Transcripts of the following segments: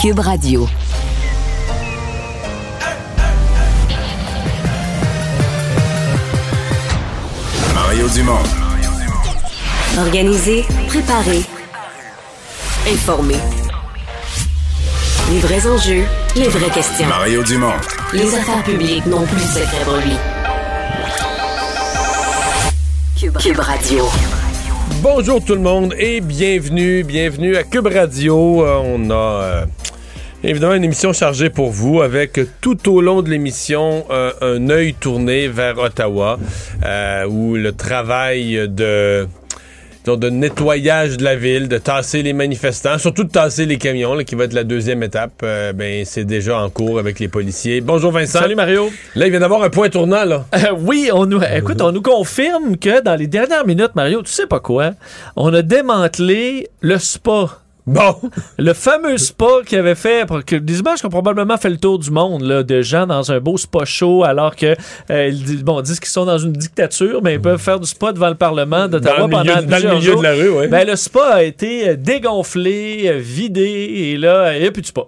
Cube Radio. Mario Dumont. Organiser, préparer, informer. Les vrais enjeux, les vraies questions. Mario Dumont. Les affaires publiques n'ont plus de secret pour lui. Cube, Cube Radio. Bonjour tout le monde et bienvenue, bienvenue à Cube Radio. Euh, on a euh, évidemment une émission chargée pour vous avec tout au long de l'émission euh, un œil tourné vers Ottawa euh, où le travail de de nettoyage de la ville, de tasser les manifestants, surtout de tasser les camions, là, qui va être la deuxième étape, euh, ben c'est déjà en cours avec les policiers. Bonjour Vincent. Salut Mario. Là, il vient d'avoir un point tournant, là. Euh, oui, on nous, écoute, on nous confirme que dans les dernières minutes, Mario, tu sais pas quoi, on a démantelé le spa. Bon. Le fameux spa qui avait fait, que, des images qui ont probablement fait le tour du monde, là, de gens dans un beau spa chaud, alors que, euh, ils bon, disent qu'ils sont dans une dictature, mais ils peuvent faire du spa devant le Parlement d'Ottawa le milieu, pendant dans le plusieurs milieu jours. de la rue, oui. Ben, le spa a été euh, dégonflé, euh, vidé, et là, il n'y a plus de spa.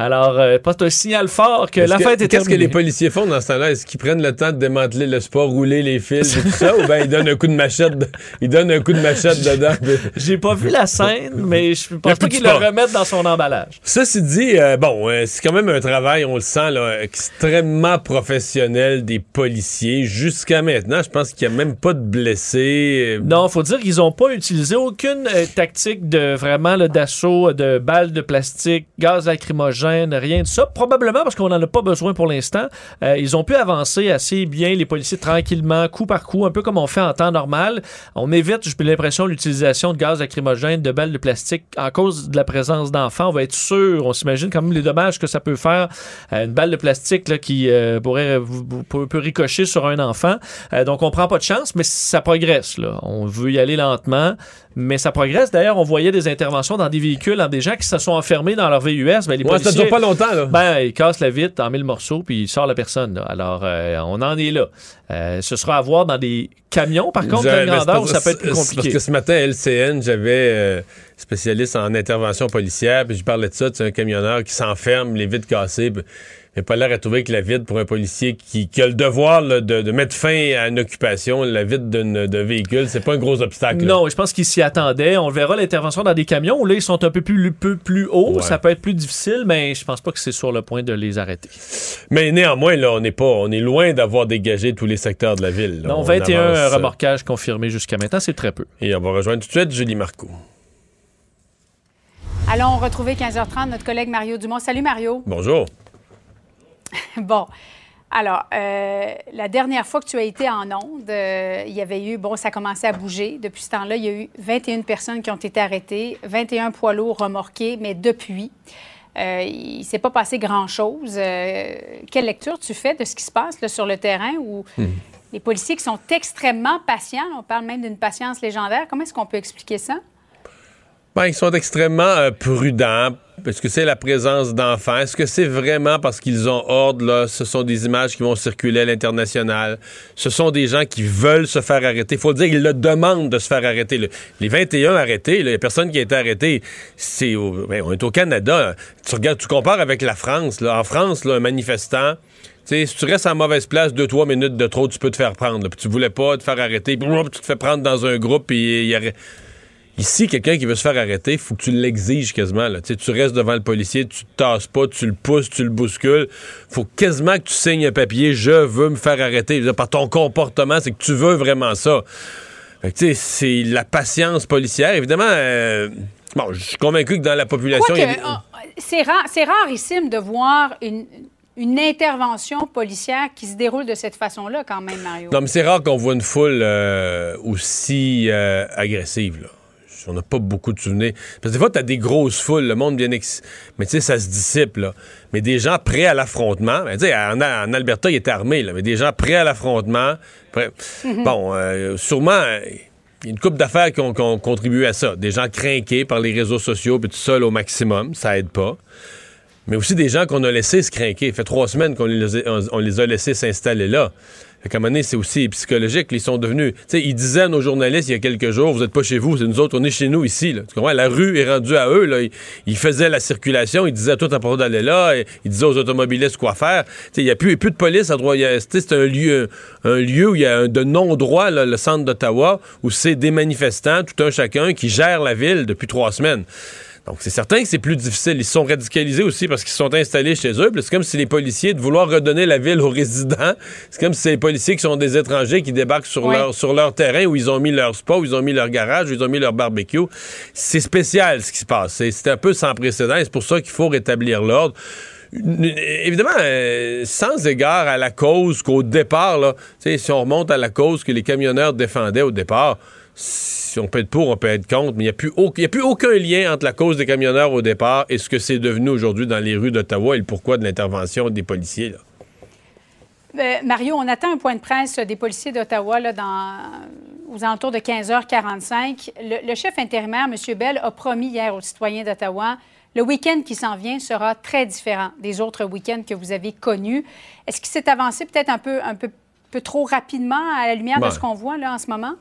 Alors, euh, pas un signal fort que la que- fête est Qu'est-ce que terminée. les policiers font dans ce temps-là? Est-ce qu'ils prennent le temps de démanteler le sport, rouler les fils et tout ça, ou bien ils donnent un coup de machette, de- ils donnent un coup de machette dedans? J'ai pas vu la scène, mais je pense pas qu'ils le remettent dans son emballage. Ceci dit, euh, bon, euh, c'est quand même un travail, on le sent, là, extrêmement professionnel des policiers. Jusqu'à maintenant, je pense qu'il n'y a même pas de blessés. euh, Non, faut dire qu'ils ont pas utilisé aucune tactique de vraiment d'assaut, de balles de plastique, gaz lacrymogène, rien de ça. Probablement parce qu'on n'en a pas besoin pour l'instant. Euh, ils ont pu avancer assez bien, les policiers, tranquillement, coup par coup, un peu comme on fait en temps normal. On évite, j'ai l'impression, l'utilisation de gaz lacrymogène, de balles de plastique en cause de la présence d'enfants. On va être sûr, on s'imagine quand même les dommages que ça peut faire. Euh, une balle de plastique là, qui euh, pourrait peut, ricocher sur un enfant. Donc on prend pas de chance, mais ça progresse. Là. On veut y aller lentement, mais ça progresse. D'ailleurs, on voyait des interventions dans des véhicules, dans des gens qui se sont enfermés dans leur VUS. Ben, les Ouais, policiers, dure pas longtemps, là. ben, ils cassent la vitre en mille morceaux, puis ils sortent la personne. là. Alors, euh, on en est là. Euh, ce sera à voir dans des camions, par contre, mais grandeur, ça peut être plus c'est Parce compliqué. que ce matin, à LCN, j'avais euh, spécialiste en intervention policière, puis je parlais de ça, c'est un camionneur qui s'enferme, les vitres cassées, puis il n'a pas l'air à trouver que la vitre pour un policier qui, qui a le devoir là, de, de mettre fin à une occupation, la vitre d'un véhicule, c'est pas un gros obstacle. là. Non, je pense qu'ils s'y attendaient. On verra l'intervention dans des camions où là, ils sont un peu plus, peu plus hauts. Ouais. Ça peut être plus difficile, mais je pense pas que c'est sur le point de les arrêter. Mais néanmoins, là, on n'est pas, on est loin d'avoir dégagé tous les secteurs de la ville. là. Non, On 21 avance, remorquages confirmés jusqu'à maintenant, c'est très peu. Et on va rejoindre tout de suite Julie Marcoux. Allons retrouver 15h30 notre collègue Mario Dumont. Salut Mario. Bonjour. Bon. Alors, euh, la dernière fois que tu as été en onde, euh, il y avait eu, bon, ça commençait à bouger. Depuis ce temps-là, il y a eu 21 personnes qui ont été arrêtées, 21 poids lourds remorqués, mais depuis, euh, il ne s'est pas passé grand-chose. Quelle lecture tu fais de ce qui se passe là, sur le terrain où les policiers qui sont extrêmement patients, on parle même d'une patience légendaire, comment est-ce qu'on peut expliquer ça? Ben, ils sont extrêmement prudents. Est-ce que c'est la présence d'enfants? Est-ce que c'est vraiment parce qu'ils ont ordre, là? Ce sont des images qui vont circuler à l'international? Ce sont des gens qui veulent se faire arrêter. Il faut le dire, ils le demandent de se faire arrêter. Les 21 arrêtés, il n'y a personne qui a été arrêté. Ben, on est au Canada. Tu regardes, tu compares avec la France. En France, un manifestant, si tu restes en mauvaise place deux, trois minutes de trop, tu peux te faire prendre. Puis tu voulais pas te faire arrêter. Tu te fais prendre dans un groupe. Puis il y aurait- Ici, quelqu'un qui veut se faire arrêter, il faut que tu l'exiges quasiment. Là. Tu sais, tu restes devant le policier, tu te tasses pas, tu le pousses, tu le bouscules. faut quasiment que tu signes un papier « Je veux me faire arrêter ». Dire, Par ton comportement, c'est que tu veux vraiment ça. Fait que, tu sais, c'est la patience policière. Évidemment, euh, bon, je suis convaincu que dans la population... euh, c'est rare, rarissime de voir une, une intervention policière qui se déroule de cette façon-là, quand même, Mario. Non, mais c'est rare qu'on voit une foule euh, aussi euh, agressive, là. On n'a pas beaucoup de souvenirs. Parce que des fois, tu as des grosses foules, le monde bien... ex- Mais tu sais, ça se dissipe, là. Mais des gens prêts à l'affrontement... ben, tu sais, en, en Alberta, il était armé, là. Mais des gens prêts à l'affrontement... prêts- Bon, euh, sûrement... il y a une couple d'affaires qui ont, qui ont contribué à ça. Des gens craqués par les réseaux sociaux, puis tout seul au maximum, ça aide pas. Mais aussi des gens qu'on a laissés se craquer. Ça fait trois semaines qu'on on les a laissés s'installer là. Fait qu'à c'est aussi psychologique. Ils sont devenus. Tu sais, ils disaient à nos journalistes il y a quelques jours vous n'êtes pas chez vous, c'est nous autres, on est chez nous ici. Là. Tu comprends? La rue est rendue à eux. Là. Ils, faisaient la circulation, ils disaient à tout à propos d'aller là, ils disaient aux automobilistes quoi faire. Tu sais, il n'y a plus, plus de police à sais, C'est un lieu, un lieu où il y a un, de non-droit, le centre d'Ottawa, où c'est des manifestants, tout un chacun, qui gèrent la ville depuis trois semaines. Donc, c'est certain que c'est plus difficile. Ils se sont radicalisés aussi parce qu'ils sont installés chez eux. C'est comme si les policiers, de vouloir redonner la ville aux résidents, c'est comme si c'est les policiers qui sont des étrangers qui débarquent sur, Ouais. leur, sur leur terrain où ils ont mis leur spa, où ils ont mis leur garage, où ils ont mis leur barbecue. C'est spécial ce qui se passe. C'est un peu sans précédent. C'est pour ça qu'il faut rétablir l'ordre. Évidemment, euh, sans égard à la cause qu'au départ, là, si on remonte à la cause que les camionneurs défendaient au départ, si on peut être pour, on peut être contre, mais il n'y a, plus au- il y a plus aucun lien entre la cause des camionneurs au départ et ce que c'est devenu aujourd'hui dans les rues d'Ottawa et le pourquoi de l'intervention des policiers. là. Euh, Mario, on attend un point de presse des policiers d'Ottawa dans, aux alentours de 15h45. Le, le chef intérimaire, M. Bell, a promis hier aux citoyens d'Ottawa le week-end qui s'en vient sera très différent des autres week-ends que vous avez connus. Est-ce qu'il s'est avancé peut-être un peu, un peu, peu trop rapidement à la lumière de ce qu'on voit là, en ce moment?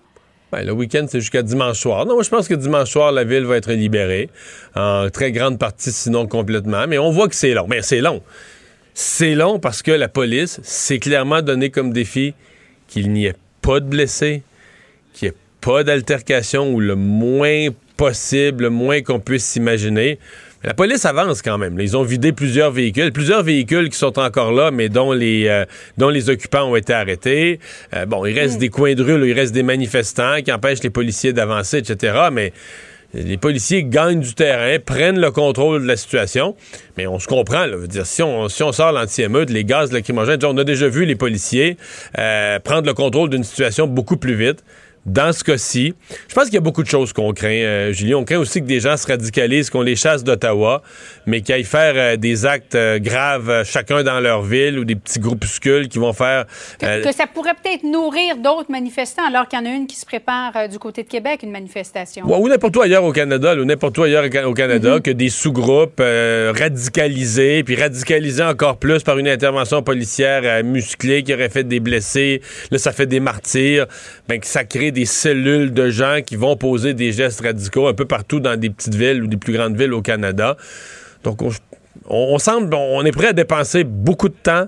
Ben, le week-end, c'est jusqu'à dimanche soir. Non, je pense que dimanche soir, la ville va être libérée. En très grande partie, sinon complètement. Mais on voit que c'est long. Mais c'est long. C'est long parce que la police s'est clairement donné comme défi qu'il n'y ait pas de blessés, qu'il n'y ait pas d'altercation ou le moins possible, le moins qu'on puisse s'imaginer. La police avance quand même. Ils ont vidé plusieurs véhicules. Plusieurs véhicules qui sont encore là, mais dont les, euh, dont les occupants ont été arrêtés. Euh, bon, il reste des coins de rue, là, il reste des manifestants qui empêchent les policiers d'avancer, etc. Mais les policiers gagnent du terrain, prennent le contrôle de la situation. Mais on se comprend, là. Dire, si on, si on sort l'anti-émeute, les gaz lacrymogènes, on a déjà vu les policiers euh, prendre le contrôle d'une situation beaucoup plus vite. Dans ce cas-ci, je pense qu'il y a beaucoup de choses qu'on craint, euh, Julie. On craint aussi que des gens se radicalisent, qu'on les chasse d'Ottawa, mais qu'ils aillent faire euh, des actes euh, graves, chacun dans leur ville, ou des petits groupuscules qui vont faire... Que, que ça pourrait peut-être nourrir d'autres manifestants, alors qu'il y en a une qui se prépare du côté de Québec, une manifestation. Ouais, ou n'importe où ailleurs au Canada, là, ou n'importe où ailleurs au Ca- au Canada, Mm-hmm. que des sous-groupes radicalisés, puis radicalisés encore plus par une intervention policière musclée qui aurait fait des blessés. Là, ça fait des martyrs. Ben, que ça crée des cellules de gens qui vont poser des gestes radicaux un peu partout dans des petites villes ou des plus grandes villes au Canada. Donc, on, on- semble, on est prêt à dépenser beaucoup de temps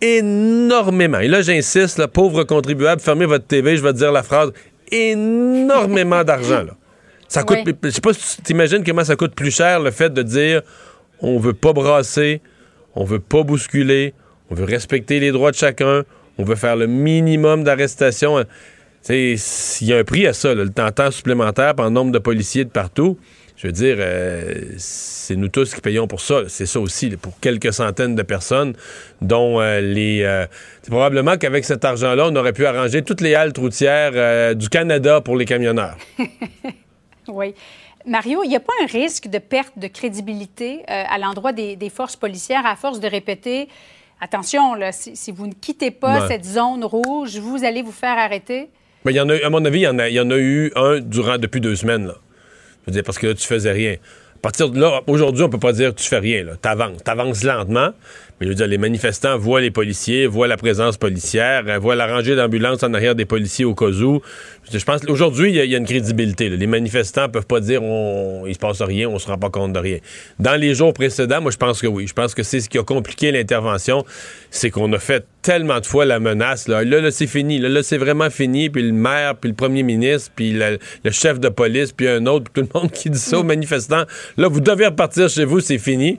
énormément. Et là, j'insiste, là, pauvre contribuable, fermez votre TV, je vais te dire la phrase, énormément d'argent. Ça coûte, je sais pas si tu t'imagines comment ça coûte plus cher le fait de dire on veut pas brasser, on veut pas bousculer, on veut respecter les droits de chacun, on veut faire le minimum d'arrestations. Il y a un prix à ça, là, le temps, temps supplémentaire par nombre de policiers de partout. Je veux dire, euh, c'est nous tous qui payons pour ça. C'est ça aussi, là, pour quelques centaines de personnes, dont euh, les. euh, c'est probablement qu'avec cet argent-là, on aurait pu arranger toutes les haltes routières euh, du Canada pour les camionneurs. Oui. Mario, il n'y a pas un risque de perte de crédibilité à l'endroit des, des forces policières à force de répéter attention, là, si, si vous ne quittez pas Ouais. cette zone rouge, vous allez vous faire arrêter? Mais il y en a, à mon avis, il y en a, y en a eu un durant depuis deux semaines. Là. Je veux dire, parce que là, tu faisais rien. À partir de là, aujourd'hui, on peut pas dire que tu fais rien. Tu avances. Tu avances lentement. Mais je veux dire, les manifestants voient les policiers, voient la présence policière, euh, voient la rangée d'ambulances en arrière des policiers au cas où. Je, pense qu'aujourd'hui, il y, a- il y a une crédibilité. là. Les manifestants peuvent pas dire on, il se passe rien, on se rend pas compte de rien. Dans les jours précédents, moi, je pense que oui. Je pense que c'est ce qui a compliqué l'intervention. C'est qu'on a fait tellement de fois la menace. Là, là, là, c'est fini. Là, là, c'est vraiment fini. Puis le maire, puis le premier ministre, puis le, le chef de police, puis un autre, puis tout le monde qui dit ça aux manifestants. Là, vous devez repartir chez vous, c'est fini.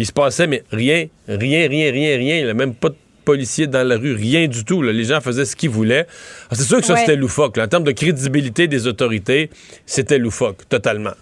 Puis il se passait, mais rien, rien, rien, rien, rien. là. même pas de policiers dans la rue, rien du tout. là. Les gens faisaient ce qu'ils voulaient. Ah, C'est sûr que ça, Ouais. c'était loufoque. là. En termes de crédibilité des autorités, c'était loufoque, totalement.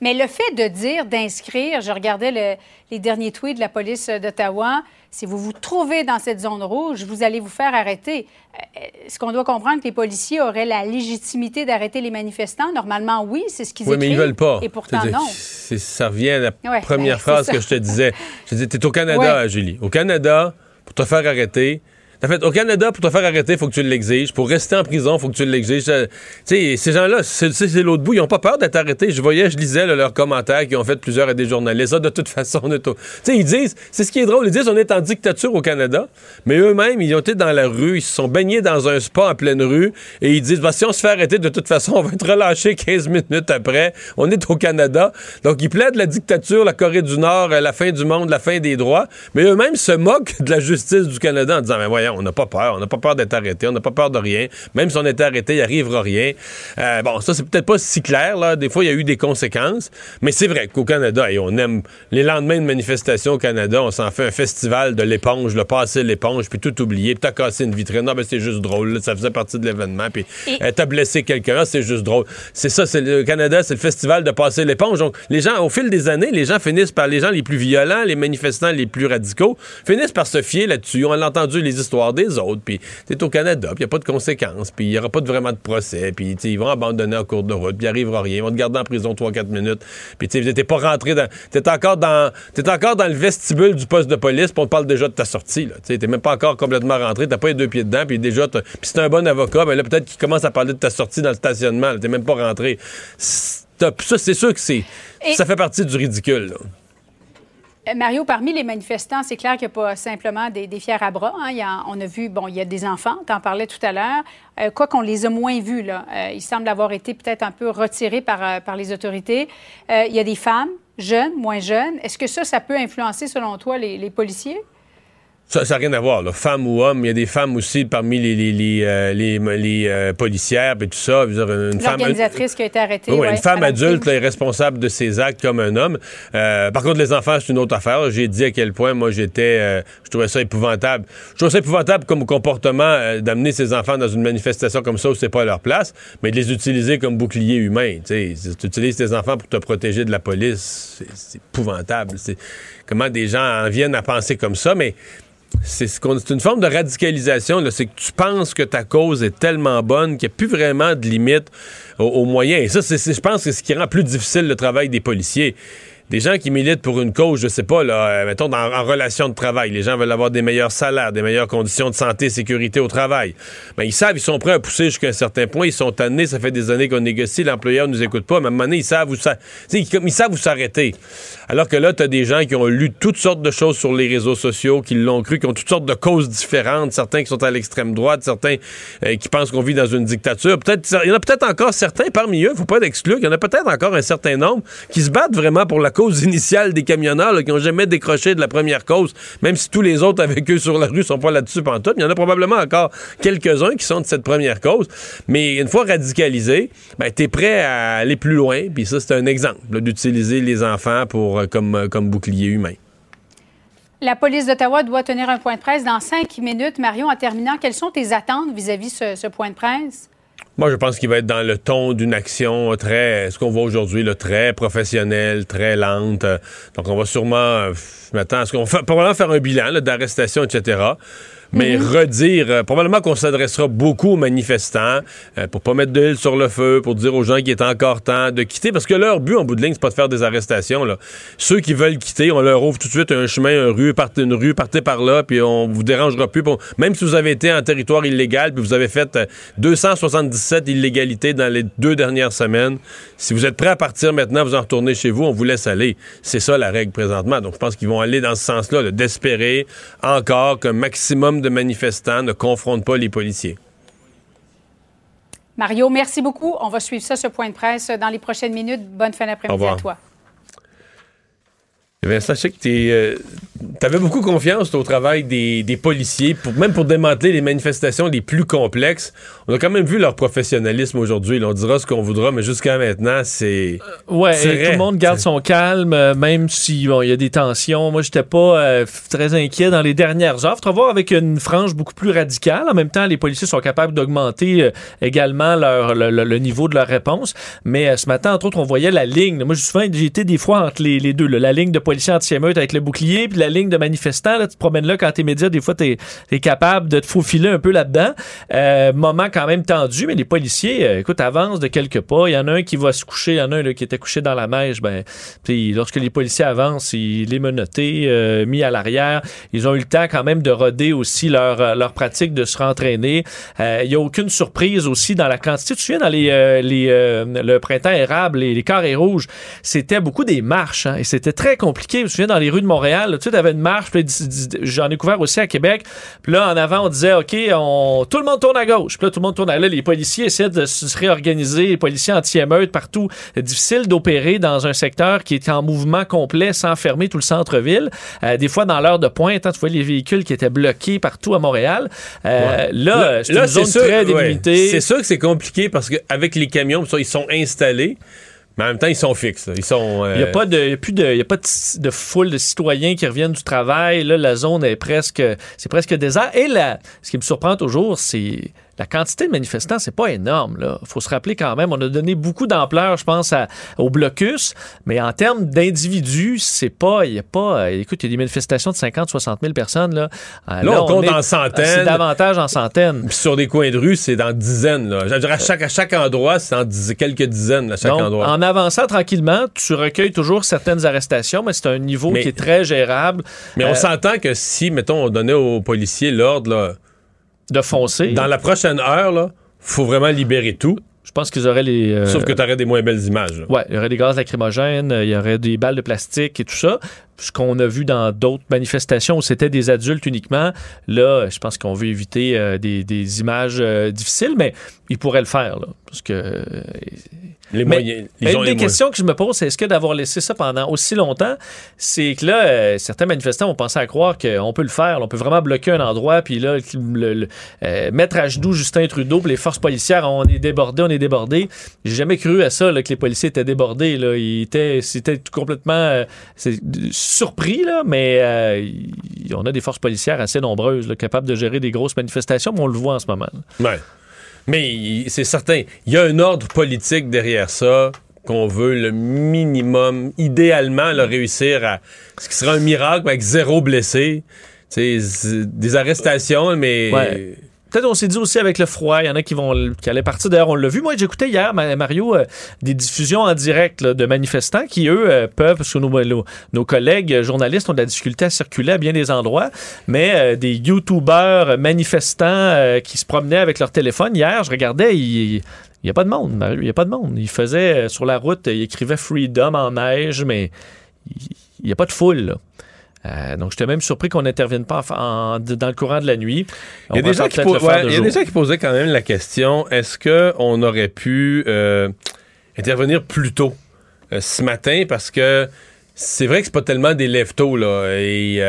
Mais le fait de dire, d'inscrire, je regardais le- les derniers tweets de la police d'Ottawa, si vous vous trouvez dans cette zone rouge, vous allez vous faire arrêter. Euh, Est-ce qu'on doit comprendre que les policiers auraient la légitimité d'arrêter les manifestants? Normalement, oui, c'est ce qu'ils Oui, écrivent. mais ils veulent pas. Et pourtant, non. ça revient à la Ouais, première ben, phrase que je te disais. Je te disais, t'es au Canada, Ouais. Julie. Au Canada, pour te faire arrêter, En fait, au Canada, pour te faire arrêter, faut que tu l'exiges. Pour rester en prison, faut que tu l'exiges. Euh, Tu sais, ces gens-là, c'est l'autre bout. Ils n'ont pas peur d'être arrêtés. Je voyais, je lisais leurs commentaires qu'ils ont fait plusieurs à des journalistes. Ah, de toute façon, on est au- Tu sais, ils disent, c'est ce qui est drôle, ils disent on est en dictature au Canada, mais eux-mêmes, ils ont été dans la rue, ils se sont baignés dans un spa en pleine rue, et ils disent, bah, si on se fait arrêter, de toute façon, on va être relâché 15 minutes après. On est au Canada. Donc, ils plaident la dictature, la Corée du Nord, euh, la fin du monde, la fin des droits, mais eux-mêmes se moquent de la justice du Canada en disant, mais voyons, on n'a pas peur, on n'a pas peur d'être arrêté, on n'a pas peur de rien. Même si on était arrêté, il arrivera rien. Euh, bon, ça, c'est peut-être pas si clair, là. Des fois, il y a eu des conséquences, mais c'est vrai qu'au Canada, et on aime les lendemains de manifestations au Canada, on s'en fait un festival de l'éponge, le passer l'éponge, puis tout oublier, puis t'as cassé une vitrine, non, ben c'est juste drôle, là, ça faisait partie de l'événement, puis Et- euh, t'as blessé quelqu'un, Ah, c'est juste drôle. C'est ça, c'est le Canada, c'est le festival de passer l'éponge. Donc, les gens, au fil des années, les gens finissent par, les gens les plus violents, les manifestants les plus radicaux, finissent par se fier là-dessus. On a entendu les histoires des autres, puis t'es au Canada, puis il n'y a pas de conséquences, puis il n'y aura pas de, vraiment de procès, puis ils vont abandonner en cours de route, puis il arrivera rien, ils vont te garder en prison 3-4 minutes, puis tu t'es pas rentré dans... T'es encore dans, t'es encore dans le vestibule du poste de police, puis on te parle déjà de ta sortie, là. Tu t'es même pas encore complètement rentré, t'as pas les deux pieds dedans, puis déjà, puis si t'es un bon avocat, ben là, peut-être qu'il commence à parler de ta sortie dans le stationnement, t'es même pas rentré. Ça, c'est sûr que c'est... Ça fait partie du ridicule, là. Euh, Mario, parmi les manifestants, c'est clair qu'il n'y a pas simplement des, des fiers à bras. hein. On a vu, bon, il y a des enfants, tu en parlais tout à l'heure. Euh, quoi qu'on les a moins vus, là. Euh, ils semblent avoir été peut-être un peu retirés par, euh, par les autorités. Il y a des femmes, jeunes, moins jeunes. Est-ce que ça, ça peut influencer, selon toi, les, les policiers? Ça n'a rien à voir, là. Femmes ou hommes, il y a des femmes aussi parmi les, les, les, euh, les- les, euh, policières et tout ça. Dire, Une femme, qui a été arrêtée. Oui, ouais, une femme adulte là, est responsable de ses actes comme un homme. Euh, par contre, les enfants, c'est une autre affaire. J'ai dit à quel point moi j'étais, je trouvais ça épouvantable. Je trouvais ça épouvantable comme comportement d'amener ses enfants dans une manifestation comme ça où c'est pas leur place, mais de les utiliser comme bouclier humain. Tu utilises tes enfants pour te protéger de la police, c'est- épouvantable. Comment des gens en viennent à penser comme ça, mais c'est une forme de radicalisation. C'est que tu penses que ta cause est tellement bonne qu'il n'y a plus vraiment de limite aux, moyens. Et ça, je pense que c'est ce qui rend plus difficile le travail des policiers. Des gens qui militent pour une cause, je sais pas, là, euh, mettons, en relation de travail. Les gens veulent avoir des meilleurs salaires, des meilleures conditions de santé sécurité au travail. Mais ils savent, ils sont prêts à pousser jusqu'à un certain point. Ils sont tannés, ça fait des années qu'on négocie, l'employeur ne nous écoute pas. Mais à un moment donné, ils savent où ça. Ils, savent où s'arrêter. Alors que là, tu as des gens qui ont lu toutes sortes de choses sur les réseaux sociaux, qui l'ont cru, qui ont toutes sortes de causes différentes, certains qui sont à l'extrême droite, certains euh, qui pensent qu'on vit dans une dictature. Peut-être, il y en a peut-être encore certains parmi eux, faut pas l'exclure, il y en a peut-être encore un certain nombre qui se battent vraiment pour la cause initiale des camionneurs, qui n'ont jamais décroché de la première cause, même si tous les autres avec eux sur la rue sont pas là-dessus pantoute. Il y en a probablement encore quelques-uns qui sont de cette première cause. Mais une fois radicalisé, ben, tu es prêt à aller plus loin. Puis ça, c'est un exemple d'utiliser les enfants pour, euh, comme, euh, comme bouclier humain. La police d'Ottawa doit tenir un point de presse dans cinq minutes. Marion, en terminant, quelles sont tes attentes vis-à-vis ce, ce point de presse? Moi, je pense qu'il va être dans le ton d'une action très, ce qu'on voit aujourd'hui, là, très professionnelle, très lente. Euh, Donc, on va sûrement, euh, m'attendre à ce qu'on va probablement faire un bilan d'arrestation, etc. Mais redire, euh, probablement qu'on s'adressera beaucoup aux manifestants euh, pour pas mettre de l'huile sur le feu, pour dire aux gens qu'il est encore temps de quitter, parce que leur but en bout de ligne, c'est pas de faire des arrestations. Là. Ceux qui veulent quitter, on leur ouvre tout de suite un chemin, une rue, partez, une rue, partez par là, puis on vous dérangera plus. On- même si vous avez été en territoire illégal, puis vous avez fait euh, 277 illégalités dans les deux dernières semaines, si vous êtes prêt à partir maintenant, vous en retournez chez vous, on vous laisse aller. C'est ça la règle présentement. Donc je pense qu'ils vont aller dans ce sens-là, là, d'espérer encore qu'un maximum de manifestants ne confrontent pas les policiers. Mario, merci beaucoup. On va suivre ça, ce point de presse, dans les prochaines minutes. Bonne fin d'après-midi à toi. Bien, sachez que tu avais beaucoup confiance au travail des, des policiers, pour, même pour démanteler les manifestations les plus complexes. On a quand même vu leur professionnalisme aujourd'hui. On dira ce qu'on voudra, mais jusqu'à maintenant, c'est... Ouais, vrai. tout le monde garde son calme, euh, même si bon, il y a des tensions. Moi, j'étais pas euh, très inquiet dans les dernières heures. Faut voir avec une frange beaucoup plus radicale. En même temps, les policiers sont capables d'augmenter euh, également leur, le, le- le niveau de leur réponse. Mais euh, ce matin, entre autres, on voyait la ligne. Moi, j'ai été des fois entre les, les deux. là. la ligne de policiers anti-émeute avec le bouclier, puis la ligne de manifestants. Là, tu te promènes là quand t'es média, des fois, t'es es capable de te faufiler un peu là-dedans. Euh, moment quand même tendu, mais les policiers, euh, écoute, avancent de quelques pas. Il y en a un qui va se coucher, il y en a un là, qui était couché dans la neige. Ben, puis lorsque les policiers avancent, il est menotté, euh, mis à l'arrière. Ils ont eu le temps quand même de roder aussi leur, euh, leur pratique de se rentraîner. Euh, il y a aucune surprise aussi dans la quantité. Tu te dans les, euh, les, le printemps érable, les, les carrés rouges, c'était beaucoup des marches. hein, et c'était très compliqué. Je me souviens, dans les rues de Montréal, là, tu sais, t'avais une marche. J'en ai couvert aussi à Québec. Puis là, en avant, on disait, OK, on, tout le monde tourne à gauche. Puis là, tout le monde tourne à là. Les policiers essaient de se réorganiser. Les policiers anti-émeutes partout. Difficile d'opérer dans un secteur qui est en mouvement complet sans fermer tout le centre-ville. Euh, des fois, dans l'heure de pointe, hein, tu vois les véhicules qui étaient bloqués partout à Montréal. Euh, Là, c'est une zone sûr- très ouais. C'est sûr que c'est compliqué parce qu'avec les camions, ils sont installés, mais en même temps, ils sont fixes. Ils sont. euh, Il n'y a pas de, y a plus de, il y a pas de, de foule de citoyens qui reviennent du travail. Là, la zone est presque, c'est presque désert. Et là, ce qui me surprend toujours, c'est la quantité de manifestants, c'est pas énorme. Là, faut se rappeler quand même, on a donné beaucoup d'ampleur, je pense, à- au blocus, mais en termes d'individus, c'est pas, il y a pas. euh, Écoute, il y a des manifestations de 50, 60 000 personnes là. Euh, Là, on compte est- en centaines. C'est davantage en centaines. Puis sur des coins de rue, c'est dans dizaines. Là. Je veux dire, à chaque, à chaque endroit, c'est en quelques dizaines à chaque Donc, endroit. en avançant tranquillement, tu recueilles toujours certaines arrestations, mais c'est un niveau Mais- qui est très gérable. Mais Euh, on s'entend que si, mettons, on donnait aux policiers l'ordre, là, de foncer. dans la prochaine heure, là, faut vraiment libérer tout. Je pense qu'ils auraient les. euh, Sauf que tu aurais des moins belles images. là. Ouais, il y aurait des gaz lacrymogènes, euh, il y aurait des balles de plastique et tout ça. Ce qu'on a vu dans d'autres manifestations où c'était des adultes uniquement, là, je pense qu'on veut éviter euh, des, des images euh, difficiles, mais ils pourraient le faire, là. Parce que. euh, Les Mais- moyens. mais Ils une ont des moyens. questions que je me pose, c'est est-ce que d'avoir laissé ça pendant aussi longtemps, c'est que là, certains manifestants vont penser à croire qu'on peut le faire, là, on peut vraiment bloquer un endroit, puis là, le- le- mettre à genoux Justin Trudeau, puis les forces policières, on est débordés, on est débordés. J'ai jamais cru à ça, là, que les policiers étaient débordés. Là. Ils étaient, c'était tout complètement surpris, là, mais euh, on a des forces policières assez nombreuses, là, capables de gérer des grosses manifestations, mais on le voit en ce moment. là. Ouais. Mais c'est certain, il y a un ordre politique derrière ça qu'on veut le minimum, idéalement, le réussir à ce qui serait un miracle avec zéro blessé. Des arrestations, mais Ouais. Peut-être on s'est dit aussi avec le froid, il y en a qui vont qui allaient partir. D'ailleurs, on l'a vu. Moi, j'écoutais hier, Ma- Mario, euh, des diffusions en direct de manifestants qui, eux, euh, peuvent, parce que nos, collègues journalistes ont de la difficulté à circuler à bien des endroits, mais euh, des YouTubeurs manifestants qui se promenaient avec leur téléphone. Hier, je regardais, il il n'y a pas de monde, Mario, il n'y a pas de monde. Ils faisaient euh, sur la route, ils écrivaient Freedom en neige, mais il n'y a pas de foule. Euh, donc, j'étais même surpris qu'on n'intervienne pas en- en- dans le courant de la nuit. Il y a, des gens, qui peut-être po- le faire ouais, de il y a jour. des gens qui posaient quand même la question est-ce qu'on aurait pu euh, intervenir plus tôt euh, ce matin? Parce que c'est vrai que c'est pas tellement des lève-tôt, là. Et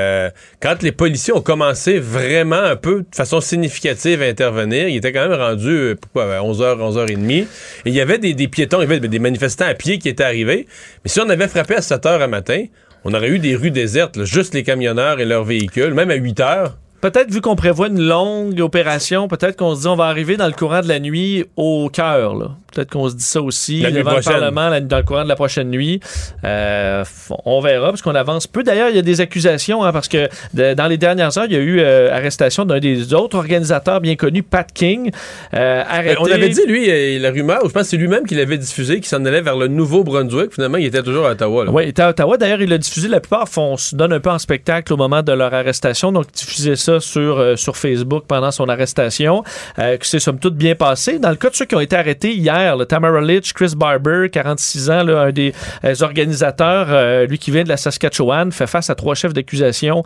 quand les policiers ont commencé vraiment un peu de façon significative à intervenir, ils étaient quand même rendus pourquoi, à 11h, 11h30. Et il y avait des, des piétons, il y avait des manifestants à pied qui étaient arrivés. Mais si on avait frappé à 7 h à matin, on aurait eu des rues désertes, juste les camionneurs et leurs véhicules, même à 8 heures. Peut-être vu qu'on prévoit une longue opération, peut-être qu'on se dit on va arriver dans le courant de la nuit au cœur. Peut-être qu'on se dit ça aussi La devant le. Parlement la- dans le courant de la prochaine nuit. Euh, on verra parce qu'on avance peu. D'ailleurs, il y a des accusations hein, parce que de- dans les dernières heures, il y a eu euh, arrestation d'un des autres organisateurs bien connus, Pat King, euh, arrêté. Ben, On avait dit, lui, euh, la rumeur, ou je pense que c'est lui-même qui l'avait diffusé, qui s'en allait vers le Nouveau-Brunswick. Finalement, il était toujours à Ottawa. Oui, il était à Ottawa. D'ailleurs, il l'a diffusé. La plupart font, se donnent un peu en spectacle au moment de leur arrestation. Donc, diffuser ça sur, euh, sur Facebook pendant son arrestation. Euh, que c'est somme toute bien passé. Dans le cas de ceux qui ont été arrêtés hier, là, Tamara Litch, Chris Barber, 46 ans, là, un des euh, organisateurs, lui qui vient de la Saskatchewan, fait face à trois chefs d'accusation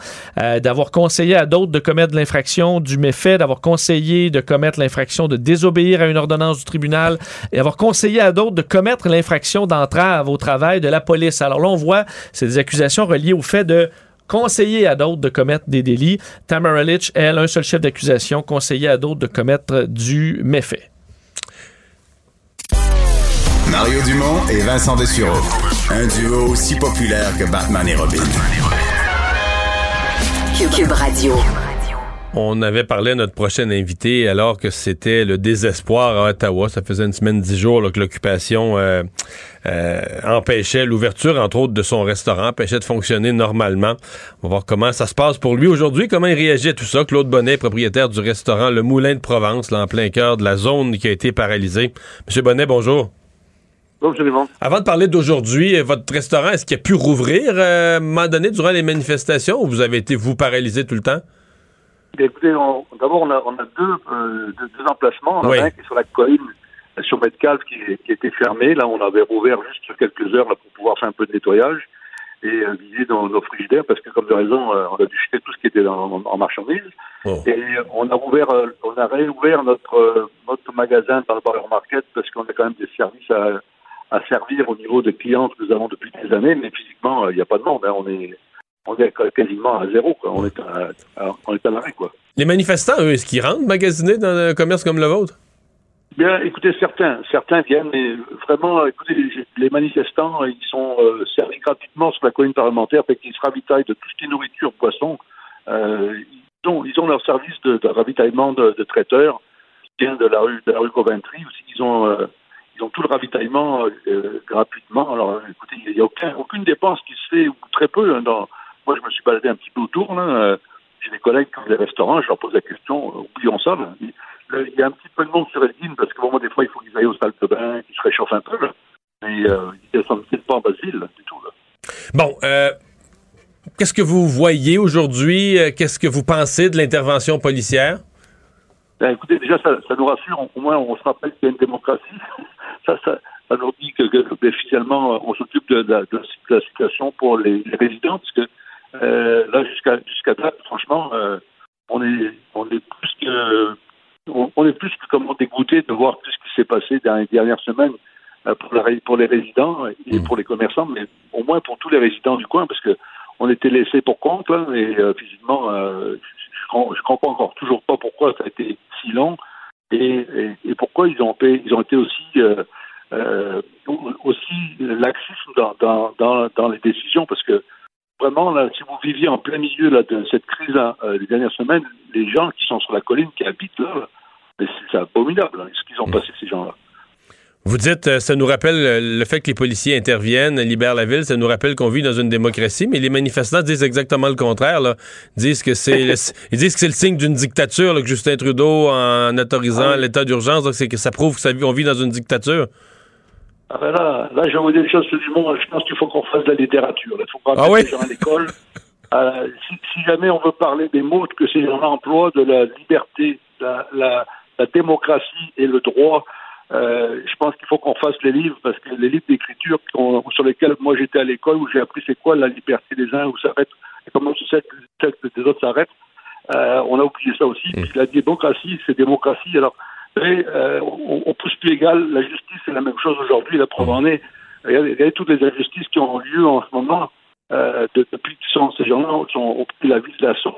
d'avoir conseillé à d'autres de commettre l'infraction du méfait, d'avoir conseillé de commettre l'infraction de désobéir à une ordonnance du tribunal et avoir conseillé à d'autres de commettre l'infraction d'entrave au travail de la police. Alors là, on voit, c'est des accusations reliées au fait de conseiller à d'autres de commettre des délits. Tamara Litch, elle, un seul chef d'accusation, conseiller à d'autres de commettre du méfait. Mario Dumont et Vincent Dessureau. Un duo aussi populaire que Batman et Robin. Cube, Cube Radio. On avait parlé à notre prochain invité alors que c'était le désespoir à Ottawa. Ça faisait une semaine, dix jours là, que l'occupation euh, euh, empêchait l'ouverture, entre autres, de son restaurant, empêchait de fonctionner normalement. On va voir comment ça se passe pour lui aujourd'hui, comment il réagit à tout ça. Claude Bonnet, propriétaire du restaurant Le Moulin de Provence, là, en plein cœur de la zone qui a été paralysée. Monsieur Bonnet, bonjour. Absolument. Avant de parler d'aujourd'hui, votre restaurant, est-ce qu'il a pu rouvrir euh, à un moment donné durant les manifestations ou vous avez été, vous, paralysé tout le temps? Écoutez, d'abord, on a, on a deux, euh, deux, deux, emplacements. On a un qui est sur la colline, euh, sur Metcalfe, qui, qui était fermé. Là, on avait rouvert juste quelques heures là, pour pouvoir faire un peu de nettoyage et euh, vider dans nos frigidaires, parce que, comme de raison, euh, on a dû jeter tout ce qui était dans, en, en marchandises. Oh. Et on a ouvert, euh, on a réouvert notre, notre magasin dans le Bar Market, parce qu'on a quand même des services à, à servir au niveau des clients que nous avons depuis des années, mais physiquement, il n'y a pas de monde. Hein. On est on est quasiment à zéro. Quoi. On est à, à on est à l'arrêt. Quoi. Les manifestants, eux, est-ce qu'ils rentrent magasiner dans un commerce comme le vôtre? Bien, écoutez, certains, certains viennent, mais vraiment, écoutez, les, manifestants, ils sont euh, servis gratuitement sur la colline parlementaire, fait qu'ils se ravitaillent de tout ce qui est nourriture, poisson. Euh, ils, ont, ils ont leur service de, de ravitaillement de, de, traiteurs qui vient de la rue de la rue Coventry. Aussi, ils ont euh, ils ont tout le ravitaillement gratuitement. Alors, écoutez, il n'y a aucun, aucune dépense qui se fait, ou très peu, hein, dans, moi, je me suis baladé un petit peu autour. Là. Euh, j'ai des collègues qui ont des restaurants, je leur pose la question, euh, oublions ça. Là. Il y a un petit peu de monde sur Elgin parce que bon, des fois, il faut qu'ils aillent aux salles de bain, qu'ils se réchauffent un peu. Là. Mais euh, ils ne descendent pas en Basile du tout. Là. Bon, euh, qu'est-ce que vous voyez aujourd'hui? Qu'est-ce que vous pensez de l'intervention policière? Ben, écoutez, déjà, ça, ça, nous rassure. Au moins, on se rappelle qu'il y a une démocratie. ça, ça, ça nous dit que, que, que finalement, on s'occupe de, de, de, la situation pour les, les résidents, parce que euh, là, jusqu'à jusqu'à date, franchement, euh, on est on est plus que on, on, est plus que comment dégoûté de voir tout ce qui s'est passé dans les dernières semaines euh, pour, la, pour les résidents et mmh. pour les commerçants, mais au moins pour tous les résidents du coin, parce que on était laissés pour compte là, et euh, physiquement, euh, je, je, comprends encore toujours pas pourquoi ça a été si long et, et, et pourquoi ils ont ils ont été aussi euh, dans, dans, dans, dans les décisions, parce que vraiment, là, si vous viviez en plein milieu là, de cette crise hein, euh, les dernières semaines, les gens qui sont sur la colline, qui habitent là, c'est abominable hein, ce qu'ils ont mm. passé, ces gens-là. Vous dites, euh, ça nous rappelle euh, le fait que les policiers interviennent, libèrent la ville, ça nous rappelle qu'on vit dans une démocratie, mais les manifestants disent exactement le contraire. Là. Disent que c'est ils disent que c'est le signe d'une dictature, là, que Justin Trudeau, en autorisant ah l'état d'urgence, c'est que ça prouve qu'on vit dans une dictature. Ah ben là, là, je vais vous dire des choses monde. Je pense qu'il faut qu'on fasse de la littérature. Il faut qu'on ah oui? les gens à l'école. Euh, si, si, jamais on veut parler des mots que ces gens emploient, de la liberté, la, la, la démocratie et le droit, euh, je pense qu'il faut qu'on fasse les livres parce que les livres d'écriture sur lesquels moi j'étais à l'école où j'ai appris c'est quoi la liberté des uns où s'arrête et comment celle des autres s'arrête. Euh, on a oublié ça aussi. Mmh. La démocratie, c'est démocratie. Alors euh, on, on, pousse plus égal. La justice, c'est la même chose aujourd'hui. La preuve en est. Regardez, regardez, toutes les injustices qui ont lieu en ce moment euh, de, depuis que sont, ces gens-là ont pris la vie de l'assaut.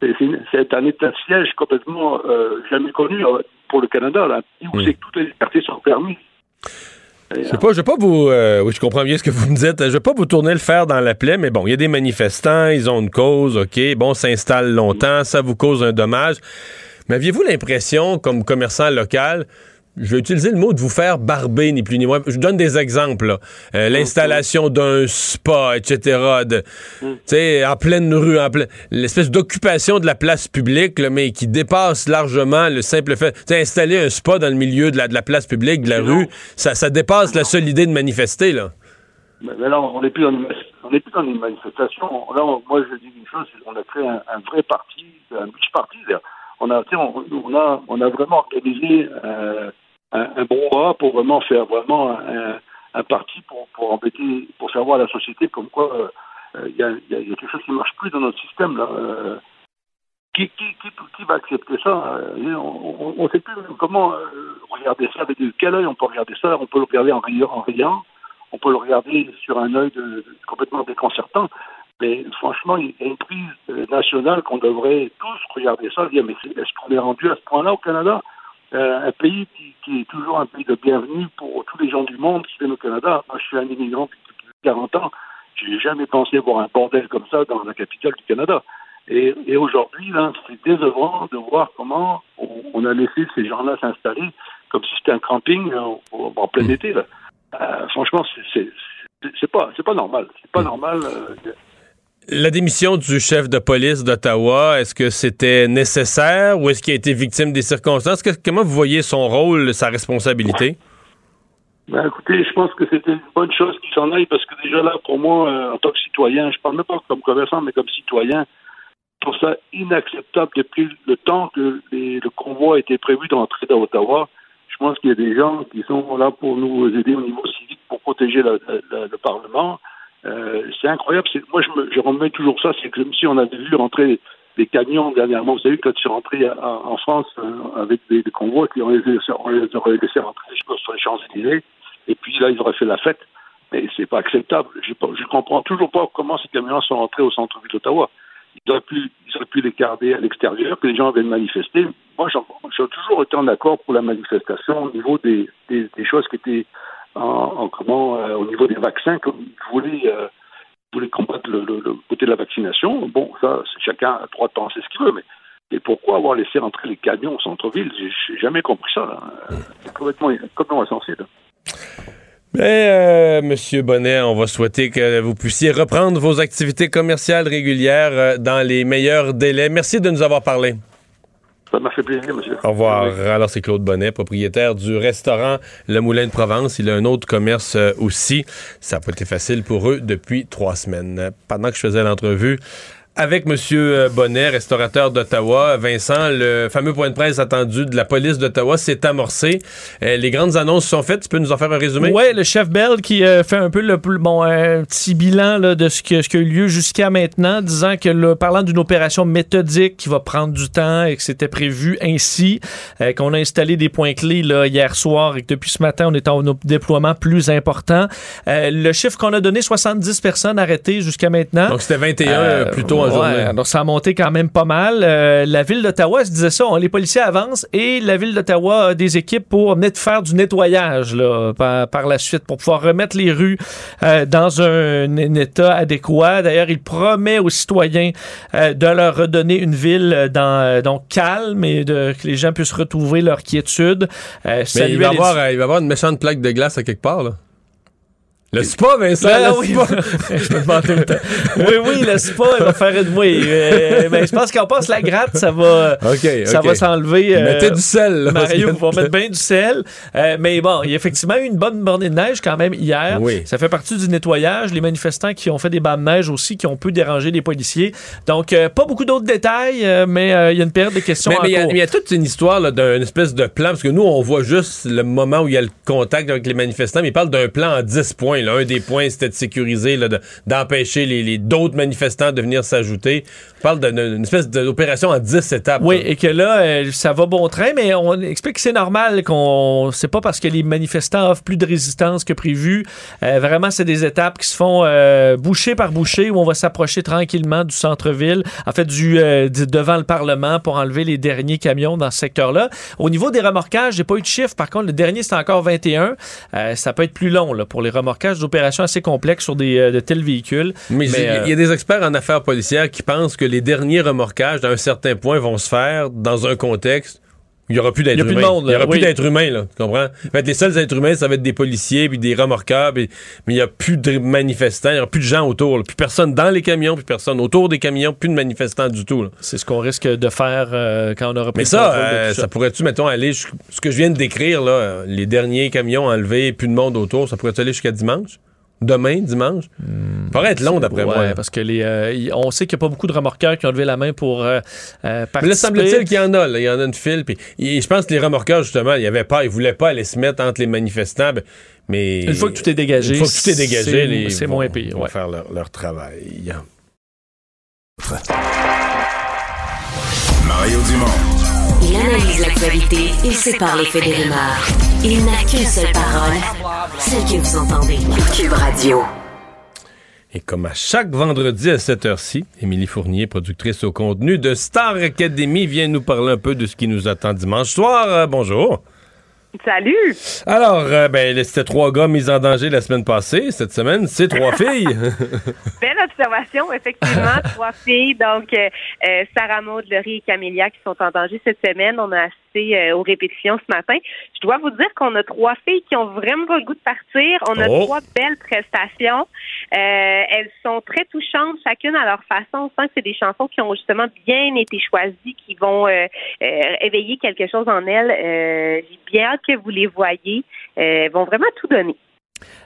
C'est un état de siège complètement euh, jamais connu euh, pour le Canada, là, où c'est que toutes les libertés sont permises. Je sais pas, je vais pas vous. Euh, oui, je comprends bien ce que vous me dites. Je vais pas vous tourner le fer dans la plaie, mais bon, il y a des manifestants, ils ont une cause, OK, bon, s'installe longtemps, ça vous cause un dommage. Mais aviez-vous l'impression, comme commerçant local, je vais utiliser le mot de vous faire barber, ni plus ni moins. Je donne des exemples. Euh, l'installation d'un spa, etc. De, mm. En pleine rue, en pleine, l'espèce d'occupation de la place publique, là, mais qui dépasse largement le simple fait. T'sais, installer un spa dans le milieu de la, de la place publique, de la non. rue, ça, ça dépasse non. la seule idée de manifester. Là. Mais là, on n'est plus, plus, dans une manifestation. Là, on, moi, je dis une chose, on a créé un, un vrai parti, un multi-parti, on a, on, a, on a vraiment organisé euh, un, un brouhaha pour vraiment faire vraiment un, parti pour, pour embêter, pour faire voir à la société comme quoi il euh, y, a, y, a, quelque chose qui ne marche plus dans notre système. Là. Euh, qui, qui, qui, va accepter ça On ne sait plus comment regarder ça, avec quel œil on peut regarder ça. On peut le regarder en riant, on peut le regarder sur un œil de, complètement déconcertant. Mais franchement, il y a une prise nationale qu'on devrait tous regarder ça, dire mais est-ce qu'on est rendu à ce point-là au Canada? Euh, Un pays qui, qui, est toujours un pays de bienvenue pour tous les gens du monde qui viennent au Canada. Moi, je suis un immigrant depuis 40 ans. Je n'ai jamais pensé voir un bordel comme ça dans la capitale du Canada. Et, et aujourd'hui, c'est décevant de voir comment on, on a laissé ces gens-là s'installer comme si c'était un camping en, en plein été. Là. Euh, franchement, c'est- pas pas normal. C'est pas normal. euh, La démission du chef de police d'Ottawa, est-ce que c'était nécessaire ou est-ce qu'il a été victime des circonstances? Comment vous voyez son rôle, sa responsabilité? Ben, écoutez, je pense que c'était une bonne chose qu'il s'en aille parce que déjà là, pour moi, euh, en tant que citoyen, je parle même pas comme commerçant, mais comme citoyen, je trouve ça inacceptable depuis le temps que les- le convoi était prévu d'entrer dans Ottawa. Je pense qu'il y a des gens qui sont là pour nous aider au niveau civique pour protéger le Parlement. Euh, c'est incroyable. Moi, je, me, je remets toujours ça. C'est comme si on avait vu rentrer des camions dernièrement. Vous savez, quand je suis rentré en France euh, avec des, des convois, on les, on les aurait laissés rentrer je sur les Champs-Élysées. Et puis là, ils auraient fait la fête. Mais c'est pas acceptable. Je ne comprends toujours pas comment ces camions sont rentrés au centre-ville d'Ottawa. Ils auraient, pu, les garder à l'extérieur, que les gens viennent manifester. Moi, j'ai toujours été en accord pour la manifestation au niveau des choses qui étaient en, en comment, euh, au niveau des vaccins, comme ils voulaient, euh, voulaient combattre le, le- côté de la vaccination. Bon, ça, c'est chacun a droit de penser ce qu'il veut, mais et pourquoi avoir laissé entrer les camions au centre-ville? J'ai jamais compris ça. Euh, C'est complètement, complètement insensé. Mais, euh, Monsieur Bonnet, on va souhaiter que vous puissiez reprendre vos activités commerciales régulières euh, dans les meilleurs délais. Merci de nous avoir parlé. Ça m'a fait plaisir, monsieur. Au revoir. Alors, c'est Claude Bonnet, propriétaire du restaurant Le Moulin de Provence. Il a un autre commerce euh, aussi. Ça n'a pas été facile pour eux depuis trois semaines. Pendant que je faisais l'entrevue avec M. Bonnet, restaurateur d'Ottawa, Vincent, le fameux point de presse attendu de la police d'Ottawa s'est amorcé. Euh, les grandes annonces sont faites. Tu peux nous en faire un résumé? Ouais, le chef Bell qui euh, fait un peu le bon un petit bilan là, de ce, que, ce qui a eu lieu jusqu'à maintenant, disant que parlant d'une opération méthodique qui va prendre du temps et que c'était prévu ainsi, euh, qu'on a installé des points clés là, hier soir et que depuis ce matin on est en déploiement plus important. Euh, le chiffre qu'on a donné, 70 personnes arrêtées jusqu'à maintenant. Donc, c'était 21 Euh, ouais. Donc, ça a monté quand même pas mal. Euh, la ville d'Ottawa se disait ça. on- les policiers avancent et la ville d'Ottawa a des équipes pour net faire du nettoyage là, par, par la suite pour pouvoir remettre les rues euh, dans un, un état adéquat. D'ailleurs, il promet aux citoyens euh, de leur redonner une ville euh, dans, euh, donc calme et de, que les gens puissent retrouver leur quiétude. Euh, Mais il va, avoir, il va avoir une méchante plaque de glace à quelque part, là. Le spa, Vincent, Ah, le oui, spa. je me demande tout le temps. Oui, oui, le spa, il va faire une oui. euh, mais je pense qu'en passe la gratte, ça va, ça va s'enlever. euh, Mettez du sel, là. Mario va mettre bien du sel. Euh, mais bon, il y a effectivement eu une bonne bornée de neige quand même hier. Oui. Ça fait partie du nettoyage. Les manifestants qui ont fait des bancs de neige aussi, qui ont pu déranger les policiers. Donc, euh, pas beaucoup d'autres détails, mais il y a une période de questions Mais il y a- y, toute une histoire d'une espèce de plan, parce que nous, on voit juste le moment où il y a le contact avec les manifestants, mais il parle d'un plan en 10 points. Là. Un des points, c'était de sécuriser, de- d'empêcher les, les- d'autres manifestants de venir s'ajouter. On parle d'une espèce d'opération en 10 étapes. Oui, là. et que là, euh, ça va bon train, mais on explique que c'est normal qu'on. C'est pas parce que les manifestants offrent plus de résistance que prévu. Euh, vraiment, c'est des étapes qui se font euh, boucher par boucher où on va s'approcher tranquillement du centre-ville, en fait, du, euh, du- devant le Parlement pour enlever les derniers camions dans ce secteur-là. Au niveau des remorquages, j'ai pas eu de chiffre. Par contre, le dernier, c'est encore 21. Euh, ça peut être plus long là, pour les remorquages d'opérations assez complexes sur des, euh, de tels véhicules. Mais il y a- euh, des experts en affaires policières qui pensent que les derniers remorquages, à un certain point, vont se faire dans un contexte il n'y aura plus d'êtres humains. plus il n'y aura plus d'êtres humains, là. Tu comprends? En fait, les seuls êtres humains, ça va être des policiers puis des remorqueurs, puis- mais il n'y a plus de manifestants, il n'y aura plus de gens autour, là. Plus personne dans les camions, plus personne autour des camions, plus de manifestants du tout, c'est ce qu'on risque de faire euh, quand on aura pris Mais ça, euh, ça. ça pourrait-tu, mettons, aller, ce que je viens de décrire, là, euh, les derniers camions enlevés, plus de monde autour, ça pourrait aller jusqu'à dimanche? Demain, dimanche? Ça pourrait être long, d'après Ouais, moi. parce que les, euh, y- on sait qu'il n'y a pas beaucoup de remorqueurs qui ont levé la main pour euh, euh, participer. Mais là, semble-t-il qu'il y en a. Là. Il y en a une file. Puis, et je pense que les remorqueurs, justement, ils avaient pas, ils voulaient pas aller se mettre entre les manifestants. ben, Mais Une fois que tout est dégagé, une fois que tout est dégagé, c'est- les- c'est vont- moins pire, vont ouais. faire leur, leur travail. Mario Dumont. Il analyse l'actualité et sépare les faits des rumeurs. Il n'a qu'une seule parole, celle que vous entendez. Cube Radio. Et comme à chaque vendredi à cette heure-ci, Émilie Fournier, productrice au contenu de Star Academy, vient nous parler un peu de ce qui nous attend dimanche soir. Euh, bonjour. Salut! Alors, euh, ben, c'était trois gars mis en danger la semaine passée. Cette semaine, c'est trois filles. Belle observation, effectivement. trois filles, donc euh, euh, Sarah Maud, Laurie et Camélia qui sont en danger cette semaine. On a euh, aux répétitions ce matin. Je dois vous dire qu'on a trois filles qui ont vraiment pas le goût de partir. On a Oh. trois belles prestations. Euh, elles sont très touchantes, chacune à leur façon. On sent que c'est des chansons qui ont justement bien été choisies, qui vont euh, euh, éveiller quelque chose en elles. J'ai bien hâte que vous les voyez. Elles vont vraiment tout donner.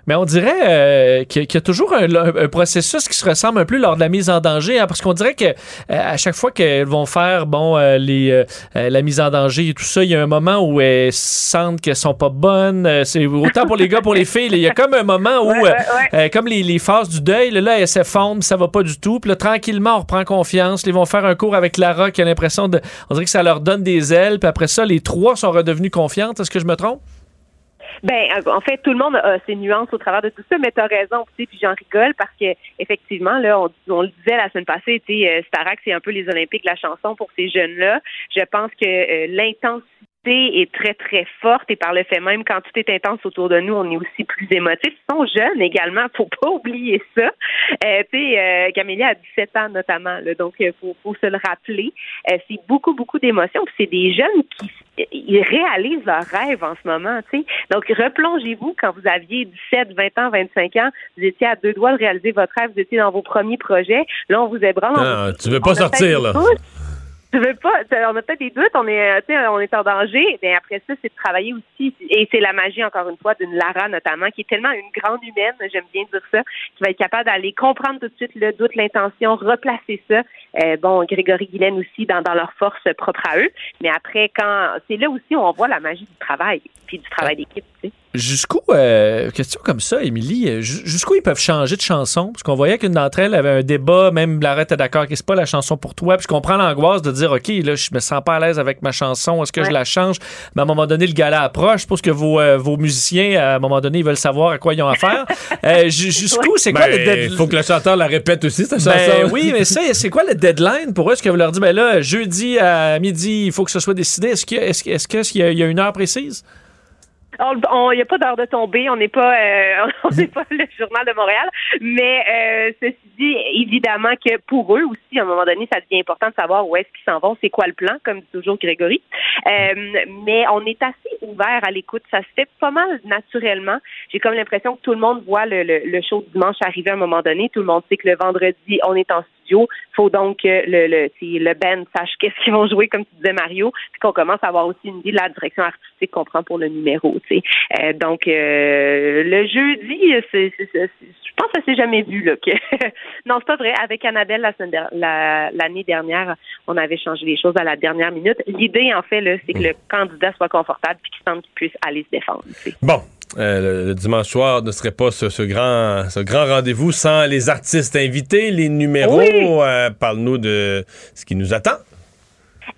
Mais on dirait euh, qu'il y, a- toujours un, un processus qui se ressemble un peu lors de la mise en danger, hein, parce qu'on dirait que euh, à chaque fois qu'elles vont faire bon euh, les la mise en danger et tout ça, il y a un moment où elles sentent qu'elles sont pas bonnes. C'est autant pour les gars pour les filles. Il y a comme un moment où, Ouais, ouais, comme les, les phases du deuil, là, là, elles s'effondrent, ça va pas du tout. Puis là, tranquillement, on reprend confiance. Ils vont faire un cours avec Lara qui a l'impression de, on dirait que ça leur donne des ailes. Puis après ça, les trois sont redevenus confiantes. Est-ce que je me trompe? Ben, en fait, tout le monde a ses nuances au travers de tout ça, mais tu as raison, tu sais, puis j'en rigole parce que effectivement, là, on, on le disait la semaine passée, tu sais, euh, Starac, c'est un peu les Olympiques la chanson pour ces jeunes-là. Je pense que euh, l'intensité est très, très forte et par le fait même, quand tout est intense autour de nous, on est aussi plus émotif. Ils sont jeunes également, faut pas oublier ça. Euh, tu sais, euh, Camélia a 17 ans notamment, là, donc il faut, faut se le rappeler. Euh, c'est beaucoup, beaucoup d'émotions. Puis c'est des jeunes qui ils réalisent leurs rêves en ce moment, sais. Donc, replongez-vous quand vous aviez 17, 20 ans, 25 ans, vous étiez à deux doigts de réaliser votre rêve, vous étiez dans vos premiers projets. Là, on vous ébranle. Ah, tu veux pas sortir, là. Tu veux pas, on a peut-être des doutes, on est, euh, on est en danger. Mais après ça, c'est de travailler aussi. Et c'est la magie, encore une fois, d'une Lara notamment, qui est tellement une grande humaine, j'aime bien dire ça, qui va être capable d'aller comprendre tout de suite le doute, l'intention, replacer ça. Euh, bon, Grégory Guylaine aussi dans, dans leur force propre à eux. Mais après, quand c'est là aussi où on voit la magie du travail, puis du travail d'équipe, Jusqu'où, euh, question comme ça, Émilie, euh, ju- jusqu'où ils peuvent changer de chanson? Parce qu'on voyait qu'une d'entre elles avait un débat, même Lara était d'accord que c'est pas la chanson pour toi. Puis je comprends l'angoisse de dire, OK, là, je me sens pas à l'aise avec ma chanson, est-ce que je la change? Mais à un moment donné, le gala approche. Je pense que vos, euh, vos musiciens, à un moment donné, ils veulent savoir à quoi ils ont affaire. Euh, ju- jusqu'où, c'est quoi le Ben, deadline? il faut que le chanteur la répète aussi, cette Ben chanson. oui, mais ça, c'est quoi le deadline pour eux? Est-ce que vous leur dites, ben là, jeudi à midi, il faut que ce soit décidé? Est-ce qu'il y il y a une heure précise? Il n'y a pas d'heure de tomber, on n'est pas, euh, on n'est pas le journal de Montréal, mais euh, ceci dit, évidemment que pour eux aussi, à un moment donné, ça devient important de savoir où est-ce qu'ils s'en vont, c'est quoi le plan, comme dit toujours Grégory. Euh, mais on est assez ouvert à l'écoute, ça se fait pas mal naturellement. J'ai comme l'impression que tout le monde voit le, le, le show dimanche arriver à un moment donné, tout le monde sait que le vendredi, on est en studio, faut donc que le, le, si le band sache qu'est-ce qu'ils vont jouer, comme tu disais Mario, puis qu'on commence à avoir aussi une idée de la direction artistique qu'on prend pour le numéro. Euh, donc euh, le jeudi, c'est, c'est- c'est- je pense que ça s'est jamais vu là. Que... non, c'est pas vrai. Avec Annabelle la semaine der- la- l'année dernière, on avait changé les choses à la dernière minute. L'idée, en fait, là, c'est que le candidat soit confortable puis qu'il sente qu'il puisse aller se défendre. Bon. Euh, le, dimanche soir ne serait pas ce, ce grand, ce grand rendez-vous sans les artistes invités, les numéros. Oui. Euh, Parle-nous de ce qui nous attend.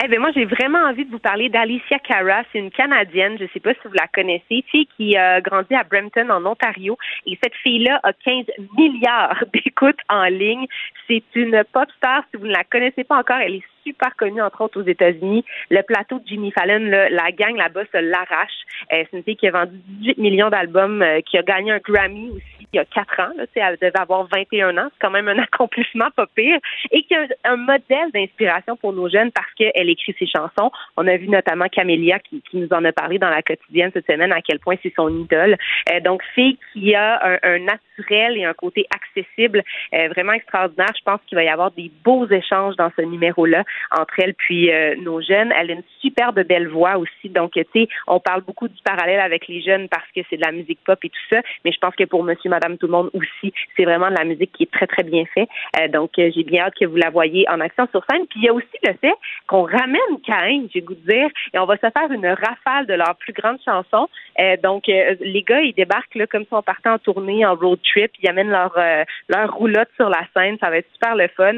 Eh bien, moi, j'ai vraiment envie de vous parler d'Alicia Cara. C'est une Canadienne. Je ne sais pas si vous la connaissez. Fille qui a grandi à Brampton, en Ontario. Et cette fille-là a 15 milliards d'écoutes en ligne. C'est une pop star. Si vous ne la connaissez pas encore, elle est super connue, entre autres, aux États-Unis. Le plateau de Jimmy Fallon, la gang là-bas se l'arrache. Euh, c'est une fille qui a vendu 18 millions d'albums, euh, qui a gagné un Grammy aussi il y a 4 ans. Là, elle devait avoir 21 ans. C'est quand même un accomplissement pas pire. Et qui a un, un modèle d'inspiration pour nos jeunes parce qu'elle écrit ses chansons. On a vu notamment Camélia qui, qui nous en a parlé dans la quotidienne cette semaine à quel point c'est son idole. Euh, donc, fille qui a un, un naturel et un côté accessible euh, vraiment extraordinaire. Je pense qu'il va y avoir des beaux échanges dans ce numéro-là entre elle puis euh, nos jeunes. Elle a une superbe belle voix aussi. Donc, tu sais, on parle beaucoup du parallèle avec les jeunes parce que c'est de la musique pop et tout ça. Mais je pense que pour monsieur, madame, tout le monde aussi, c'est vraiment de la musique qui est très, très bien faite. Euh, donc, euh, j'ai bien hâte que vous la voyez en action sur scène. Puis, il y a aussi le fait qu'on ramène Caïn, j'ai goût de dire, et on va se faire une rafale de leurs plus grandes chansons. Euh, donc, euh, les gars, ils débarquent là, comme si on partait en tournée, en road trip. Ils amènent leur, euh, leur roulotte sur la scène. Ça va être super le fun.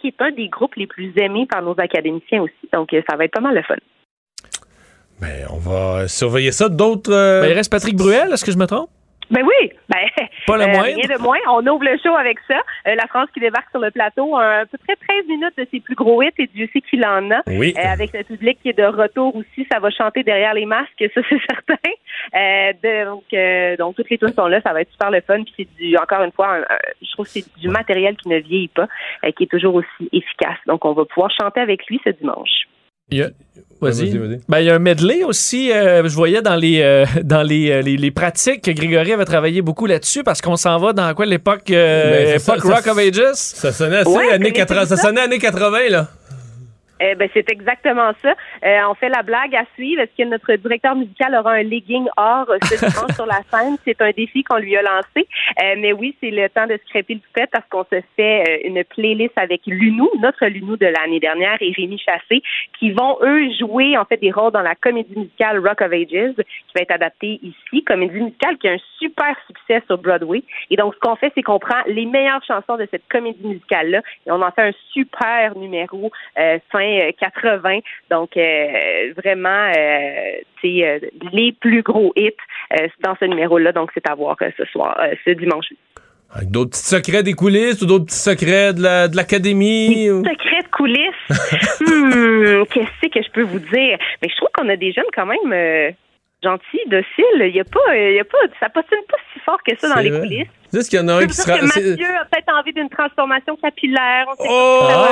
Qui est un des groupes les plus aimés par nos académiciens aussi. Donc, euh, ça va être pas mal le fun. Ben, on va surveiller ça. D'autres. euh, Ben, il reste Patrick Bruel, est-ce que je me trompe? Ben oui, ben, Pas le euh, rien de moins. On ouvre le show avec ça. Euh, la France qui débarque sur le plateau, à peu près 13 minutes de ses plus gros hits, et Dieu sait qu'il en a. Oui. Euh, avec le public qui est de retour aussi, ça va chanter derrière les masques, ça c'est certain. Euh, de- donc, euh, donc toutes les tunes sont là, ça va être super le fun. Puis c'est du, encore une fois, un- un- je trouve que c'est du matériel qui ne vieillit pas, euh, qui est toujours aussi efficace. Donc on va pouvoir chanter avec lui ce dimanche. Il y a- Vas-y. Vas-y, vas-y. Ben, il y a un medley aussi. euh, je voyais dans les euh, dans les, euh, les, les pratiques que Grégory avait travaillé beaucoup là-dessus parce qu'on s'en va dans quoi l'époque euh, Ben, ça, Rock of Ages? Ça sonnait assez Ouais, années connaissez-vous 80. Ça ça? sonnait années 80, là. Euh, ben, c'est exactement ça. Euh, on fait la blague à suivre. Est-ce que notre directeur musical aura un legging or euh, ce dimanche sur la scène? C'est un défi qu'on lui a lancé. Euh, mais oui, c'est le temps de scraper le toupette parce qu'on se fait euh, une playlist avec Lunou, notre Lunou de l'année dernière, et Rémi Chassé, qui vont, eux, jouer en fait des rôles dans la comédie musicale Rock of Ages, qui va être adaptée ici. Comédie musicale qui a un super succès sur Broadway. Et donc, ce qu'on fait, c'est qu'on prend les meilleures chansons de cette comédie musicale-là et on en fait un super numéro euh, fin euh, 80. Donc, euh, vraiment, euh, tu sais, euh, les plus gros hits euh, dans ce numéro-là. Donc, c'est à voir euh, ce soir, euh, ce dimanche. Avec d'autres petits secrets des coulisses ou d'autres petits secrets de la- de l'académie. ou- Secret de coulisses? Hmm, Qu'est-ce que je peux vous dire? Mais je trouve qu'on a des jeunes quand même gentils, dociles. Il y a pas, il y a pas, ça postule pas si fort que ça dans C'est les vrai. coulisses. Juste qu'il y en a un qui sera. que c'est- Mathieu a peut-être envie d'une transformation capillaire. On sait Oh! pas si ça va.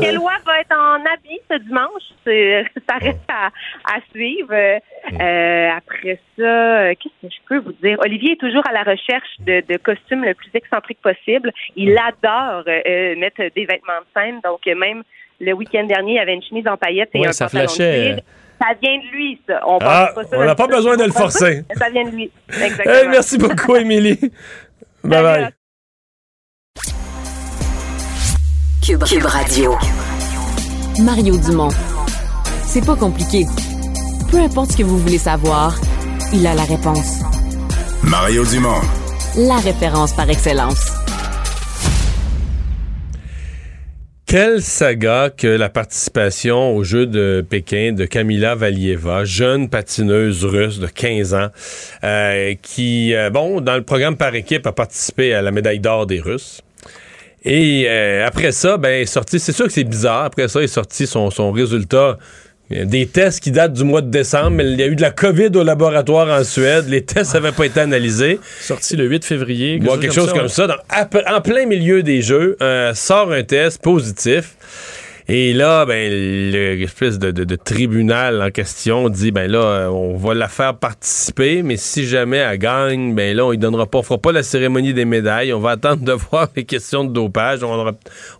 Est-ce être en habit ce dimanche? C'est- Ça reste à, à suivre. Euh, après ça, euh, qu'est-ce que je peux vous dire? Olivier est toujours à la recherche de, de costumes le plus excentrique possible. Il adore euh, euh, mettre des vêtements de scène. Donc, euh, même le week-end dernier, il y avait une chemise en paillettes et Ouais, un ça pantalon de flashait. cuir. Ça vient de lui, ça. On Ah, pense pas ça on n'a pas besoin de le forcer. Ça vient de lui. Exactement. Hey, merci beaucoup, Émilie. Bye bye. Cube, Cube Radio. Mario Dumont. C'est pas compliqué. Peu importe ce que vous voulez savoir, il a la réponse. Mario Dumont. La référence par excellence. Quelle saga que la participation aux Jeux de Pékin de Kamila Valieva, jeune patineuse russe de 15 ans, euh, qui, euh, bon, dans le programme par équipe, a participé à la médaille d'or des Russes. Et euh, après ça, ben, est sorti, c'est sûr que c'est bizarre, après ça, est sorti son, son résultat des tests qui datent du mois de décembre, mais il y a eu de la COVID au laboratoire en Suède, les tests n'avaient pas été analysés. Sorti le 8 février. Bon, quelque chose comme ça. Dans- en plein milieu des jeux, euh, sort un test positif. Et là, ben, l'espèce de, de- de tribunal en question dit, ben là, euh, on va la faire participer, mais si jamais elle gagne, ben là, on ne donnera pas, on fera pas la cérémonie des médailles. On va attendre de voir les questions de dopage. On, aura-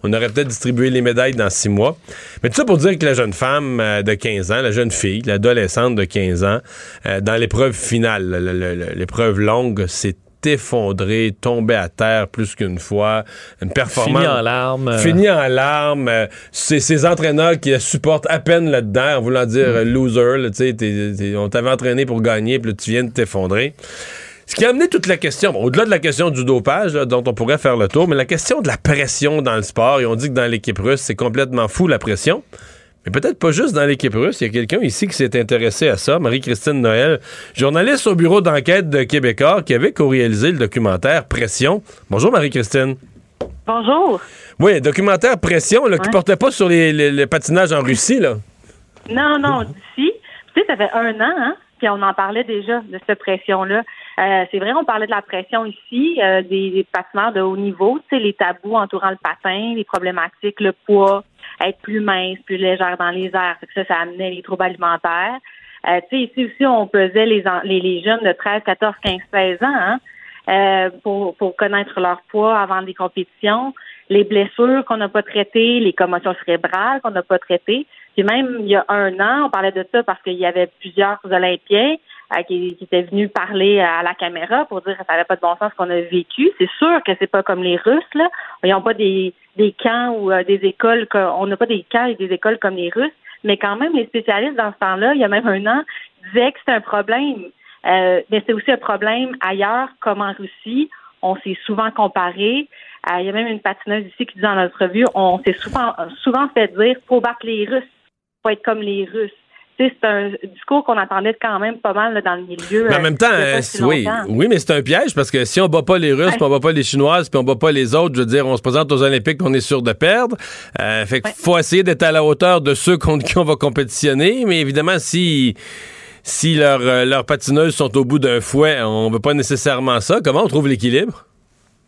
on aurait peut-être distribué les médailles dans six mois. Mais tout ça pour dire que la jeune femme euh, de 15 ans, la jeune fille, l'adolescente de 15 ans, euh, dans l'épreuve finale, le- le- le- l'épreuve longue, c'est effondré, tombé à terre plus qu'une fois, une performance Fini en larmes. fini en larmes. c'est ses entraîneurs qui la supportent à peine là-dedans, en voulant dire Mm. loser. là, tu sais, t'es- t'es- on t'avait entraîné pour gagner, puis là, tu viens de t'effondrer. Ce qui a amené toute la question, bon, au-delà de la question du dopage, là, dont on pourrait faire le tour, mais la question de la pression dans le sport. Et on dit que dans l'équipe russe, c'est complètement fou la pression. Mais peut-être pas juste dans l'équipe russe. Il y a quelqu'un ici qui s'est intéressé à ça, Marie-Christine Noël, journaliste au bureau d'enquête de Québécois, qui avait co-réalisé le documentaire Pression. Bonjour Marie-Christine. Bonjour. Oui, documentaire Pression, là, qui Ouais. portait pas sur les, les- le patinage en Russie, là. Non, non, d'ici. Tu sais, ça fait un an, hein, puis on en parlait déjà de cette pression-là. Euh, c'est vrai, on parlait de la pression ici, euh, des, des patineurs de haut niveau, tu sais, les tabous entourant le patin, les problématiques, le poids, être plus mince, plus légère dans les airs. Que ça, ça amenait les troubles alimentaires. Euh, tu sais, ici aussi, on pesait les, les, les jeunes de 13, 14, 15, 16 ans, hein, euh, pour, pour connaître leur poids avant les compétitions, les blessures qu'on n'a pas traitées, les commotions cérébrales qu'on n'a pas traitées. Puis même il y a un an, on parlait de ça parce qu'il y avait plusieurs Olympiens qui, qui étaient venus parler à la caméra pour dire que ça n'avait pas de bon sens ce qu'on a vécu. C'est sûr que c'est pas comme les Russes, là. Ils n'ont pas des, des camps ou euh, des écoles, on n'a pas des camps et des écoles comme les Russes, mais quand même, les spécialistes dans ce temps-là, il y a même un an, disaient que c'est un problème. Euh, mais c'est aussi un problème ailleurs, comme en Russie. On s'est souvent comparé. Euh, il y a même une patineuse ici qui dit dans notre revue, on s'est souvent, souvent fait dire faut battre les Russes, faut être comme les Russes. C'est un discours qu'on attendait quand même pas mal dans le milieu. Mais en même temps, euh, oui, oui, mais c'est un piège parce que si on bat pas les Russes, puis on bat pas les Chinoises, puis on bat pas les autres, je veux dire, on se présente aux Olympiques, on est sûr de perdre. Euh, fait qu'il faut essayer d'être à la hauteur de ceux contre qui on va compétitionner, mais évidemment, si si euh, leurs patineuses sont au bout d'un fouet, on veut pas nécessairement ça. Comment on trouve l'équilibre?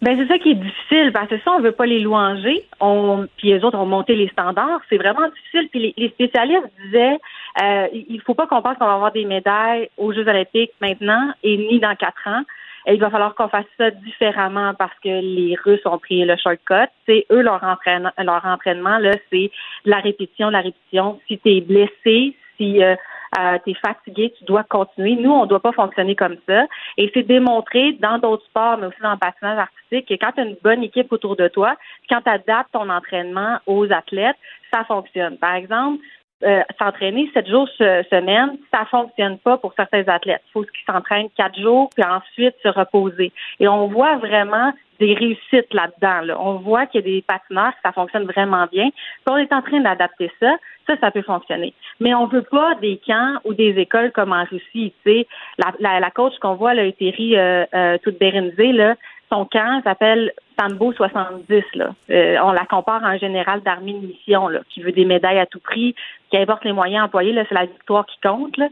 Ben c'est ça qui est difficile parce que ça on veut pas les louanger, on puis les autres ont monté les standards, c'est vraiment difficile. Puis les, spécialistes disaient euh, il faut pas qu'on pense qu'on va avoir des médailles aux Jeux Olympiques maintenant et ni dans quatre ans. Et il va falloir qu'on fasse ça différemment parce que les Russes ont pris le shortcut. C'est eux leur entraînement, leur entraînement là, c'est la répétition, la répétition. Si tu es blessé, si euh, euh, tu es fatigué, tu dois continuer. Nous, on ne doit pas fonctionner comme ça. Et c'est démontré dans d'autres sports, mais aussi dans le patinage artistique, que quand tu as une bonne équipe autour de toi, quand tu adaptes ton entraînement aux athlètes, ça fonctionne. Par exemple, euh, s'entraîner sept jours semaine, ça fonctionne pas pour certains athlètes. Il faut qu'ils s'entraînent quatre jours, puis ensuite se reposer. Et on voit vraiment des réussites là-dedans. On voit qu'il y a des patineurs ça fonctionne vraiment bien. Puis on est en train d'adapter ça. Ça, ça peut fonctionner. Mais on veut pas des camps ou des écoles comme en Russie. Tu sais, la, la, la coach qu'on voit, là, Thierry euh, euh, toute là, son camp s'appelle Sambo 70. Là. Euh, on la compare à un général d'armée de mission là, qui veut des médailles à tout prix, qui importe les moyens employés. Là, c'est la victoire qui compte. Là.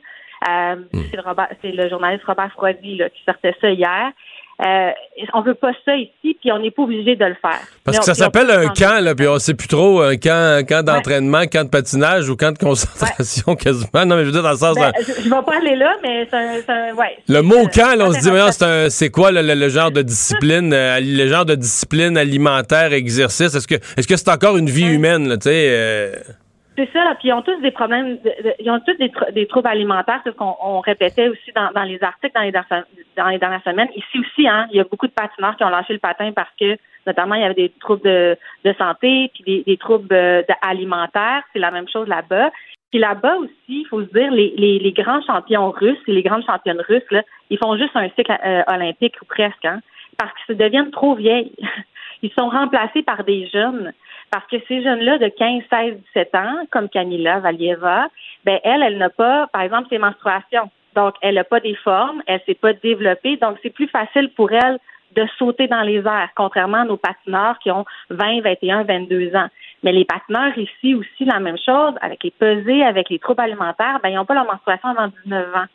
Euh, hmm. C'est le, le, journaliste Robert Froidi là, qui sortait ça hier. Euh, on veut pas ça ici, puis on n'est pas obligé de le faire. Parce que ça s'appelle un camp, là, puis on sait plus trop un camp, un camp d'entraînement, un camp de patinage ou camp de concentration quasiment. Non, mais je veux dire dans le sens. Ben, je, vais pas aller là, mais c'est un, ouais. Le mot camp, là, on se dit, c'est quoi le, genre de discipline, euh, le genre de discipline alimentaire, exercice? Est-ce que, est-ce que c'est encore une vie humaine, tu sais euh? C'est ça, puis ils ont tous des problèmes, ils ont tous des, troubles alimentaires, ce qu'on répétait aussi dans, les articles dans les, dans les dernières semaines. Ici aussi, hein, il y a beaucoup de patineurs qui ont lâché le patin parce que, notamment, il y avait des troubles de, santé, puis des, troubles euh, alimentaires. C'est la même chose là-bas. Puis là-bas aussi, il faut se dire, les, les, grands champions russes et les grandes championnes russes, là, ils font juste un cycle euh, olympique ou presque, hein, parce qu'ils se deviennent trop vieilles. Ils sont remplacés par des jeunes. Parce que ces jeunes-là de 15, 16, 17 ans, comme Camilla Valieva, ben elle, elle n'a pas, par exemple, ses menstruations. Donc, elle n'a pas des formes, elle ne s'est pas développée. Donc, c'est plus facile pour elle de sauter dans les airs, contrairement à nos patineurs qui ont 20, 21, 22 ans. Mais les patineurs ici aussi, la même chose, avec les pesées, avec les troubles alimentaires, ben, ils n'ont pas leur menstruation avant 19 ans.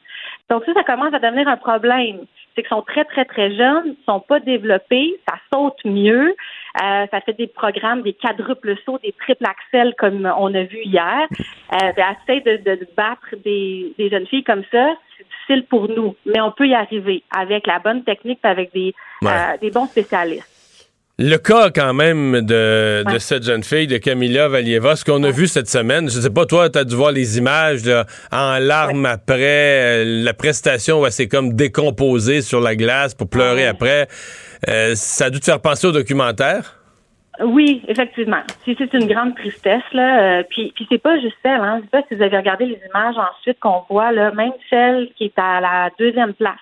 Donc ça, ça commence à devenir un problème. C'est qu'ils sont très, très, très jeunes, sont pas développés, ça saute mieux, euh, ça fait des programmes, des quadruples sauts, des triples axels comme on a vu hier. Euh, essayer de, de, battre des, des jeunes filles comme ça, c'est difficile pour nous, mais on peut y arriver avec la bonne technique, avec des, euh, des bons spécialistes. Le cas quand même de, de, cette jeune fille, de Camilla Valieva, ce qu'on a vu cette semaine, je sais pas, toi, tu as dû voir les images en larmes après, euh, la prestation où elle s'est comme décomposée sur la glace pour pleurer après. Euh, ça a dû te faire penser au documentaire? Oui, effectivement. C'est une grande tristesse là. Euh, puis, puis c'est pas juste elle. Hein. Je sais pas si vous avez regardé les images ensuite qu'on voit là, même celle qui est à la deuxième place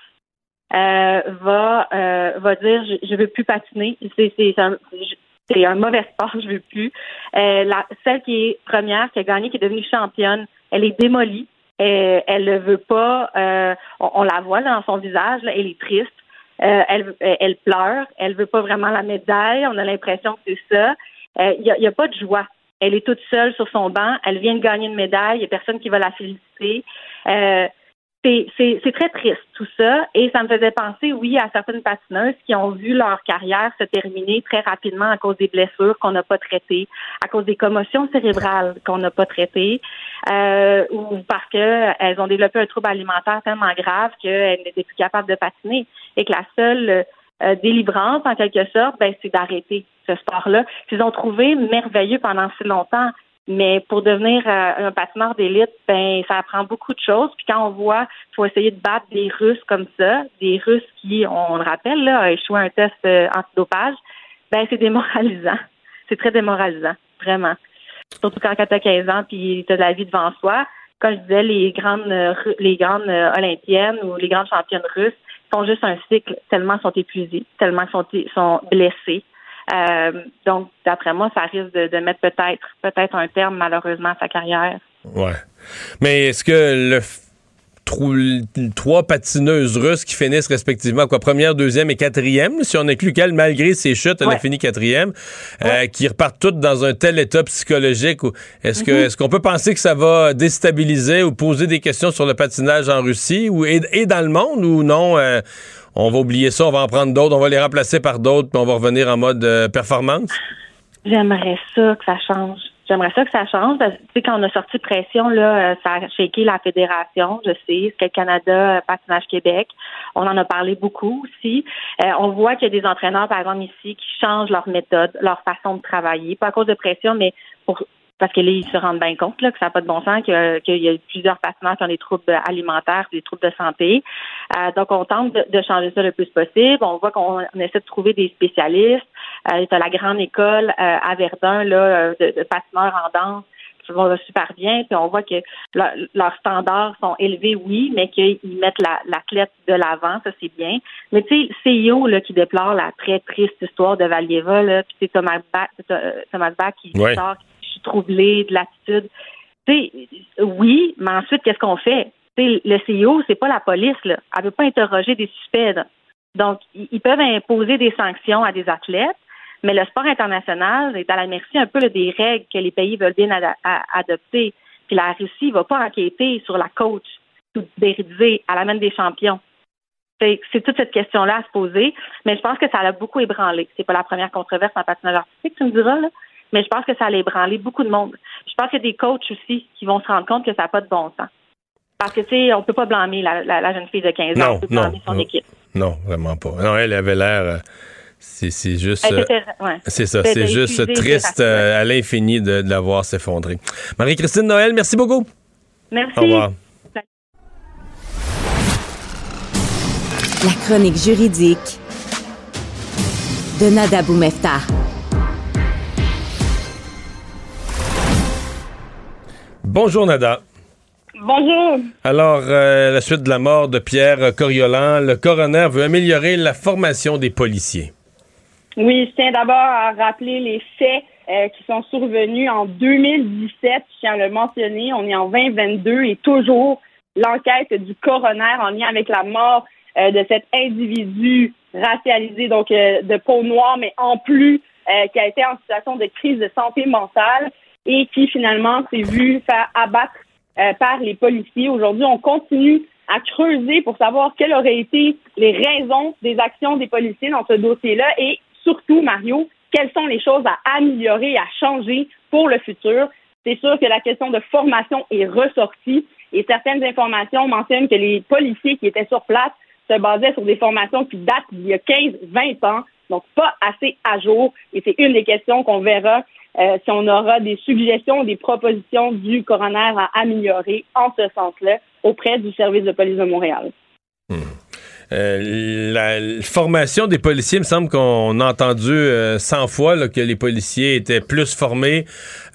euh, va euh, va dire je, je veux plus patiner. C'est un, un mauvais sport, je veux plus. Euh, la, celle qui est première, qui a gagné, qui est devenue championne, elle est démolie. Euh, elle ne veut pas. Euh, on, la voit dans son visage, là, elle est triste. elle, elle pleure. Elle veut pas vraiment la médaille. On a l'impression que c'est ça. Il n'y a, y a pas de joie. Elle est toute seule sur son banc. Elle vient de gagner une médaille. Il n'y a personne qui va la féliciter. Euh, c'est très triste tout ça et ça me faisait penser, oui, à certaines patineuses qui ont vu leur carrière se terminer très rapidement à cause des blessures qu'on n'a pas traitées, à cause des commotions cérébrales qu'on n'a pas traitées, euh, ou parce qu'elles ont développé un trouble alimentaire tellement grave qu'elles n'étaient plus capables de patiner et que la seule euh, délivrance, en quelque sorte, ben, c'est d'arrêter ce sport-là. Ils ont trouvé merveilleux pendant si longtemps. Mais pour devenir euh, un patineur d'élite, ben ça apprend beaucoup de choses. Puis quand on voit qu'il faut essayer de battre des Russes comme ça, des Russes qui, on, le rappelle, là, ont échoué un test euh, antidopage, ben c'est démoralisant. C'est très démoralisant, vraiment. Surtout quand tu as 15 ans puis tu as de la vie devant soi. Comme je disais, les grandes euh, les grandes olympiennes ou les grandes championnes russes font juste un cycle tellement sont épuisées, tellement sont, sont blessées. Euh, donc, d'après moi, ça risque de, mettre peut-être peut-être un terme malheureusement à sa carrière. Ouais. Mais est-ce que le trois patineuses russes qui finissent respectivement quoi première, deuxième et quatrième. Si on inclut qu'elle, malgré ses chutes, elle a fini quatrième, euh, qui repartent toutes dans un tel état psychologique. Est-ce que mm-hmm. est-ce qu'on peut penser que ça va déstabiliser ou poser des questions sur le patinage en Russie ou et, dans le monde ou non? Euh, on va oublier ça, on va en prendre d'autres, on va les remplacer par d'autres, puis on va revenir en mode euh, performance? J'aimerais ça que ça change. J'aimerais ça que ça change. Tu sais, quand on a sorti pression, là, euh, ça a shaké la fédération, je sais, que Canada, euh, Patinage Québec. On en a parlé beaucoup aussi. On voit qu'il y a des entraîneurs, par exemple, ici, qui changent leur méthode, leur façon de travailler, pas à cause de pression, mais pour parce que là, ils se rendent bien compte là, que ça n'a pas de bon sens, qu'il y, a plusieurs patineurs qui ont des troubles alimentaires, des troubles de santé. donc, on tente de, changer ça le plus possible. On voit qu'on essaie de trouver des spécialistes. Euh, tu la grande école euh, à Verdun là, euh, de, de patineurs en danse qui vont super bien. Puis on voit que leurs standards sont élevés, oui, mais qu'ils mettent l'athlète de l'avant, ça c'est bien. Mais tu sais, CEO là, qui déplore la très triste histoire de Valieva, là, puis c'est Thomas Bach, Thomas Bach qui sort, suis de l'attitude. Oui, mais ensuite, qu'est-ce qu'on fait? le CEO, c'est pas la police, là. Elle veut pas interroger des suspects. Donc, ils peuvent imposer des sanctions à des athlètes, mais le sport international est à la merci un peu des règles que les pays veulent bien adopter. Puis la Russie ne va pas enquêter sur la coach d'Eridze à la main des champions. C'est toute cette question-là à se poser, mais je pense que ça l'a beaucoup ébranlé. C'est pas la première controverse en patinage artistique, tu me diras, là, mais je pense que ça a ébranlé beaucoup de monde. Je pense qu'il y a des coachs aussi qui vont se rendre compte que ça n'a pas de bon sens. Parce que, tu sais, on peut pas blâmer la, jeune fille de 15 ans, on peut blâmer son équipe. Non, vraiment pas. Non, elle avait l'air... Euh, c'est juste. Euh, c'est ça, c'est juste triste euh, à l'infini de, de, la voir s'effondrer. Marie-Christine Noël, merci beaucoup. Merci. Au revoir. La chronique juridique de Nada Boumefta. Bonjour Nada. Bonjour. Alors, euh, la suite de la mort de Pierre Coriolan, le coroner veut améliorer la formation des policiers. Oui, je tiens d'abord à rappeler les faits euh, qui sont survenus en 2017. Je tiens à le mentionner. On est en 2022 et toujours l'enquête du coroner en lien avec la mort euh, de cet individu racialisé, donc de peau noire, mais en plus qui a été en situation de crise de santé mentale et qui finalement s'est vu faire abattre par les policiers. Aujourd'hui, on continue à creuser pour savoir quelles auraient été les raisons des actions des policiers dans ce dossier-là et surtout, Mario, quelles sont les choses à améliorer, à changer pour le futur? C'est sûr que la question de formation est ressortie et certaines informations mentionnent que les policiers qui étaient sur place se basaient sur des formations qui datent d'il y a 15, 20 ans, donc pas assez à jour. Et c'est une des questions qu'on verra euh, si on aura des suggestions, des propositions du coroner à améliorer en ce sens-là auprès du service de police de Montréal. Hmm. Euh, la formation des policiers, il me semble qu'on a entendu 100 euh, fois que les policiers étaient plus formés,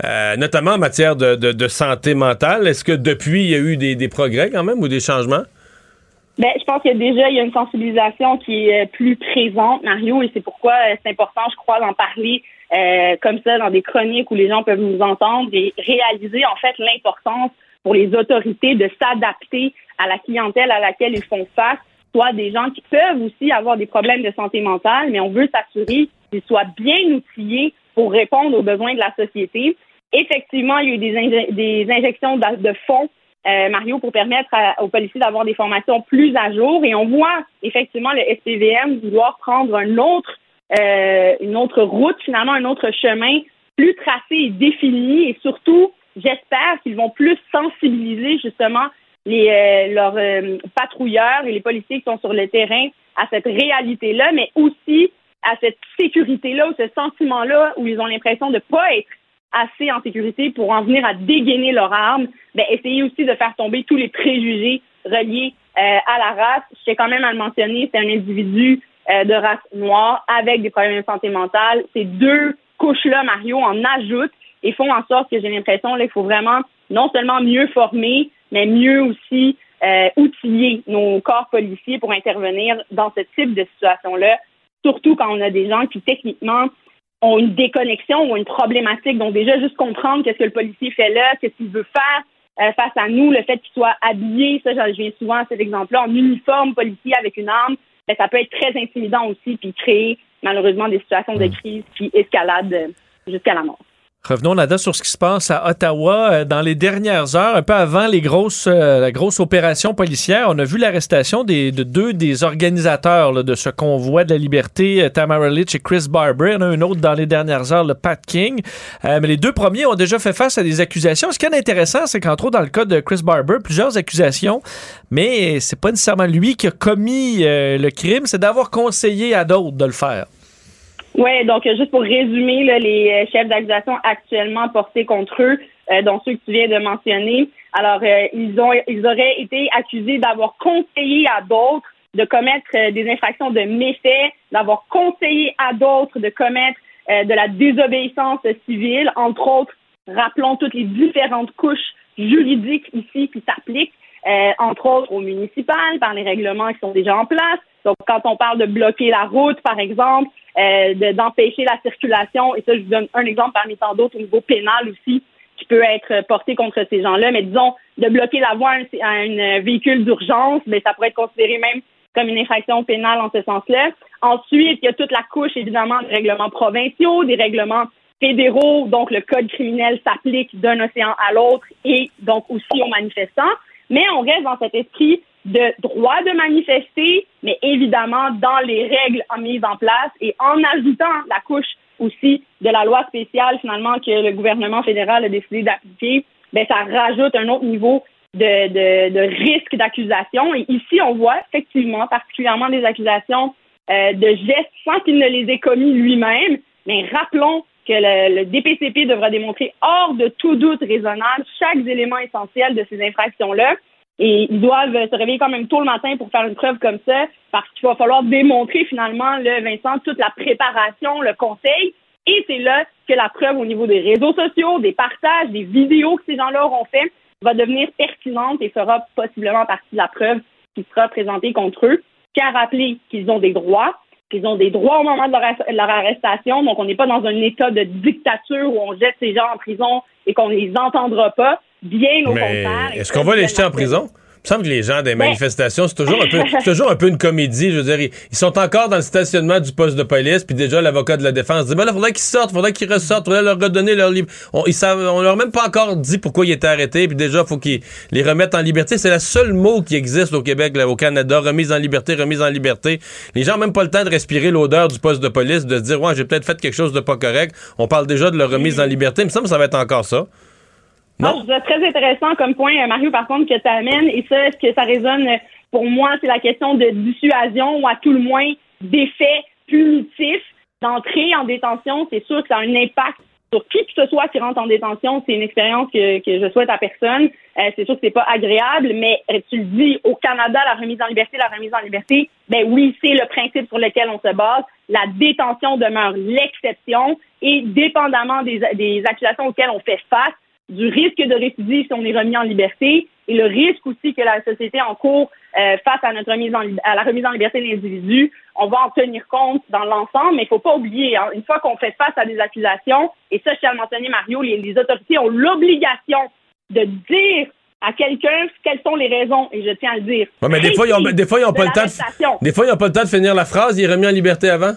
euh, notamment en matière de, santé mentale. Est-ce que depuis, il y a eu des, progrès quand même ou des changements? Ben, je pense que déjà, il y a une sensibilisation qui est plus présente, Mario, et c'est pourquoi c'est important, je crois, d'en parler comme ça dans des chroniques où les gens peuvent nous entendre et réaliser en fait l'importance pour les autorités de s'adapter à la clientèle à laquelle ils font face soit des gens qui peuvent aussi avoir des problèmes de santé mentale, mais on veut s'assurer qu'ils soient bien outillés pour répondre aux besoins de la société. Effectivement, il y a eu des, injections de, fonds, euh, Mario, pour permettre aux policiers d'avoir des formations plus à jour. Et on voit effectivement le SPVM vouloir prendre un autre, euh, une autre route, finalement, un autre chemin plus tracé et défini. Et surtout, j'espère qu'ils vont plus sensibiliser justement les, euh, leurs euh, patrouilleurs et les policiers qui sont sur le terrain à cette réalité-là, mais aussi à cette sécurité-là ou ce sentiment-là où ils ont l'impression de ne pas être assez en sécurité pour en venir à dégainer leur arme, ben, essayer aussi de faire tomber tous les préjugés reliés euh, à la race. Je quand même à le mentionner, c'est un individu de race noire avec des problèmes de santé mentale. Ces deux couches-là, Mario, en ajoutent et font en sorte que j'ai l'impression qu'il faut vraiment non seulement mieux former, mais mieux aussi euh, outiller nos corps policiers pour intervenir dans ce type de situation-là, surtout quand on a des gens qui techniquement ont une déconnexion ou une problématique. Donc déjà, juste comprendre qu'est-ce que le policier fait là, qu'est-ce qu'il veut faire, euh, face à nous, le fait qu'ils soient habillés, ça, je viens souvent à cet exemple-là, en uniforme policier avec une arme, ça peut être très intimidant aussi, puis créer malheureusement des situations de crise qui escaladent euh, jusqu'à la mort. Revenons, Nada, sur ce qui se passe à Ottawa. Euh, dans les dernières heures, un peu avant les grosses, euh, la grosse opération policière, on a vu l'arrestation des, de deux des organisateurs là, de ce convoi de la liberté, euh, Tamara Litch et Chris Barber. Il y en a un autre dans les dernières heures, le Pat King. Euh, mais les deux premiers ont déjà fait face à des accusations. Ce qui est intéressant, c'est qu'entre autres, dans le cas de Chris Barber, plusieurs accusations, mais c'est pas nécessairement lui qui a commis euh, le crime, c'est d'avoir conseillé à d'autres de le faire. Oui, donc euh, juste pour résumer, là, les euh, chefs d'accusation actuellement portés contre eux, euh, dont ceux que tu viens de mentionner, alors euh, ils ont ils auraient été accusés d'avoir conseillé à d'autres de commettre euh, des infractions de méfaits, d'avoir conseillé à d'autres de commettre euh, de la désobéissance civile, entre autres, rappelons toutes les différentes couches juridiques ici qui s'appliquent, entre autres au municipal, par les règlements qui sont déjà en place. Donc, quand on parle de bloquer la route, par exemple, euh, de- d'empêcher la circulation, et ça, je vous donne un exemple parmi tant d'autres au niveau pénal aussi, qui peut être porté contre ces gens-là, mais disons, de bloquer la voie à un, un véhicule d'urgence, mais ça pourrait être considéré même comme une infraction pénale en ce sens-là. Ensuite, il y a toute la couche, évidemment, des règlements provinciaux, des règlements fédéraux, donc le code criminel s'applique d'un océan à l'autre et donc aussi aux manifestants. Mais on reste dans cet esprit de droit de manifester, mais évidemment dans les règles mises en place et en ajoutant la couche aussi de la loi spéciale finalement que le gouvernement fédéral a décidé d'appliquer, ben ça rajoute un autre niveau de, de, de risque d'accusation. Et ici, on voit effectivement particulièrement des accusations euh, de gestes sans qu'il ne les ait commis lui-même. Mais rappelons que le, le DPCP devra démontrer hors de tout doute raisonnable chaque élément essentiel de ces infractions-là. Et ils doivent se réveiller quand même tôt le matin pour faire une preuve comme ça, parce qu'il va falloir démontrer finalement, le Vincent, toute la préparation, le conseil. Et c'est là que la preuve au niveau des réseaux sociaux, des partages, des vidéos que ces gens-là auront fait, va devenir pertinente et fera possiblement partie de la preuve qui sera présentée contre eux. Qu'à rappeler qu'ils ont des droits, qu'ils ont des droits au moment de leur, leur arrestation. Donc, on n'est pas dans un état de dictature où on jette ces gens en prison et qu'on ne les entendra pas. Bien au Mais contraire. est-ce qu'on va les jeter en prison? Il me semble que les gens des Ben- manifestations, c'est toujours un peu, toujours un peu une comédie. Je veux dire, ils, sont encore dans le stationnement du poste de police, puis déjà l'avocat de la défense dit, ben là, faudrait qu'ils sortent, faudrait qu'ils ressortent, faudrait leur redonner leur libre. On, ils savent, on leur a même pas encore dit pourquoi ils étaient arrêtés, puis déjà, faut qu'ils les remettent en liberté. C'est le seul mot qui existe au Québec, là, au Canada, remise en liberté, remise en liberté. Les gens ont même pas le temps de respirer l'odeur du poste de police, de se dire, ouais, j'ai peut-être fait quelque chose de pas correct. On parle déjà de leur remise en liberté. Il me semble que ça va être encore ça. Non, très intéressant comme point, euh, Mario, par contre, que tu amènes. Et ça, ce que ça résonne euh, pour moi, c'est la question de dissuasion ou à tout le moins d'effet punitif d'entrée en détention? C'est sûr que ça a un impact sur qui que ce soit qui rentre en détention. C'est une expérience que, que je souhaite à personne. Euh, c'est sûr que c'est pas agréable, mais tu le dis, au Canada, la remise en liberté, la remise en liberté, ben oui, c'est le principe sur lequel on se base. La détention demeure l'exception et dépendamment des, des accusations auxquelles on fait face, du risque de récidive si on est remis en liberté et le risque aussi que la société en cours euh, face à notre remise en à la remise en liberté de l'individu, on va en tenir compte dans l'ensemble, mais il faut pas oublier, hein, une fois qu'on fait face à des accusations, et ça je tiens à le mentionner Mario, les, les autorités ont l'obligation de dire à quelqu'un quelles sont les raisons, et je tiens à le dire. Ouais, mais des fois, ils ont, précises des fois, ils ont de pas le temps de, des fois, ils ont pas le temps de finir la phrase. Il est remis en liberté avant?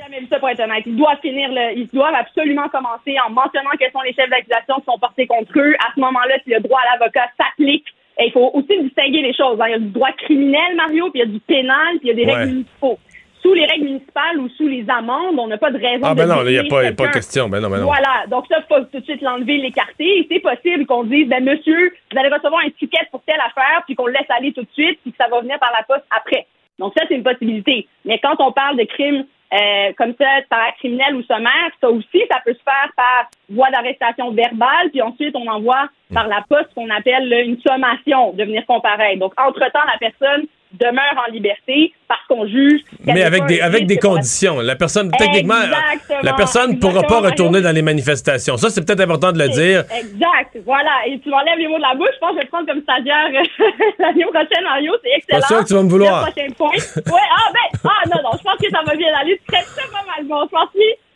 Jamais vu ça pour être honnête. Ils doivent finir le, ils doivent absolument commencer en mentionnant quels sont les chefs d'accusation qui sont portés contre eux. À ce moment-là, si le droit à l'avocat s'applique, et il faut aussi distinguer les choses. hein. Il y a du droit criminel, Mario, puis il y a du pénal, puis il y a des Ouais. règles municipaux. Sous les règles municipales ou sous les amendes, on n'a pas de raison Ah, de ben non, il n'y a pas, y a pas quelqu'un. question. Ben non, ben non. Voilà. Donc ça, faut tout de suite l'enlever, l'écarter. Et c'est possible qu'on dise, ben monsieur, vous allez recevoir un ticket pour telle affaire, puis qu'on le laisse aller tout de suite, puis que ça va venir par la poste après. Donc ça, c'est une possibilité. Mais quand on parle de crimes euh, comme ça, par criminel ou sommaire, ça aussi, ça peut se faire par voie d'arrestation verbale, puis ensuite on envoie par la poste qu'on appelle là, une sommation de venir comparaître. Donc, entre-temps, la personne demeure en liberté parce qu'on juge. Mais avec des, avec des conditions. La personne, techniquement, Exactement, la personne ne pourra pas retourner dans les manifestations. Ça, c'est peut-être important de le dire. Exact, voilà. Et tu m'enlèves les mots de la bouche. Je pense que je vais te prendre comme stagiaire euh, l'année prochaine, Mario. C'est excellent. Pas sûr que tu vas me vouloir. Le prochain point. ouais, ah ben, ah non, non, je pense que ça va bien aller. C'est très pas mal bon. Je pense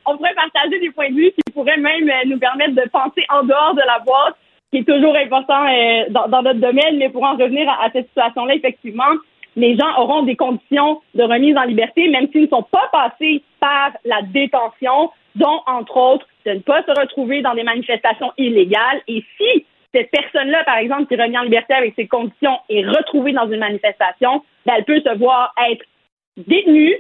qu'on pourrait partager des points de vue qui pourraient même euh, nous permettre de penser en dehors de la boîte. qui est toujours important euh, dans, dans, notre domaine, mais pour en revenir à, cette situation-là, effectivement, les gens auront des conditions de remise en liberté, même s'ils ne sont pas passés par la détention, dont, entre autres, de ne pas se retrouver dans des manifestations illégales. Et si cette personne-là, par exemple, qui revient en liberté avec ces conditions est retrouvée dans une manifestation, ben, elle peut se voir être détenue,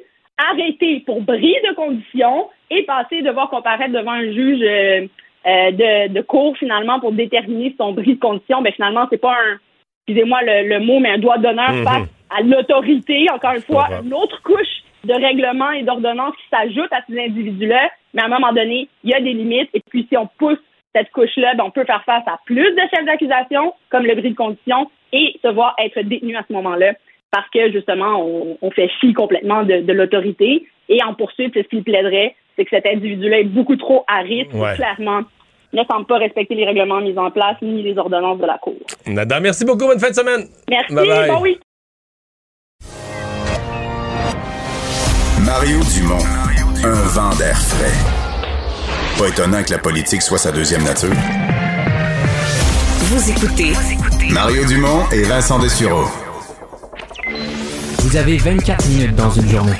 arrêtée pour bris de conditions et passer devoir comparaître devant un juge euh, euh, de, de cours finalement pour déterminer son bris de conditions. Ben finalement, c'est pas un, excusez-moi le, mot, mais un doigt d'honneur mhm. face à l'autorité. Encore une fois, une autre couche de règlements et d'ordonnances qui s'ajoute à ces individus-là. Mais à un moment donné, il y a des limites. Et puis, si on pousse cette couche-là, ben, on peut faire face à plus de chefs d'accusation, comme le bris de condition, et se voir être détenu à ce moment-là, parce que justement, on, fait fi complètement de, l'autorité. Et en poursuite, ce qu'il plaiderait, c'est que cet individu-là est beaucoup trop à risque, clairement ne semble pas respecter les règlements mis en place ni les ordonnances de la Cour. Nada, merci beaucoup. Bonne fin de semaine. Merci. Bon oui. Mario Dumont, un vent d'air frais. Pas étonnant que la politique soit sa deuxième nature. Vous écoutez Mario Dumont et Vincent Dessureau. Vous avez 24 minutes dans une journée.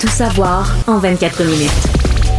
Tout savoir en 24 minutes.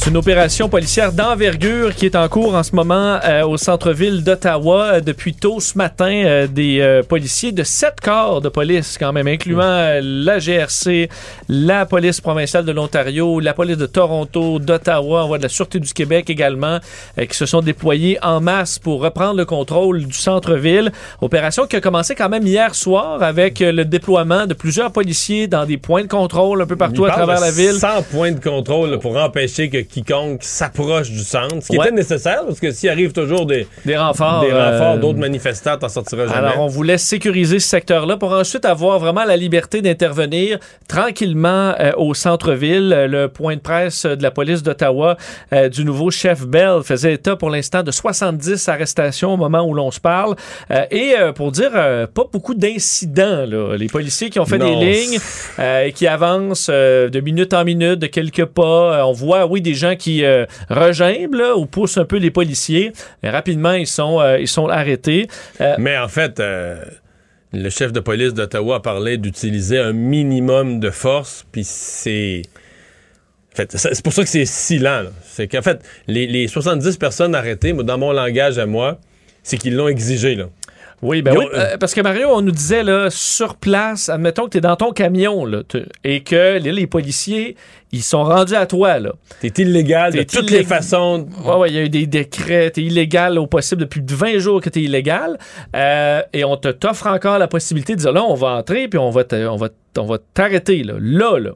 C'est une opération policière d'envergure qui est en cours en ce moment euh, au centre-ville d'Ottawa. Depuis tôt ce matin, euh, des euh, policiers de sept corps de police quand même, incluant la GRC, la police provinciale de l'Ontario, la police de Toronto, d'Ottawa, on voit de la Sûreté du Québec également, qui se sont déployés en masse pour reprendre le contrôle du centre-ville. Opération qui a commencé quand même hier soir avec le déploiement de plusieurs policiers dans des points de contrôle un peu partout à travers la ville. 100 points de contrôle pour empêcher que quiconque s'approche du centre, ce qui était nécessaire, parce que s'il arrive toujours des, des renforts, des renforts euh, d'autres manifestants, t'en sortiras jamais. Alors, on voulait sécuriser ce secteur-là pour ensuite avoir vraiment la liberté d'intervenir tranquillement euh, au centre-ville. Le point de presse de la police d'Ottawa euh, du nouveau chef Bell faisait état pour l'instant de 70 arrestations au moment où l'on se parle. et pour dire, pas beaucoup d'incidents. Les policiers qui ont fait des lignes et qui avancent de minute en minute, de quelques pas. on voit, oui, des gens qui euh, ou poussent un peu les policiers. rapidement, ils sont, euh, ils sont arrêtés. Euh, Mais en fait, le chef de police d'Ottawa parlait d'utiliser un minimum de force, puis c'est... c'est pour ça que c'est si lent. C'est qu'en fait, les, les, 70 personnes arrêtées, dans mon langage à moi, c'est qu'ils l'ont exigé. Là. Oui, ben oui, euh, parce que Mario, on nous disait là, sur place, admettons que tu es dans ton camion là, et que les policiers, ils sont rendus à toi. là. T'es illégal de toutes les façons. Oui, ouais, il y a eu des décrets. T'es illégal au possible depuis 20 jours que t'es illégal. Euh, et on te t'offre encore la possibilité de dire là, on va entrer puis on va on va, on va t'arrêter là. Là, là.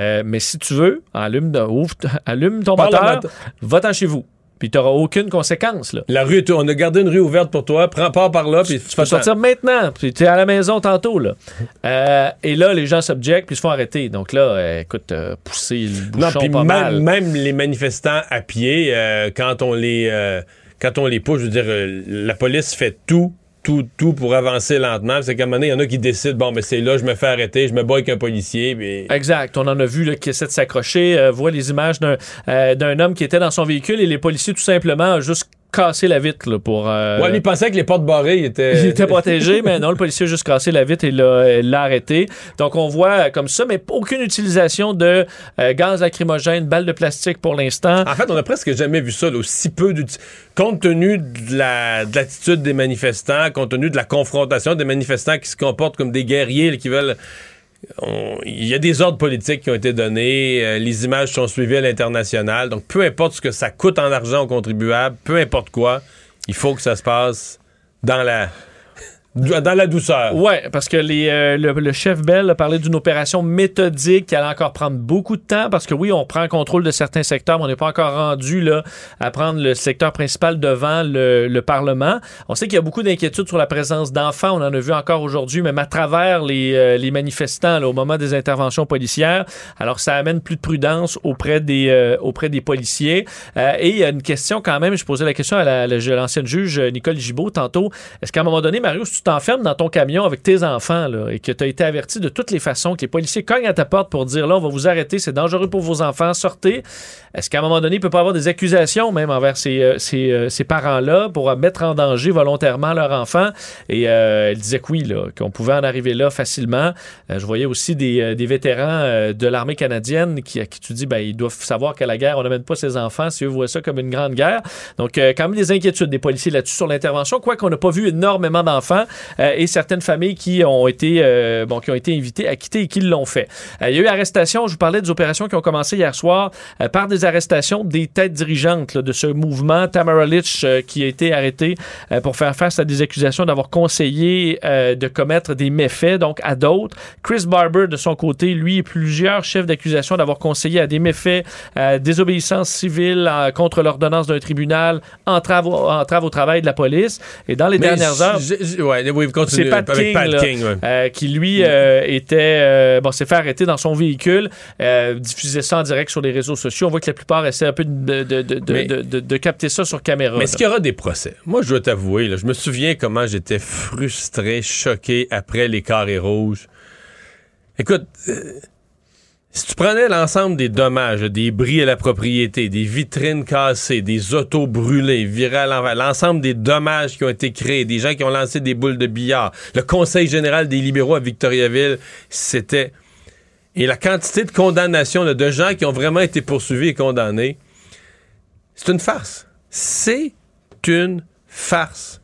Euh, mais si tu veux, allume, ouvre, allume ton moteur, va-t'en chez vous puis tu n'auras aucune conséquence. Là. La rue, on a gardé une rue ouverte pour toi, prends pas par là, puis tu peux sortir maintenant, puis tu es à la maison tantôt. Là. Euh, et là, les gens s'objectent, puis se font arrêter. Donc là, euh, écoute, euh, pousser le bouchon pas même, mal. Même les manifestants à pied, quand on les quand on les pousse, je veux dire, la police fait tout tout, tout pour avancer lentement. C'est qu'à un moment donné, il y en a qui décident, bon, mais c'est là, je me fais arrêter, je me bats avec un policier. Exact. On en a vu là, qui essaie de s'accrocher. Euh, voit les images d'un euh, d'un homme qui était dans son véhicule et les policiers, tout simplement, juste casser la vitre pour. Euh, ouais, lui pensait que les portes barrées étaient. Il était protégé, mais non, le policier a juste cassé la vitre et l'a arrêté. Donc on voit comme ça, mais aucune utilisation de euh, gaz lacrymogène, balles de plastique pour l'instant. En fait, on a presque jamais vu ça, aussi peu compte tenu de l'attitude des manifestants, compte tenu de la confrontation des manifestants qui se comportent comme des guerriers qui veulent il y a des ordres politiques qui ont été donnés, euh, les images sont suivies à l'international. Donc, peu importe ce que ça coûte en argent aux contribuables, peu importe quoi, il faut que ça se passe dans la dans la douceur. Oui, parce que euh, le, chef Bell a parlé d'une opération méthodique qui allait encore prendre beaucoup de temps parce que oui, on prend contrôle de certains secteurs, mais on n'est pas encore rendu là, à prendre le secteur principal devant le, le Parlement. On sait qu'il y a beaucoup d'inquiétudes sur la présence d'enfants. On en a vu encore aujourd'hui, même à travers les, euh, manifestants au moment des interventions policières. Alors, ça amène plus de prudence auprès des, euh, policiers. et il y a une question quand même, je posais la question à l'ancienne juge Nicole Gibault tantôt. Est-ce qu'à un moment donné, Mario, tu t'enfermes dans ton camion avec tes enfants là, et que tu as été averti de toutes les façons, que les policiers cognent à ta porte pour dire là, on va vous arrêter, c'est dangereux pour vos enfants, sortez. Est-ce qu'à un moment donné, il peut pas avoir des accusations même envers ces, euh, ces, euh, ces parents-là pour mettre en danger volontairement leur enfant? Et euh, elle disait que oui, qu'on pouvait en arriver là facilement. Euh, je voyais aussi des, des vétérans de l'armée canadienne qui, à qui tu dis, ben, ils doivent savoir qu'à la guerre, on n'amène pas ses enfants si eux voient ça comme une grande guerre. Donc, euh, quand même des inquiétudes des policiers là-dessus sur l'intervention, quoiqu'on n'a pas vu énormément d'enfants euh, et certaines familles qui ont été, euh, bon, qui ont été invitées à quitter et qui l'ont fait. Euh, il y a eu arrestation, je vous parlais des opérations qui ont commencé hier soir euh, par des arrestations des têtes dirigeantes là, de ce mouvement. Tamara Litch qui a été arrêtée pour faire face à des accusations d'avoir conseillé de commettre des méfaits, donc à d'autres. Chris Barber, de son côté, lui, et plusieurs chefs d'accusation d'avoir conseillé à des méfaits, euh, désobéissance civile euh, contre l'ordonnance d'un tribunal, entrave au, entrave au travail de la police. Et dans les Mais dernières heures, ouais, oui, continue c'est Pat King, Pat là, King, ouais. euh, qui lui euh, était euh, bon s'est fait arrêter dans son véhicule, diffusait ça en direct sur les réseaux sociaux. On voit que la plupart essaient un peu de, de, de, de, Mais- de- capter ça sur caméra. Mais est-ce qu'il y aura des procès? Moi, je dois t'avouer, je me souviens comment j'étais frustré, choqué après les carrés rouges. Écoute, si tu prenais l'ensemble des dommages, des bris à la propriété, des vitrines cassées, des autos brûlées, virées à l'ensemble des dommages qui ont été créés, des gens qui ont lancé des boules de billard, le Conseil général des libéraux à Victoriaville, c'était... Et la quantité de condamnations là, de gens qui ont vraiment été poursuivis et condamnés, c'est une farce. C'est une farce.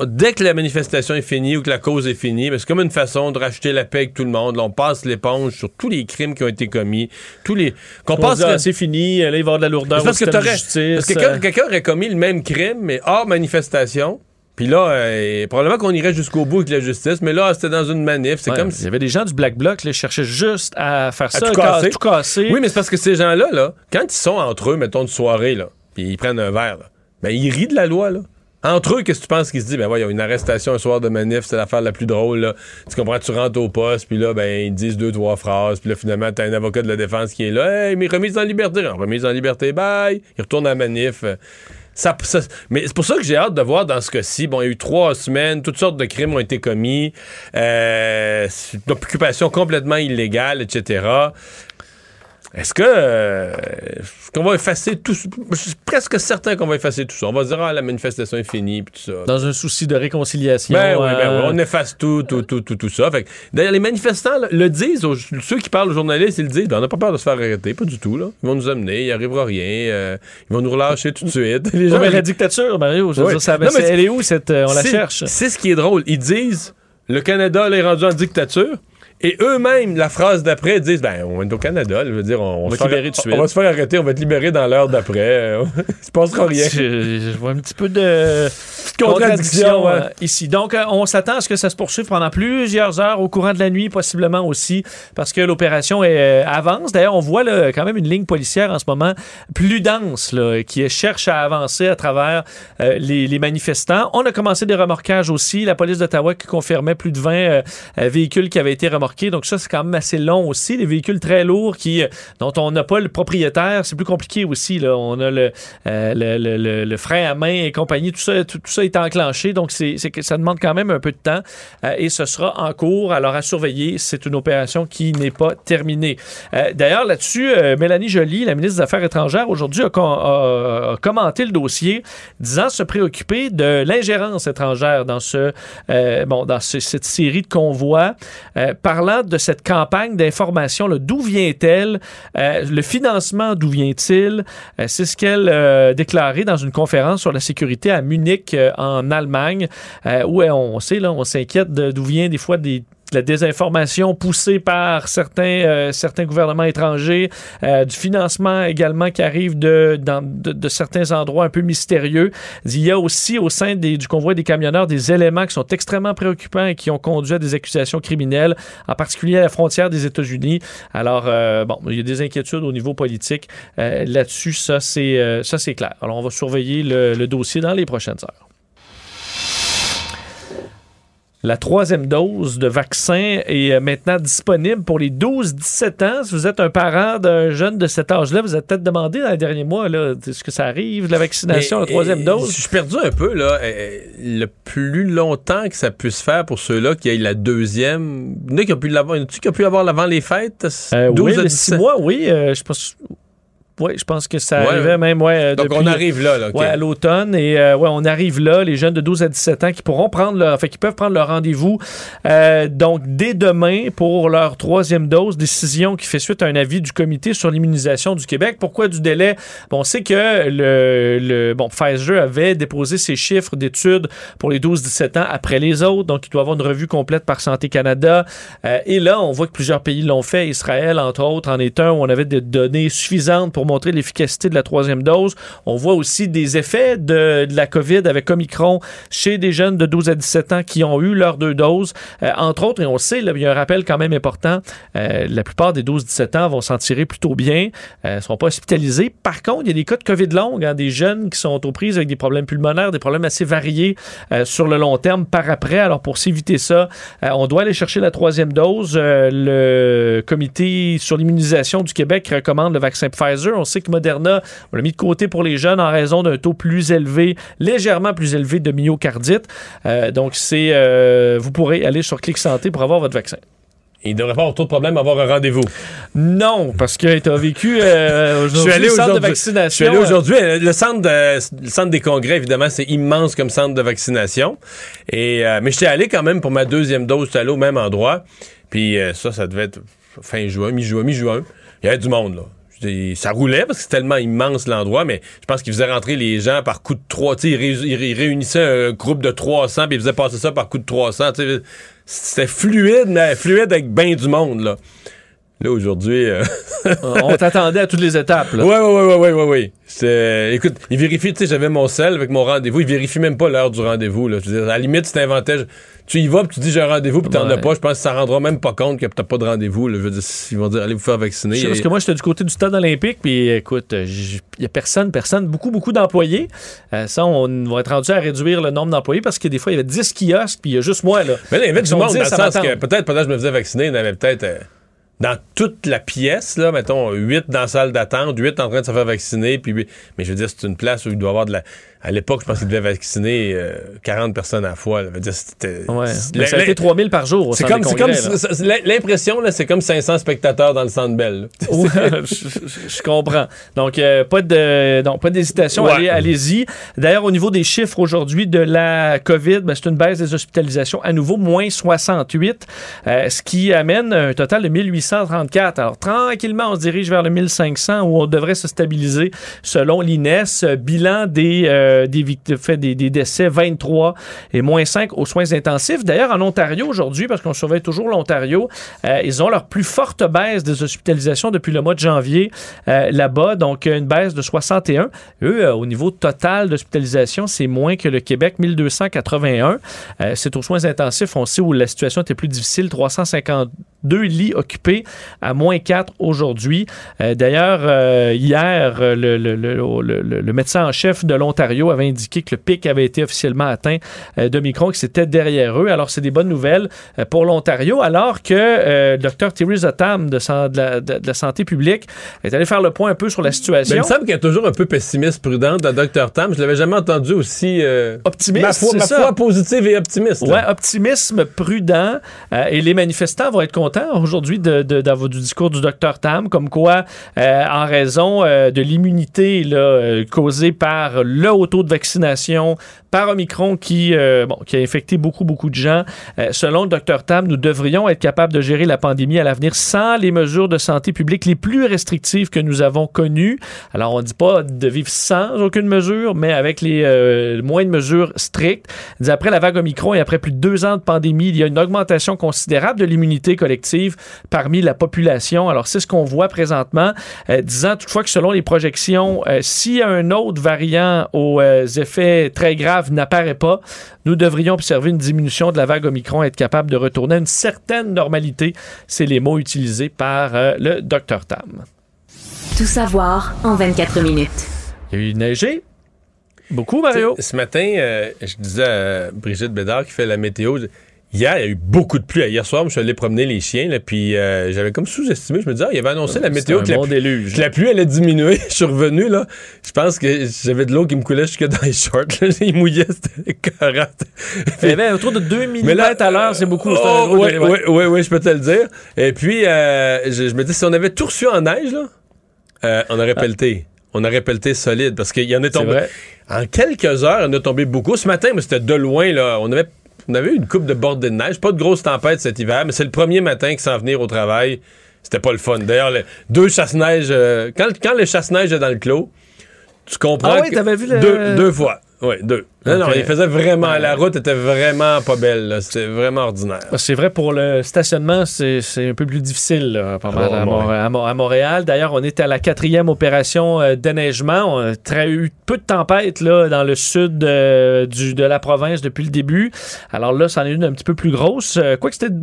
On- dès que la manifestation est finie ou que la cause est finie, ben, c'est comme une façon de racheter la paix avec tout le monde. Là, on passe l'éponge sur tous les crimes qui ont été commis, tous les qu'on passe ah, c'est fini, là, il va y avoir de la lourdeur c'est parce au que système de t'aurais- justice. parce que quelqu'un euh, quelqu'un aurait commis le même crime, mais hors manifestation. Puis là, euh, probablement qu'on irait jusqu'au bout avec la justice, mais là, c'était dans une manif. C'est ouais, comme Il si. y avait des gens du Black Bloc qui cherchaient juste à faire ça, tout ca- casser. tout casser. Oui, mais c'est parce que ces gens-là, là, quand ils sont entre eux, mettons, de soirée, là, puis ils prennent un verre, là, ben, ils rient de la loi, là. Entre eux, qu'est-ce que tu penses qu'ils se disent? Ben, voyons, une arrestation un soir de manif, c'est l'affaire la plus drôle, là. Tu comprends, tu rentres au poste, puis là, ben, ils disent deux, trois phrases, puis là, finalement, t'as un avocat de la défense qui est là. Hey, mais remise en liberté. Remise en liberté, bye. Il retourne à la manif. Ça, ça- mais c'est pour ça que j'ai hâte de voir dans ce cas-ci. Bon, il y a eu trois semaines, toutes sortes de crimes ont été commis, euh, c'est une occupation complètement illégale, etc. Est-ce que euh, qu'on va effacer tout ça? Je suis presque certain qu'on va effacer tout ça. On va dire ah la manifestation est finie puis tout ça. Dans un souci de réconciliation. Ben oui, ben euh, oui, on efface tout, tout, tout, tout, tout ça. Fait que, D'ailleurs, les manifestants là, le disent, aux- ceux qui parlent aux journalistes, ils le disent, ben, on n'a pas peur de se faire arrêter, pas du tout. Là. Ils vont nous amener, il n'y arrivera rien, euh, ils vont nous relâcher tout de suite. Les gens, mais la dictature, Mario, je veux Ouais. dire, ça, Non, mais c'est- elle est où cette. on la cherche? C'est ce qui est drôle. Ils disent le Canada là, est rendu en dictature. Et eux-mêmes, la phrase d'après, disent ben, on est au Canada. je veux dire, on, On va se faire- de on suite. va se faire arrêter, on va être libéré dans l'heure d'après. Il se passera rien. Je, je vois un petit peu de contradiction, euh, ici. Donc, euh, on s'attend à ce que ça se poursuive pendant plusieurs heures au courant de la nuit, possiblement aussi, parce que l'opération euh, avance. D'ailleurs, on voit là, quand même une ligne policière en ce moment plus dense, là, qui cherche à avancer à travers euh, les, les manifestants. On a commencé des remorquages aussi. La police d'Ottawa qui confirmait plus de 20 euh, euh, véhicules qui avaient été remorqués. Donc, ça, c'est quand même assez long aussi. Des véhicules très lourds qui, euh, dont on n'a pas le propriétaire. C'est plus compliqué aussi. Là. On a le, euh, le, le- frein à main et compagnie. Tout ça, tout, ça est enclenché. Donc, c'est, ça demande quand même un peu de temps. Euh, et ce sera en cours. Alors, à surveiller. C'est une opération qui n'est pas terminée. D'ailleurs, là-dessus, Mélanie Joly, la ministre des Affaires étrangères, aujourd'hui a, commenté le dossier, disant se préoccuper de l'ingérence étrangère dans ce, bon, dans ce- cette série de convois, euh, parlant de cette campagne d'information, d'où vient-elle, euh, le financement, d'où vient-il, Euh, c'est ce qu'elle a déclaré dans une conférence sur la sécurité à Munich, euh, en Allemagne, euh, où euh, on sait, là, on s'inquiète d'où vient des fois des de la désinformation poussée par certains, euh, certains gouvernements étrangers, euh, du financement également qui arrive de, dans- de, de certains endroits un peu mystérieux. Il y a aussi au sein des- du convoi des camionneurs des éléments qui sont extrêmement préoccupants et qui ont conduit à des accusations criminelles, en particulier à la frontière des États-Unis. Alors, euh, bon, il y a des inquiétudes au niveau politique euh, là-dessus, ça c'est euh, ça c'est clair. Alors, on va surveiller le, le dossier dans les prochaines heures. La troisième dose de vaccin est euh, maintenant disponible pour les 12-17 ans. Si vous êtes un parent d'un jeune de cet âge-là, vous êtes peut-être demandé dans les derniers mois, là, est-ce que ça arrive, la vaccination, la troisième et- dose? Je suis perdu un peu, là. Euh, Le plus longtemps que ça puisse faire pour ceux-là qui aient la deuxième. Il y en a qui ont pu l'avoir. Qui ont pu l'avoir avant les fêtes? Euh, 12 oui, à le 17. six mois, oui. euh, je pense. Oui, je pense que ça Ouais. arrivait même, ouais. euh, Donc, depuis- on arrive là, là. OK. Ouais, à l'automne. Et euh, ouais, on arrive là, les jeunes de 12 à 17 ans qui pourront prendre leur, enfin, qui peuvent prendre leur rendez-vous. euh, donc, dès demain, pour leur troisième dose, décision qui fait suite à un avis du comité sur l'immunisation du Québec. Pourquoi du délai? Bon, on sait que le, le bon, Pfizer avait déposé ses chiffres d'études pour les 12-17 ans après les autres. Donc, il doit avoir une revue complète par Santé Canada. Euh, et là, on voit que plusieurs pays l'ont fait. Israël, entre autres, en est un où on avait des données suffisantes pour montrer l'efficacité de la troisième dose. On voit aussi des effets de, la COVID avec Omicron chez des jeunes de 12 à 17 ans qui ont eu leurs deux doses. Euh, entre autres, et on le sait, il y a un rappel quand même important, euh, la plupart des 12-17 ans vont s'en tirer plutôt bien, euh, ne seront pas hospitalisés. Par contre, il y a des cas de COVID longue, hein, des jeunes qui sont aux prises avec des problèmes pulmonaires, des problèmes assez variés euh, sur le long terme par après. Alors, pour s'éviter ça, euh, on doit aller chercher la troisième dose. Euh, le comité sur l'immunisation du Québec recommande le vaccin Pfizer. On sait que Moderna, on l'a mis de côté pour les jeunes en raison d'un taux plus élevé, légèrement plus élevé de myocardite. Euh, donc, c'est, euh, vous pourrez aller sur Clic Santé pour avoir votre vaccin. Il ne devrait pas avoir trop de problème à avoir un rendez-vous. Non, parce que tu as vécu euh, Je suis aujourd'hui allé le centre de vaccination. Je suis allé euh, aujourd'hui. Le centre, de- le centre des congrès, évidemment, c'est immense comme centre de vaccination. Et, euh, mais j'étais allé quand même pour ma deuxième dose. J'étais allé au même endroit. Puis euh, ça, ça devait être fin juin, mi-juin, mi-juin. Il y avait du monde, là. Ça roulait parce que c'est tellement immense l'endroit, mais je pense qu'ils faisaient rentrer les gens par coup de 3. Tu sais, ils, ré- ils ré- ils réunissaient un groupe de 300 puis ils faisaient passer ça par coup de 300. Tu sais, C'était fluide, mais fluide avec bien du monde, là. Là, aujourd'hui... euh, on t'attendait à toutes les étapes. là. Ouais, ouais, ouais, ouais, ouais. C'est- Écoute, il vérifie, tu sais, j'avais mon sel avec mon rendez-vous, il vérifie même pas l'heure du rendez-vous, là. Je veux dire, à la limite, tu t'inventais, tu y vas, puis tu dis j'ai un rendez-vous, puis t'en Ouais. as pas, je pense que ça rendra même pas compte que t'as pas de rendez-vous, là. Je veux dire, ils vont dire, allez vous faire vacciner. Je sais, Parce que moi, j'étais du côté du stade olympique, puis écoute, il n'y a personne, personne, beaucoup, beaucoup d'employés. Euh, ça, on va être rendu à réduire le nombre d'employés parce que des fois, il y avait 10 kiosques, puis il y a juste moi, là. Mais là, il y avait du monde, 10 dans le sens que peut-être pendant que je me faisais vacciner, il y en avait peut-être euh, dans toute la pièce, là, mettons, 8 dans la salle d'attente, 8 en train de se faire vacciner, puis mais je veux dire, c'est une place où il doit y avoir de la. À l'époque, je pense qu'il devait vacciner euh, 40 personnes à la fois. là. Dire. Ouais. Mais ça a été 3000 par jour C'est comme, l'impression, là, c'est comme 500 spectateurs dans le centre Bell. Ouais, je, comprends. Donc, euh, pas de, non, pas d'hésitation. Ouais. Allez, allez-y. D'ailleurs, au niveau des chiffres aujourd'hui de la COVID, ben, c'est une baisse des hospitalisations à nouveau, moins 68, euh, ce qui amène un total de 1834. Alors, tranquillement, on se dirige vers le 1500 où on devrait se stabiliser selon l'INES. Euh, Bilan des, euh, des, fait des, décès, 23 et moins 5 aux soins intensifs. D'ailleurs, en Ontario aujourd'hui, parce qu'on surveille toujours l'Ontario, euh, ils ont leur plus forte baisse des hospitalisations depuis le mois de janvier euh, là-bas, donc une baisse de 61. Eux, au niveau total d'hospitalisation, c'est moins que le Québec, 1281. Euh, c'est aux soins intensifs, on sait où la situation était plus difficile, 352 lits occupés à moins 4 aujourd'hui. Euh, D'ailleurs, euh, hier, le, le- le- médecin en chef de l'Ontario avait indiqué que le pic avait été officiellement atteint euh, de Micron, que c'était derrière eux. Alors, c'est des bonnes nouvelles pour l'Ontario, alors que le docteur Thierry Zotam de, la, de- de la santé publique est allé faire le point un peu sur la Mais situation. il me semble qu'elle est toujours un peu pessimiste, prudente, la Dr. Tam. Je l'avais jamais entendu aussi. Optimiste, Ma foi, ma positive et optimiste. là. Ouais, optimisme prudent. Et les manifestants vont être contents aujourd'hui de, du discours du docteur Tam, comme quoi, euh, en raison euh, de l'immunité euh, causée par le haut taux de vaccination, par Omicron qui, euh, bon, qui a infecté beaucoup, beaucoup de gens, euh, selon le docteur Tam, nous devrions être capables de gérer la pandémie à l'avenir sans les mesures de santé publique les plus restrictives que nous avons connues. Alors, on ne dit pas de vivre sans aucune mesure, mais avec les euh, moins de mesures strictes. Après la vague Omicron et après plus de deux ans de pandémie, il y a une augmentation considérable de l'immunité collective parmi la population. Alors, c'est ce qu'on voit présentement, disant toutefois que selon les projections, euh, si un autre variant aux effets très graves n'apparaît pas, nous devrions observer une diminution de la vague Omicron et être capable de retourner à une certaine normalité. C'est les mots utilisés par euh, le Dr Tam. Tout savoir en 24 minutes. Il y a eu neigé. Beaucoup, Mario. Ce matin, euh, je disais à Brigitte Bédard qui fait la météo, Hier, il y a eu beaucoup de pluie. Hier soir, je suis allé promener les chiens, là, puis euh, j'avais comme sous-estimé. Je me disais, ah, il avait annoncé la météo que la, bon pluie- déluge. que la pluie allait diminuer. je suis revenu, là. Je pense que j'avais de l'eau qui me coulait jusque dans les shorts. là. Il mouillait, c'était écœurant. Il y avait autour de 2 mm Mais là- à l'heure, c'est beaucoup. un Oh, oui, ouais. oui, oui, oui, je peux te le dire. Et puis, euh, je, je me dis, si on avait tout reçu en neige, là, euh, on aurait pelleté. On aurait pelleté solide parce qu'il y en est tombé. En quelques heures, il en a tombé beaucoup. Ce matin, mais c'était de loin, là. On avait, on avait eu une coupe de bordée de neige. Pas de grosse tempête cet hiver, mais c'est le premier matin que sans venir au travail. C'était pas le fun. D'ailleurs, le- deux chasse-neige. euh, quand, quand le chasse-neige est dans le clos, tu comprends. Ah oui, que- t'avais vu le- Deux, deux fois. Oui, deux. Non, non, il faisait vraiment. Ouais. La route était vraiment pas belle. C'était vraiment ordinaire. C'est vrai, pour le stationnement, c'est un peu plus difficile là, pas mal Ah, à, Montréal. D'ailleurs, on est à la quatrième opération euh, déneigement. On a très- eu peu de tempêtes là, dans le sud euh, du, de la province depuis le début. Alors là, c'en est une un petit peu plus grosse. Euh, Quoique c'était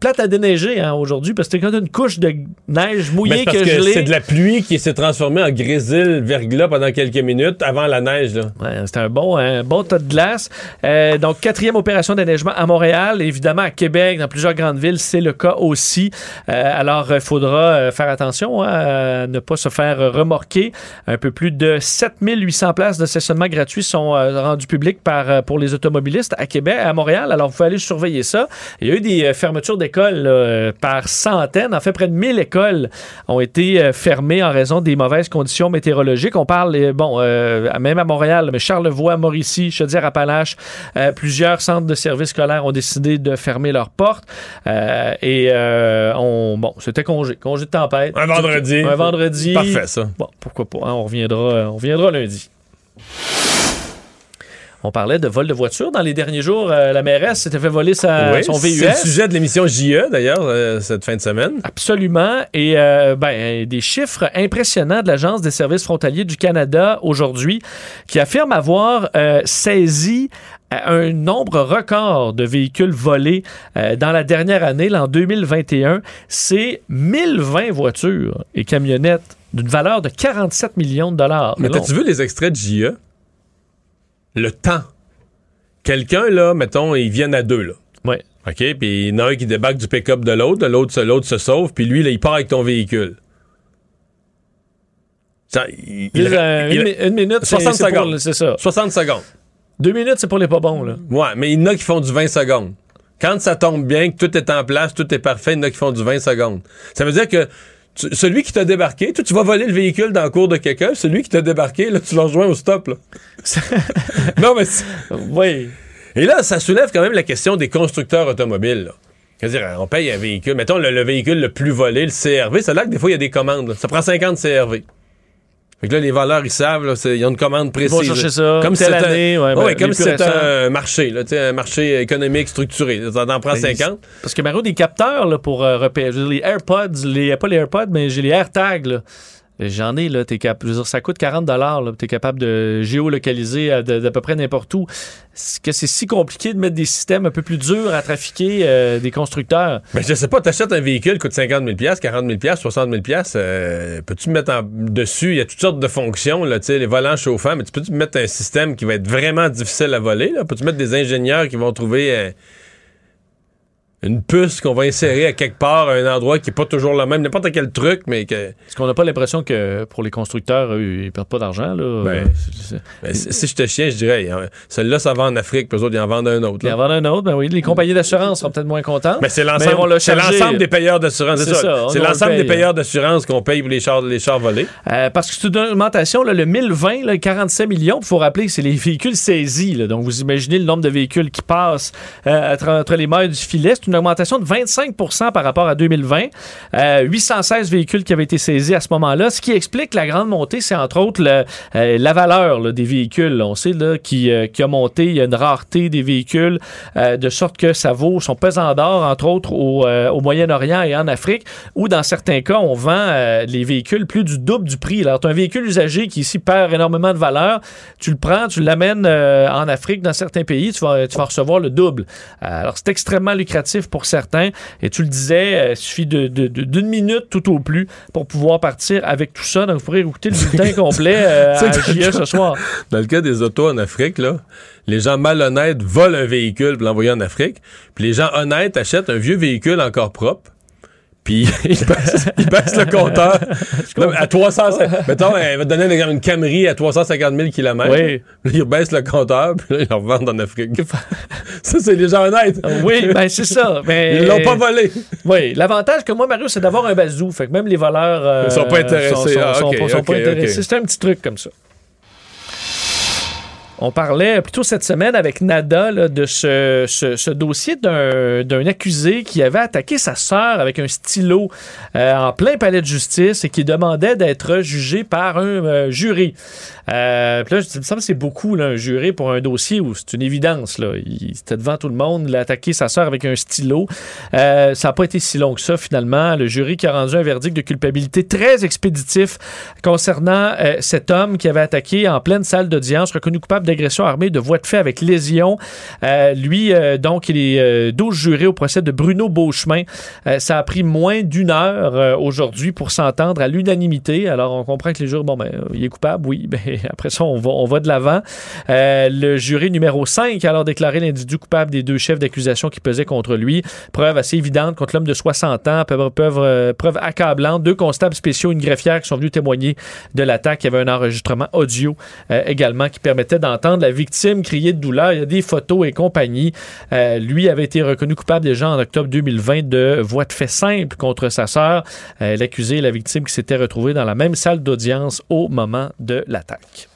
plate à déneiger hein, aujourd'hui, parce que c'était quand même une couche de neige mouillée c'est parce que, que gelée. c'est de la pluie qui s'est transformée en grésil verglas pendant quelques minutes avant la neige. Là. Ouais, c'était un bon, un bon tas de glace. Euh, donc, quatrième opération déneigement à Montréal. Évidemment, à Québec, dans plusieurs grandes villes, c'est le cas aussi. Euh, alors, il faudra euh, faire attention hein, à ne pas se faire remorquer. Un peu plus de 7800 places de stationnement gratuit sont rendues publiques par, pour les automobilistes à Québec, à Montréal. Alors, vous pouvez aller surveiller ça. Il y a eu des fermetures d'écoles par centaines. En fait, près de 1000 écoles ont été fermées en raison des mauvaises conditions météorologiques. On parle, bon, même à Montréal, mais Charlevoix, Mauricie, Chaudière-Appalaches, euh, plusieurs centres de services scolaires ont décidé de fermer leurs portes. Euh, et euh, on, bon, c'était congé, congé de tempête. Un vendredi. Un vendredi. Parfait, ça. Bon, pourquoi pas, hein, on, reviendra, on reviendra lundi. On parlait de vol de voiture. Dans les derniers jours, euh, la mairesse s'était fait voler sa, Oui, son c'est VUS. le sujet de l'émission JE, d'ailleurs, euh, cette fin de semaine. Absolument. Et euh, ben, des chiffres impressionnants de l'Agence des services frontaliers du Canada aujourd'hui qui affirme avoir saisi un nombre record de véhicules volés euh, dans la dernière année, l'an 2021. C'est 1020 voitures et camionnettes d'une valeur de 47 millions de dollars. Mais t'as-tu vu les extraits de JE? Le temps. Quelqu'un, là, mettons, ils viennent à deux, là. ouais. OK? Puis il y en a un qui débarque du pick-up de l'autre, l'autre se- l'autre se sauve, puis lui, là, il part avec ton véhicule. Ça, il- il- Euh, il- une, une minute, c'est 60 c'est pour- secondes. C'est ça. 60 secondes. Deux minutes, c'est pour les pas bons. Là. Ouais, mais il y en a qui font du 20 secondes. Quand ça tombe bien, que tout est en place, tout est parfait, il y en a qui font du 20 secondes. Ça veut dire que tu- celui qui t'a débarqué, toi, tu vas voler le véhicule dans le cours de quelqu'un, celui qui t'a débarqué, là, tu le rejoins au stop. Là. non, mais Oui. Et là, ça soulève quand même la question des constructeurs automobiles. là. C'est-à-dire, on paye un véhicule. Mettons le, le véhicule le plus volé, le CRV. C'est là que des fois, il y a des commandes. là. Ça prend 50 CRV. Fait que là, les voleurs, ils savent, là, ils ont une commande précise. vont chercher ça, Comme si telle c'était un- année, ouais, ben, ouais, comme si c'était un marché, là, un marché économique structuré. Ça en prend Ben, 50. Parce que Mario, des capteurs là, pour euh, repérer. les AirPods, les, pas les AirPods, mais j'ai les AirTags. là. J'en ai, là, t'es cap- ça coûte 40 là, tu es capable de géolocaliser à de- d'à peu près n'importe où. Est-ce que c'est si compliqué de mettre des systèmes un peu plus durs à trafiquer euh, des constructeurs? Ben, je sais pas, t'achètes un véhicule, coûte 50 000 40 000 60 000 euh, Peux-tu mettre en dessus? Il y a toutes sortes de fonctions, là, tu sais, les volants chauffants, mais tu peux-tu mettre un système qui va être vraiment difficile à voler? Là? Peux-tu mettre des ingénieurs qui vont trouver euh, une puce qu'on va insérer à quelque part à un endroit qui est pas toujours le même, n'importe quel truc, mais que. Est-ce qu'on n'a pas l'impression que pour les constructeurs, eux, ils perdent pas d'argent? là? Ben, c'est- ben, si je te chien, je dirais, hein, celui-là, ça va en Afrique, puis eux autres, ils en vendent un autre. Il y là. en vend un autre, ben oui, les compagnies d'assurance seront peut-être moins contentes. Mais c'est l'ensemble, des payeurs d'assurance. C'est ça. C'est l'ensemble des paye. payeurs d'assurance qu'on paye pour les chars, les chars volés. Euh, parce que c'est une augmentation, là, le 1020, là, 47 millions. Il faut rappeler que c'est les véhicules saisis. là. donc, vous imaginez le nombre de véhicules qui passent euh, entre, entre les mailles du filet. Une augmentation de 25% par rapport à 2020. Euh, 816 véhicules qui avaient été saisis à ce moment-là. Ce qui explique la grande montée, c'est entre autres euh, la valeur des véhicules. On sait là, qui, euh, qui a monté. Il y a une rareté des véhicules, euh, de sorte que ça vaut son pesant d'or, entre autres, au, euh, Moyen-Orient et en Afrique, où dans certains cas, on vend euh, les véhicules plus du double du prix. Alors, tu as un véhicule usagé qui ici perd énormément de valeur. Tu le prends, tu l'amènes euh, en Afrique, dans certains pays, tu vas, recevoir le double. Euh, alors, c'est extrêmement lucratif pour certains. Et tu le disais, euh, il suffit d'une de, minute tout au plus pour pouvoir partir avec tout ça. Donc, vous pourrez écouter le bulletin complet euh, à JE ce soir. Dans le cas des autos en Afrique, là, les gens malhonnêtes volent un véhicule pour l'envoyer en Afrique. Puis les gens honnêtes achètent un vieux véhicule encore propre. Puis ils baissent, ils baissent le compteur à 300. Mettons, elle va te donner un exemple, une Camry à 350 000 km. Oui. Là, ils baissent le compteur, puis là, ils le revendent en Afrique. ça, c'est les gens honnêtes. Oui, ben c'est ça. Mais... Ils l'ont pas volé. Oui, l'avantage que moi, Mario, c'est d'avoir un bazou. Fait que même les voleurs. euh, Ils sont pas intéressés. Sont, sont- Ah, sont ok, pas, sont pas ok, intéressés. C'est un petit truc comme ça. On parlait plutôt cette semaine avec Nada de ce, dossier d'un accusé qui avait attaqué sa sœur avec un stylo euh, en plein palais de justice et qui demandait d'être jugé par un euh, jury. Euh, puis là, je- me semble c'est beaucoup un jury pour un dossier où c'est une évidence. Là. Il était devant tout le monde, il a attaqué sa sœur avec un stylo. Ça n'a pas été si long que ça finalement. Le jury qui a rendu un verdict de culpabilité très expéditif concernant cet homme qui avait attaqué en pleine salle d'audience, reconnu coupable d'agression armée de voie de fait avec lésion. Euh, lui, euh, donc, il est euh, 12 jurés au procès de Bruno Beauchemin. Euh, ça a pris moins d'une heure euh, aujourd'hui pour s'entendre à l'unanimité. Alors, on comprend que les jurés, bon, ben, euh, il est coupable, oui. Ben, après ça, on va, on va de l'avant. Euh, le jury numéro 5 a alors déclaré l'individu coupable des deux chefs d'accusation qui pesaient contre lui. Preuve assez évidente contre l'homme de 60 ans, preuve, preuve, euh, preuve accablante. Deux constables spéciaux, une greffière qui sont venus témoigner de l'attaque. Il y avait un enregistrement audio euh, également qui permettait d'entendre la victime crier de douleur. Il y a des photos et compagnie. Euh, lui avait été reconnu coupable déjà en octobre 2020 de voie de fait simple contre sa sœur. Euh, L'accusé et la victime qui s'étaient retrouvés dans la même salle d'audience au moment de l'attaque.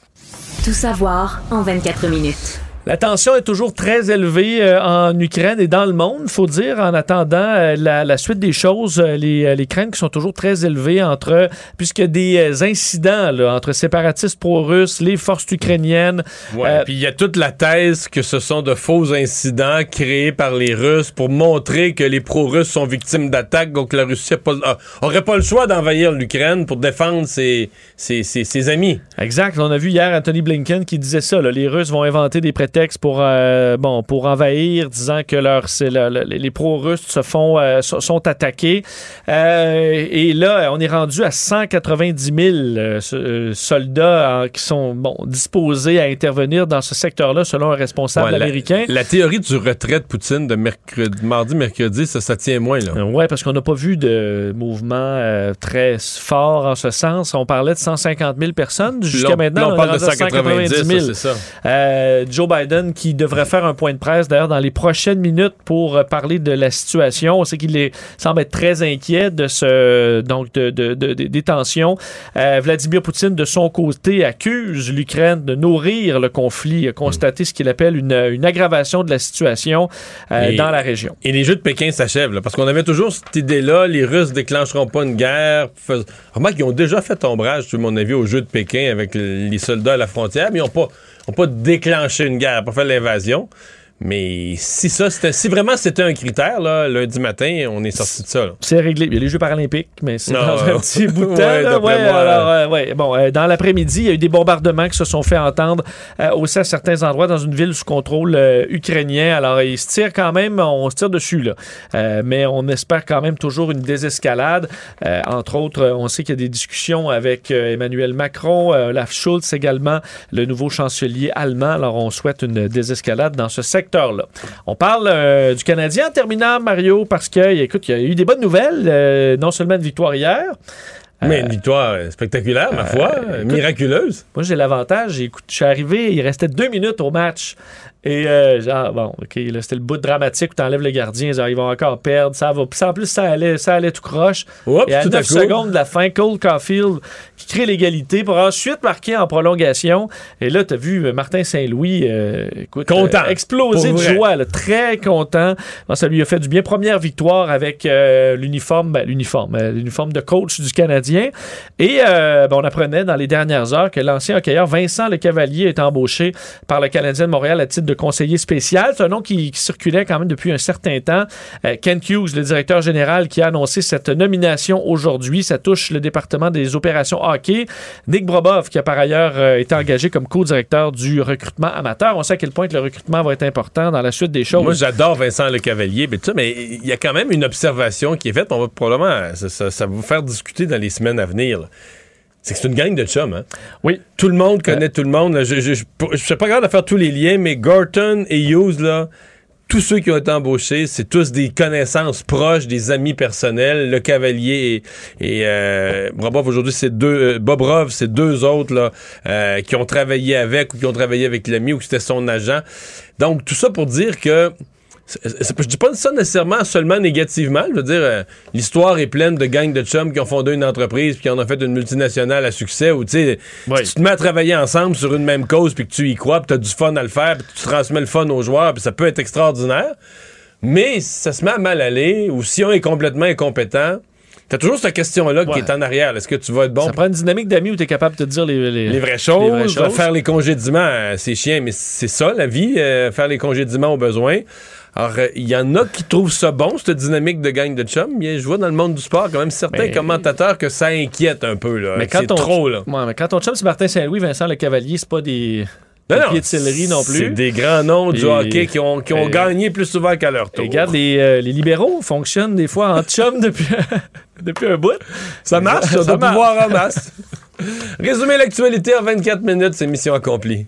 Tout savoir en 24 minutes. La tension est toujours très élevée euh, en Ukraine et dans le monde, faut dire, en attendant euh, la, la suite des choses, euh, les, les craintes qui sont toujours très élevées entre, puisque des incidents là, entre séparatistes pro-russes, les forces ukrainiennes. Ouais, Puis il y a toute la thèse que ce sont de faux incidents créés par les Russes pour montrer que les pro-russes sont victimes d'attaques, donc la Russie a pas- le choix d'envahir l'Ukraine pour défendre ses, ses, ses- ses amis. Exact. On a vu hier Anthony Blinken qui disait ça. là, les Russes vont inventer des prétextes pour, euh, bon, pour envahir, disant que leur, le- le- les pro-russes se font, euh, sont, attaqués. Euh, et là, on est rendu à 190 000 euh, so- euh, soldats qui sont bon, disposés à intervenir dans ce secteur-là, selon un responsable Ouais, américain. La, théorie du retrait de Poutine de mercredi, mardi, mercredi, ça, ça tient moins. Là. Ouais, parce qu'on n'a pas vu de mouvement très fort en ce sens. On parlait de 150 000 personnes. Jusqu'à maintenant, là, on parle de rendu à 190 000. ça, c'est ça. Euh, Joe Biden qui devrait faire un point de presse d'ailleurs dans les prochaines minutes pour euh, parler de la situation. On sait qu'il semble être très inquiet de ce donc de, de- de- de- des tensions. Euh, Vladimir Poutine de son côté accuse l'Ukraine de nourrir le conflit, a constaté ce qu'il appelle une, une aggravation de la situation euh, Et- dans la région. Et les Jeux de Pékin s'achèvent, là, parce qu'on avait toujours cette idée-là, les Russes déclencheront pas une guerre. Remarque, ils ont déjà fait ombrage, à mon avis, aux Jeux de Pékin avec le- les soldats à la frontière, mais ils n'ont pas, ont pas déclenché une guerre, pas fait l'invasion. Mais si ça, si vraiment c'était un critère, là, lundi matin, on est sorti de ça. C'est réglé. Il y a les Jeux paralympiques, mais c'est Non, dans un petit bout de temps. Ouais, là. d'après Ouais, moi, alors, euh, ouais. Bon, euh, dans l'après-midi, il y a eu des bombardements qui se sont fait entendre euh, aussi à certains endroits dans une ville sous contrôle ukrainien. Alors, ils se tirent quand même, on se tire dessus, là. Mais on espère quand même toujours une désescalade. Entre autres, on sait qu'il y a des discussions avec Emmanuel Macron, Olaf Schulz également, le nouveau chancelier allemand. Alors, on souhaite une désescalade dans ce secteur-là. On parle euh, du Canadien en terminant, Mario, parce que, écoute, il y a eu des bonnes nouvelles. euh, non seulement une victoire hier. Mais une victoire euh, spectaculaire, ma foi, euh, écoute- miraculeuse. Moi, j'ai l'avantage. Je suis arrivé, il restait deux minutes au match. Et euh, genre, bon, OK, là, c'était le bout dramatique où t'enlèves le gardien. genre, ils vont encore perdre. Ça va. Puis en plus, ça allait, ça allait tout croche. Oups, et à tout à 9 coup. secondes de la fin, Cole Caulfield qui crée l'égalité pour ensuite marquer en prolongation. Et là, t'as vu euh, Martin Saint-Louis, euh, écoute, Content. euh, exploser de vrai. joie, là, très content. Bon, ça lui a fait du bien. Première victoire avec euh, l'uniforme, ben, l'uniforme, euh, l'uniforme de coach du Canadien. Et euh, ben, on apprenait dans les dernières heures que l'ancien hockeyeur Vincent Le Cavalier est embauché par le Canadien de Montréal à titre de conseiller spécial. C'est un nom qui, qui circulait quand même depuis un certain temps. Euh, Kent Hughes, le directeur général, qui a annoncé cette nomination aujourd'hui. Ça touche le département des opérations hockey. Nick Brobov, qui a par ailleurs euh, été engagé comme co-directeur du recrutement amateur. On sait à quel point le recrutement va être important dans la suite des choses. Moi, j'adore Vincent Le Cavalier, mais, mais il y a quand même une observation qui est faite. On va probablement, ça, va vous faire discuter dans les semaines à venir. C'est que c'est une gang de chums, hein? Oui. Tout le monde connaît tout le monde. là. Je, je, je, je suis pas capable de faire tous les liens, mais Gorton et Hughes, là, tous ceux qui ont été embauchés, c'est tous des connaissances proches, des amis personnels. Le Cavalier et, et euh, Bobov, aujourd'hui, c'est deux. euh, Bobrov, c'est deux autres là, euh, qui ont travaillé avec ou qui ont travaillé avec l'ami ou que c'était son agent. Donc, tout ça pour dire que. Je dis pas ça nécessairement seulement négativement. Je veux dire, euh, l'histoire est pleine de gangs de chums qui ont fondé une entreprise puis qui en ont fait une multinationale à succès. Ou tu sais, Oui. si tu te mets à travailler ensemble sur une même cause puis que tu y crois, puis tu as du fun à le faire, puis tu transmets le fun aux joueurs, puis ça peut être extraordinaire. Mais si ça se met à mal aller ou si on est complètement incompétent, t'as toujours cette question-là qui est en arrière. Est-ce que tu vas être bon? Ça prend une dynamique d'amis où tu es capable de te dire les, les- les vraies choses, vraies choses. faire les congédiements, euh, c'est chiant, mais c'est ça la vie, euh, faire les congédiements au besoin. Alors, euh, il y en a qui trouvent ça bon, cette dynamique de gang de chum. Mais je vois dans le monde du sport quand même certains Mais- commentateurs que ça inquiète un peu. Là, Mais quand c'est on- trop, là. Ouais, mais quand on chum, c'est Martin Saint-Louis, Vincent Le Cavalier, c'est pas des, Non, non, de non C'est plus. des grands noms du hockey qui ont, qui ont et- gagné plus souvent qu'à leur tour. Et regarde, les, euh, les libéraux fonctionnent des fois en chum depuis, depuis un bout. Ça marche, ça, Ça doit marche. pouvoir en masse. Résumer l'actualité en 24 minutes, c'est mission accomplie.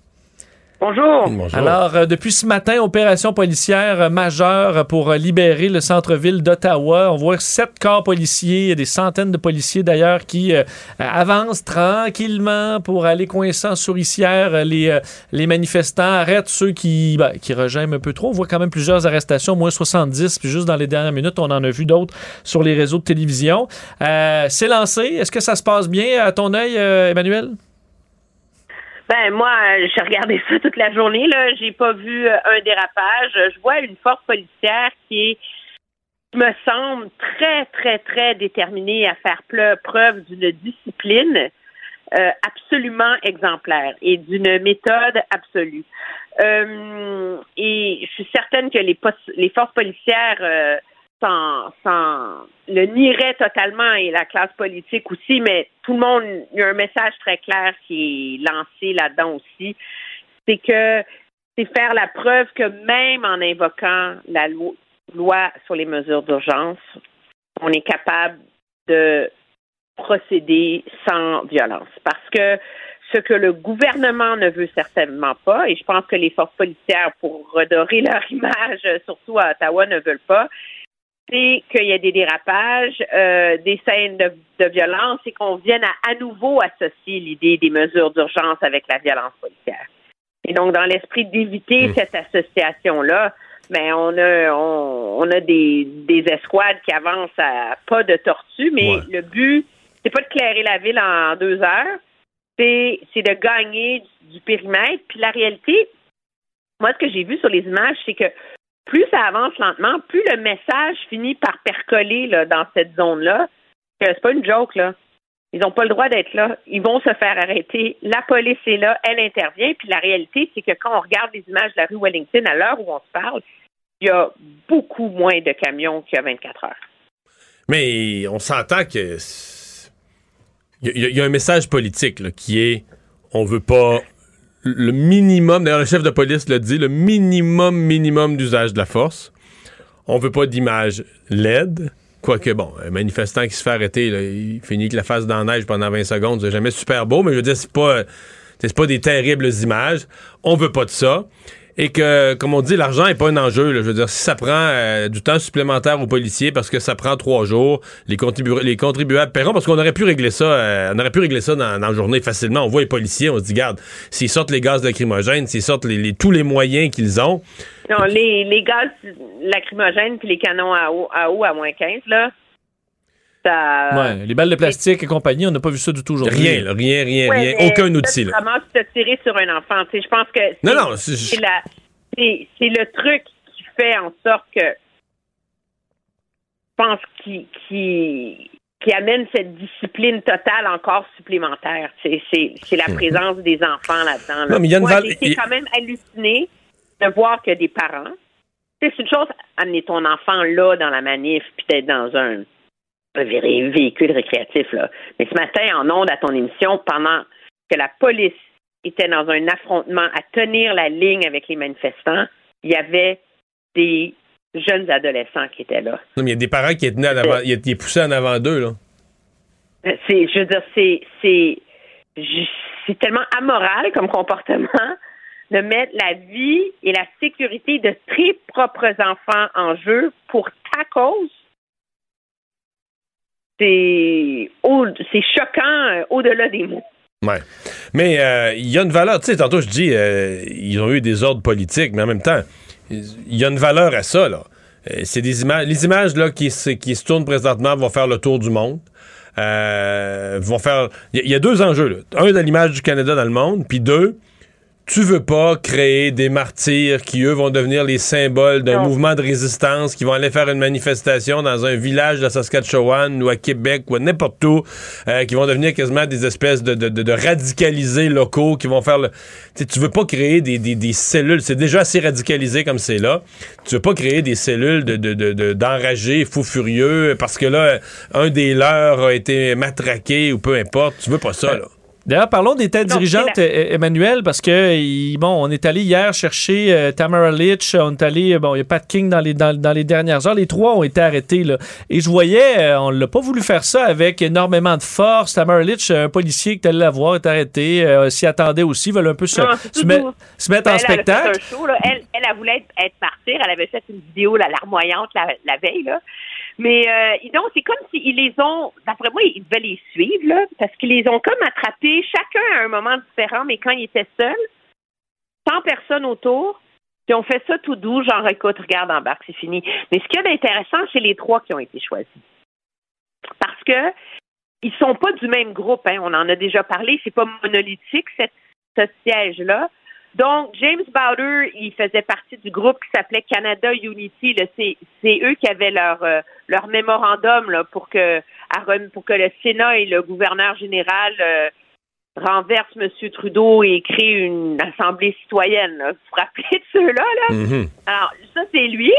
Bonjour. Bonjour. Alors, euh, depuis ce matin, opération policière euh, majeure pour euh, libérer le centre-ville d'Ottawa. On voit sept corps policiers, il y a des centaines de policiers d'ailleurs qui avancent tranquillement pour aller coincer en souricière euh, les, euh, les manifestants, arrêtent ceux qui, ben, qui regèment un peu trop. On voit quand même plusieurs arrestations, moins 70, puis juste dans les dernières minutes, on en a vu d'autres sur les réseaux de télévision. Euh, C'est lancé. Est-ce que ça se passe bien à ton œil, euh, Emmanuel? Ben moi, euh, j'ai regardé ça toute la journée. Là, j'ai pas vu euh, un dérapage. Je vois une force policière qui est, me semble très, très, très déterminée à faire preuve d'une discipline euh, absolument exemplaire et d'une méthode absolue. Et je suis certaine que les, les forces policières euh, s'en- le nieraient totalement et la classe politique aussi, mais tout le monde, il y a un message très clair qui est lancé là-dedans aussi, c'est que c'est faire la preuve que même en invoquant la lo- loi sur les mesures d'urgence, on est capable de procéder sans violence. Parce que ce que le gouvernement ne veut certainement pas, et je pense que les forces policières, pour redorer leur image, surtout à Ottawa, ne veulent pas, qu'il y a des dérapages, euh, des scènes de, de violence et qu'on vienne à, à nouveau associer l'idée des mesures d'urgence avec la violence policière. Et donc, dans l'esprit d'éviter Mmh. cette association-là, ben on a on, on a des, des escouades qui avancent à pas de tortue, mais Ouais. le but, c'est pas de clairer la ville en deux heures, c'est c'est de gagner du, du périmètre. Puis la réalité, moi, ce que j'ai vu sur les images, c'est que plus ça avance lentement, plus le message finit par percoler là, dans cette zone-là. Que c'est pas une joke, là. Ils n'ont pas le droit d'être là. Ils vont se faire arrêter. La police est là, elle intervient. Puis la réalité, c'est que quand on regarde les images de la rue Wellington à l'heure où on se parle, il y a beaucoup moins de camions qu'il y a 24 heures. Mais on s'entend que. Il y, y a un message politique là, qui est on veut pas le minimum, d'ailleurs le chef de police l'a dit, le minimum, minimum d'usage de la force. On veut pas d'image laide. Quoique, bon, un manifestant qui se fait arrêter, là, il finit avec la face dans la neige pendant 20 secondes, c'est jamais super beau, mais je veux dire, c'est pas, c'est pas des terribles images. On veut pas de ça. Et que, comme on dit, l'argent n'est pas un enjeu. là. Je veux dire, si ça prend euh, du temps supplémentaire aux policiers parce que ça prend trois jours, les, contribu- les contribuables paieront parce qu'on aurait pu régler ça, euh, on aurait pu régler ça dans, dans la journée facilement. On voit les policiers, on se dit, garde, s'ils sortent les gaz lacrymogènes, s'ils sortent les, tous les moyens qu'ils ont, Non, les, les gaz lacrymogènes puis les canons à eau à, eau à moins 15, là, ça... Ouais, les balles de plastique et compagnie, on n'a pas vu ça du tout aujourd'hui. rien, là, rien, rien, Ouais, rien, aucun outil. tu Là. ramasses te tirer sur un enfant? Tu sais, je pense que c'est, Non, non, c'est- le truc qui fait en sorte que je pense qui, qui, qui amène cette discipline totale encore supplémentaire. C'est, c'est, c'est la présence des enfants là-dedans. là. Mhm. Non, mais il y a une Moi, val- quand même halluciné de voir que des parents. tu sais, C'est une chose amener ton enfant là dans la manif puis d'être dans un véhicule récréatif. Là. Mais ce matin, en ondes à ton émission, pendant que la police était dans un affrontement à tenir la ligne avec les manifestants, il y avait des jeunes adolescents qui étaient là. Non, mais il y a des parents qui étaient en avant, ils étaient poussés en avant d'eux, là. C'est, je veux dire, c'est, c'est, c'est tellement amoral comme comportement de mettre la vie et la sécurité de tes propres enfants en jeu pour ta cause. C'est, choquant euh, au-delà des mots. Ouais. Mais euh, il y a une valeur, tu sais, tantôt je dis, euh, ils ont eu des ordres politiques, mais en même temps, il y a une valeur à ça, là. C'est des images, les images là qui se, qui se tournent présentement vont faire le tour du monde. Vont faire. Il y, y a deux enjeux. Là. Un, de l'image du Canada dans le monde, puis deux, tu veux pas créer des martyrs qui, eux, vont devenir les symboles d'un mouvement de résistance, qui vont aller faire une manifestation dans un village de Saskatchewan ou à Québec ou à n'importe où, euh, qui vont devenir quasiment des espèces de, de, de- de radicalisés locaux qui vont faire le... Tu sais, tu veux pas créer des, des, des cellules, c'est déjà assez radicalisé comme c'est là, tu veux pas créer des cellules de, de, de, de- d'enragés fous furieux parce que là, un des leurs a été matraqué ou peu importe, tu veux pas ça, là. D'ailleurs, parlons des têtes Non, dirigeantes, eh, Emmanuel, parce que bon, on est allé hier chercher euh, Tamara Litch, on est allé, bon, il y a Pat King dans les, dans, dans les dernières heures, les trois ont été arrêtés, là. Et je voyais, euh, on l'a pas voulu faire ça avec énormément de force. Tamara Litch, un policier que tu allais la voir, est arrêté, euh, s'y attendait aussi, veulent un peu se, Non, mettre- doux. se mettre en Elle, a spectacle. show. Elle, elle, elle voulait être, martyr. Elle avait fait une vidéo, larmoyante, la, la veille. Là. Mais euh, donc, c'est comme s'ils les ont, d'après moi, ils devaient les suivre, là, parce qu'ils les ont comme attrapés, chacun à un moment différent, mais quand ils étaient seuls, sans personne autour, puis on fait ça tout doux, genre, écoute, regarde, embarque, c'est fini. Mais ce qu'il y a d'intéressant, c'est les trois qui ont été choisis. Parce que ils sont pas du même groupe, hein, on en a déjà parlé, c'est pas monolithique, cette, ce siège-là. Donc, James Bowder, il faisait partie du groupe qui s'appelait Canada Unity. C'est, eux qui avaient leur, euh, leur mémorandum là, pour, que, pour que le Sénat et le gouverneur général euh, renversent M. Trudeau et créent une assemblée citoyenne. là. Vous vous rappelez de ceux-là? Là? Mhm. Alors, ça, c'est lui.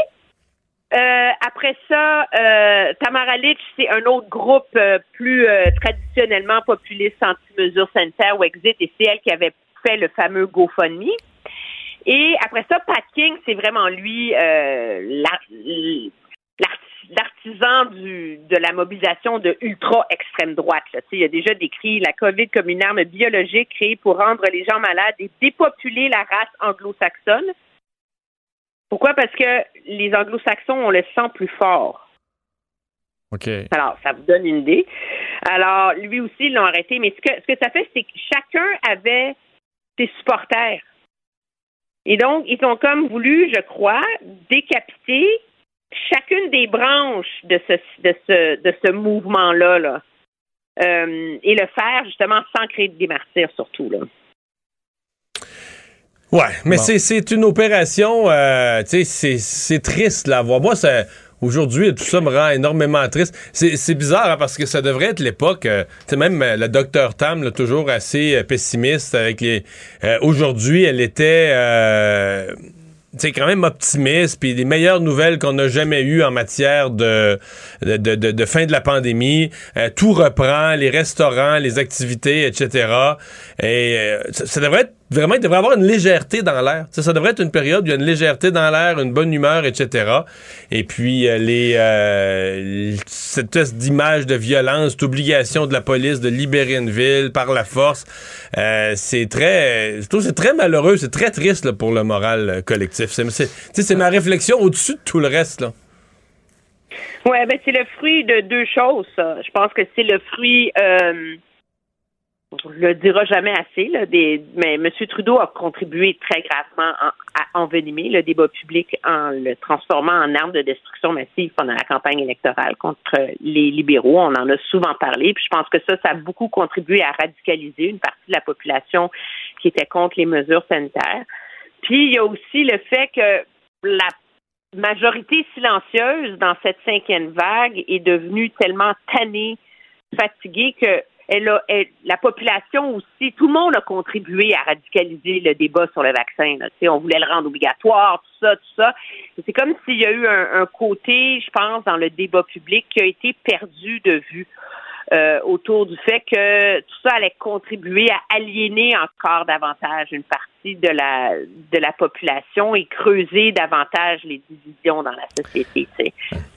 Euh, après ça, euh, Tamara Litch, c'est un autre groupe euh, plus euh, traditionnellement populiste anti-mesures sanitaires ou exit, et c'est elle qui avait fait le fameux GoFundMe. Et après ça, Pat King, c'est vraiment lui euh, l'ar- l'ar- l'artisan de la mobilisation de ultra-extrême droite. là. Il a déjà décrit la COVID comme une arme biologique créée pour rendre les gens malades et dépopuler la race anglo-saxonne. Pourquoi? Parce que les anglo-saxons, on le sent plus fort. OK. Alors, ça vous donne une idée. Alors, lui aussi, ils l'ont arrêté. Mais ce que, ce que ça fait, c'est que chacun avait ses supporters. Et donc, ils ont comme voulu, je crois, décapiter chacune des branches de ce, de ce, de ce mouvement-là. Là. Euh, et le faire, justement, sans créer des martyrs, surtout. Là. Ouais, mais Bon. c'est- c'est une opération, euh, tu sais, c'est- c'est triste là, voir. Moi, ça, aujourd'hui, tout ça me rend énormément triste. C'est c'est bizarre hein, parce que ça devrait être l'époque, euh, même euh, le docteur Tam, là, toujours assez euh, pessimiste euh, aujourd'hui, elle était... euh, tu sais, quand même optimiste, puis les meilleures nouvelles qu'on a jamais eues en matière de, fin de la pandémie. Euh, tout reprend, les restaurants, les activités, etc. Et euh, ça, ça devrait être vraiment, il devrait avoir une légèreté dans l'air. Ça, ça devrait être une période où il y a une légèreté dans l'air, une bonne humeur, etc. Et puis, euh, les, euh, cette espèce d'image de violence, cette obligation de la police de libérer une ville par la force, euh, c'est très, je c'est très malheureux, c'est très triste là, pour le moral collectif. C'est, ma réflexion au-dessus de tout le reste. Là. Ouais, ben c'est le fruit de deux choses. Je pense que c'est le fruit. On le dira jamais assez, là, des, mais M. Trudeau a contribué très gravement en- à envenimer le débat public en le transformant en arme de destruction massive pendant la campagne électorale contre les libéraux. On en a souvent parlé, puis je pense que ça, ça a beaucoup contribué à radicaliser une partie de la population qui était contre les mesures sanitaires. Puis il y a aussi le fait que la majorité silencieuse dans cette cinquième vague est devenue tellement tannée, fatiguée que elle a, la population aussi, tout le monde a contribué à radicaliser le débat sur le vaccin. là. On voulait le rendre obligatoire, tout ça, tout ça. C'est comme s'il y a eu un, côté, je pense, dans le débat public qui a été perdu de vue. euh, autour du fait que tout ça allait contribuer à aliéner encore davantage une partie de la de la population et creuser davantage les divisions dans la société.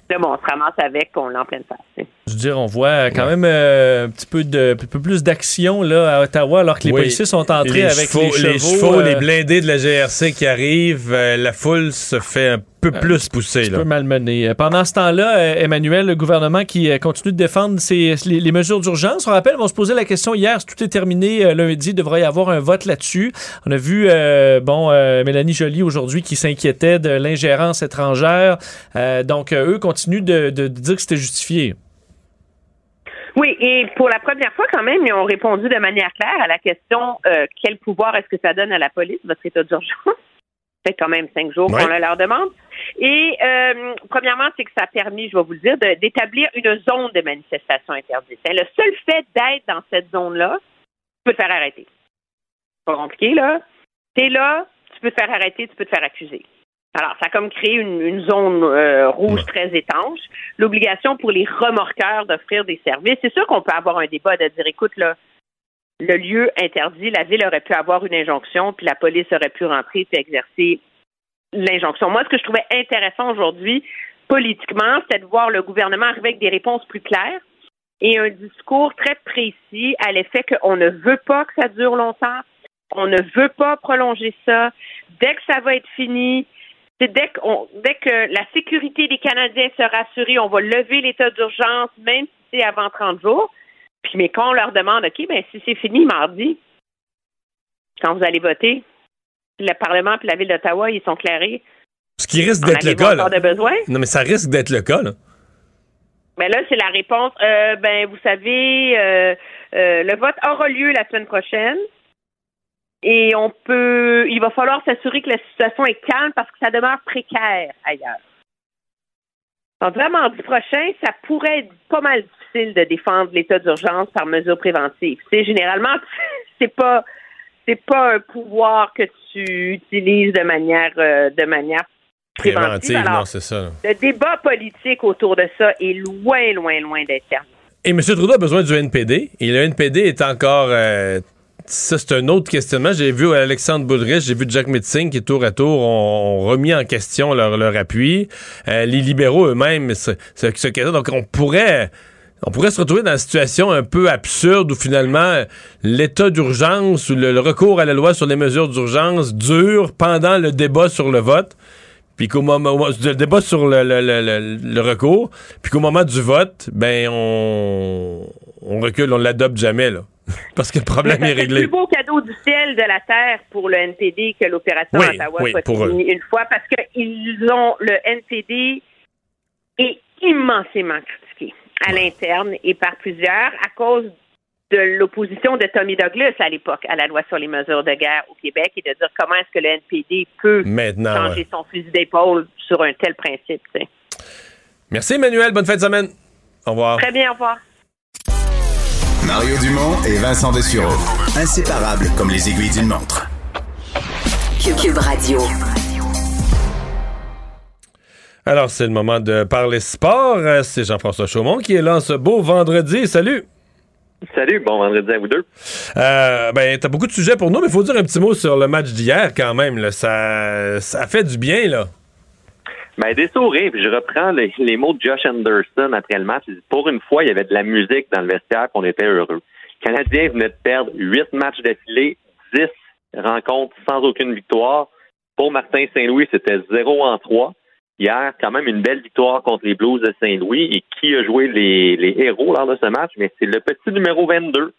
Là, bon, on se ramasse avec, on l'a en pleine face. Je veux dire, on voit quand même euh, un petit peu de un peu plus d'action là à Ottawa alors que les Oui. policiers sont entrés les avec chevaux, les chevaux. les, chevaux, euh, les blindés de la GRC qui arrivent, euh, la foule se fait un peu plus pousser. un Là. peu malmené. Euh, Pendant ce temps-là, euh, Emmanuel, le gouvernement qui euh, continue de défendre ses- les, les mesures d'urgence. On rappelle, on se posait la question hier, si tout est terminé euh, lundi, il devrait y avoir un vote là-dessus. On a vu, euh, bon, euh, Mélanie Joly aujourd'hui qui s'inquiétait de l'ingérence étrangère. Euh, donc, euh, eux continuent de, de- de dire que c'était justifié. Oui, et pour la première fois quand même, ils ont répondu de manière claire à la question euh, quel pouvoir est-ce que ça donne à la police, votre état d'urgence? C'est quand même cinq jours Ouais. qu'on le leur demande. Et euh, premièrement, c'est que ça a permis, je vais vous le dire, d'établir une zone de manifestation interdite. Hein, Le seul fait d'être dans cette zone-là, tu peux te faire arrêter. Pas compliqué, là. T'es là, tu peux te faire arrêter, tu peux te faire accuser. Alors, ça a comme créé une, une zone euh, rouge très étanche. L'obligation pour les remorqueurs d'offrir des services. C'est sûr qu'on peut avoir un débat de dire, écoute, là, le lieu interdit, la ville aurait pu avoir une injonction, puis la police aurait pu rentrer et exercer l'injonction. Moi, ce que je trouvais intéressant aujourd'hui, politiquement, c'était de voir le gouvernement arriver avec des réponses plus claires et un discours très précis à l'effet qu'on ne veut pas que ça dure longtemps, on ne veut pas prolonger ça. Dès que ça va être fini, c'est dès, qu'on- dès que la sécurité des Canadiens sera assurée, on va lever l'état d'urgence, même si c'est avant 30 jours. Puis, mais quand on leur demande, OK, ben si c'est fini mardi, quand vous allez voter, le Parlement et la Ville d'Ottawa, ils sont clairés. Ce qui risque d'être le cas. Là. encore de besoin? Non, mais ça risque d'être le cas. Là. Ben là, c'est la réponse. Euh, ben, vous savez, euh, euh, le vote aura lieu la semaine prochaine. Et on peut. Il va falloir s'assurer que la situation est calme parce que ça demeure précaire ailleurs. Donc, mardi prochain, ça pourrait être pas mal difficile de défendre l'état d'urgence par mesure préventive. Sais, généralement, c'est pas c'est pas un pouvoir que tu utilises de manière euh, de manière préventive. Préventive, Alors, non, c'est ça. le débat politique autour de ça est loin, loin, loin d'être terminé. Et M. Trudeau a besoin du NPD. Et le NPD est encore. euh, ça, c'est un autre questionnement. J'ai vu Alexandre Boudrich, j'ai vu Jack Metzing qui, tour à tour, ont, remis en question leur, leur appui. Euh, les libéraux eux-mêmes se, se, se questionnent. Donc, on pourrait. On pourrait se retrouver dans une situation un peu absurde où finalement l'état d'urgence ou le, recours à la loi sur les mesures d'urgence dure pendant le débat sur le vote, puis qu'au moment débat sur le- le- le recours, puis qu'au moment du vote, ben on, on recule, on l'adopte jamais là, parce que le problème est ça, C'est le réglé. plus beau cadeau du ciel de la terre pour le NPD que l'opération Oui, Ottawa oui, soit pour finie une fois parce qu'ils ont le NPD est immensément critiqué à l'interne et par plusieurs à cause de l'opposition de Tommy Douglas à l'époque à la loi sur les mesures de guerre au Québec et de dire comment est-ce que le NPD peut Maintenant, changer ouais. son fusil d'épaule sur un tel principe. Merci Emmanuel, bonne fin de semaine. Au revoir. Très bien, au revoir. Mario Dumont et Vincent Dessureau. Inséparables comme les aiguilles d'une montre. Cube Radio. Alors, c'est le moment de parler sport. Euh, C'est Jean-François Chaumont qui est là ce beau vendredi. Salut! Salut, bon vendredi à vous deux. Euh, ben, t'as beaucoup de sujets pour nous, mais il faut dire un petit mot sur le match d'hier quand même. Là. Ça, ça fait du bien, là. Ben, des sourires, je reprends les, les, mots de Josh Anderson après le match. Il dit, pour une fois, il y avait de la musique dans le vestiaire, qu'on était heureux. Le Canadien venait de perdre huit matchs d'affilée, dix rencontres sans aucune victoire. Pour Martin Saint-Louis, c'était 0 en 3. Hier, quand même une belle victoire contre les Blues de Saint-Louis. Et qui a joué les, les héros lors de ce match? Mais c'est le petit numéro 22.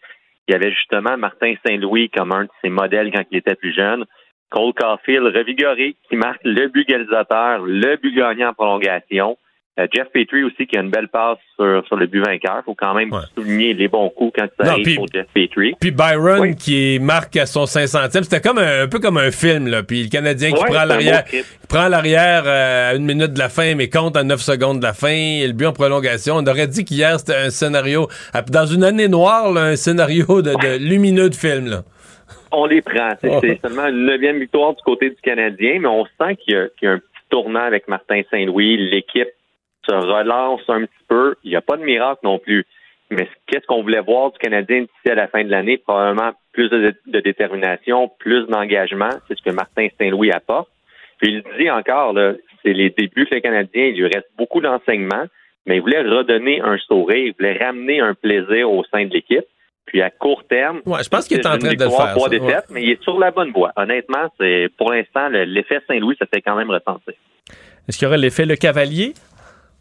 Il y avait justement Martin Saint-Louis comme un de ses modèles quand il était plus jeune. Cole Caulfield, revigoré, qui marque le but égalisateur, le but gagnant en prolongation. Euh, Jeff Petrie aussi qui a une belle passe sur, sur le but vainqueur. faut quand même souligner les bons coups quand ça arrive pour Jeff Petrie. Puis Byron qui marque à son 500e. C'était comme un, peu comme un film. Là. Puis le Canadien qui prend l'arrière prend l'arrière euh, à une minute de la fin, mais compte à 9 secondes de la fin. Et le but en prolongation. On aurait dit qu'hier, c'était un scénario, dans une année noire, un scénario de, lumineux de film. Là. On les prend. C'est seulement une neuvième victoire du côté du Canadien, mais on sent qu'il y, y, a un petit tournant avec Martin Saint-Louis. L'équipe se relance un petit peu. Il n'y a pas de miracle non plus. Mais qu'est-ce qu'on voulait voir du Canadien d'ici à la fin de l'année? Probablement plus de, détermination, plus d'engagement. C'est ce que Martin Saint-Louis apporte. Puis il dit encore, c'est les débuts que le Canadien, il lui reste beaucoup d'enseignements, mais il voulait redonner un sourire, il voulait ramener un plaisir au sein de l'équipe. Puis à court terme, ouais, je pense qu'il est en train de le faire. Défaites, mais il est sur la bonne voie. Honnêtement, c'est pour l'instant l'effet Saint-Louis, ça fait quand même ressentir. Est-ce qu'il y aurait l'effet le cavalier?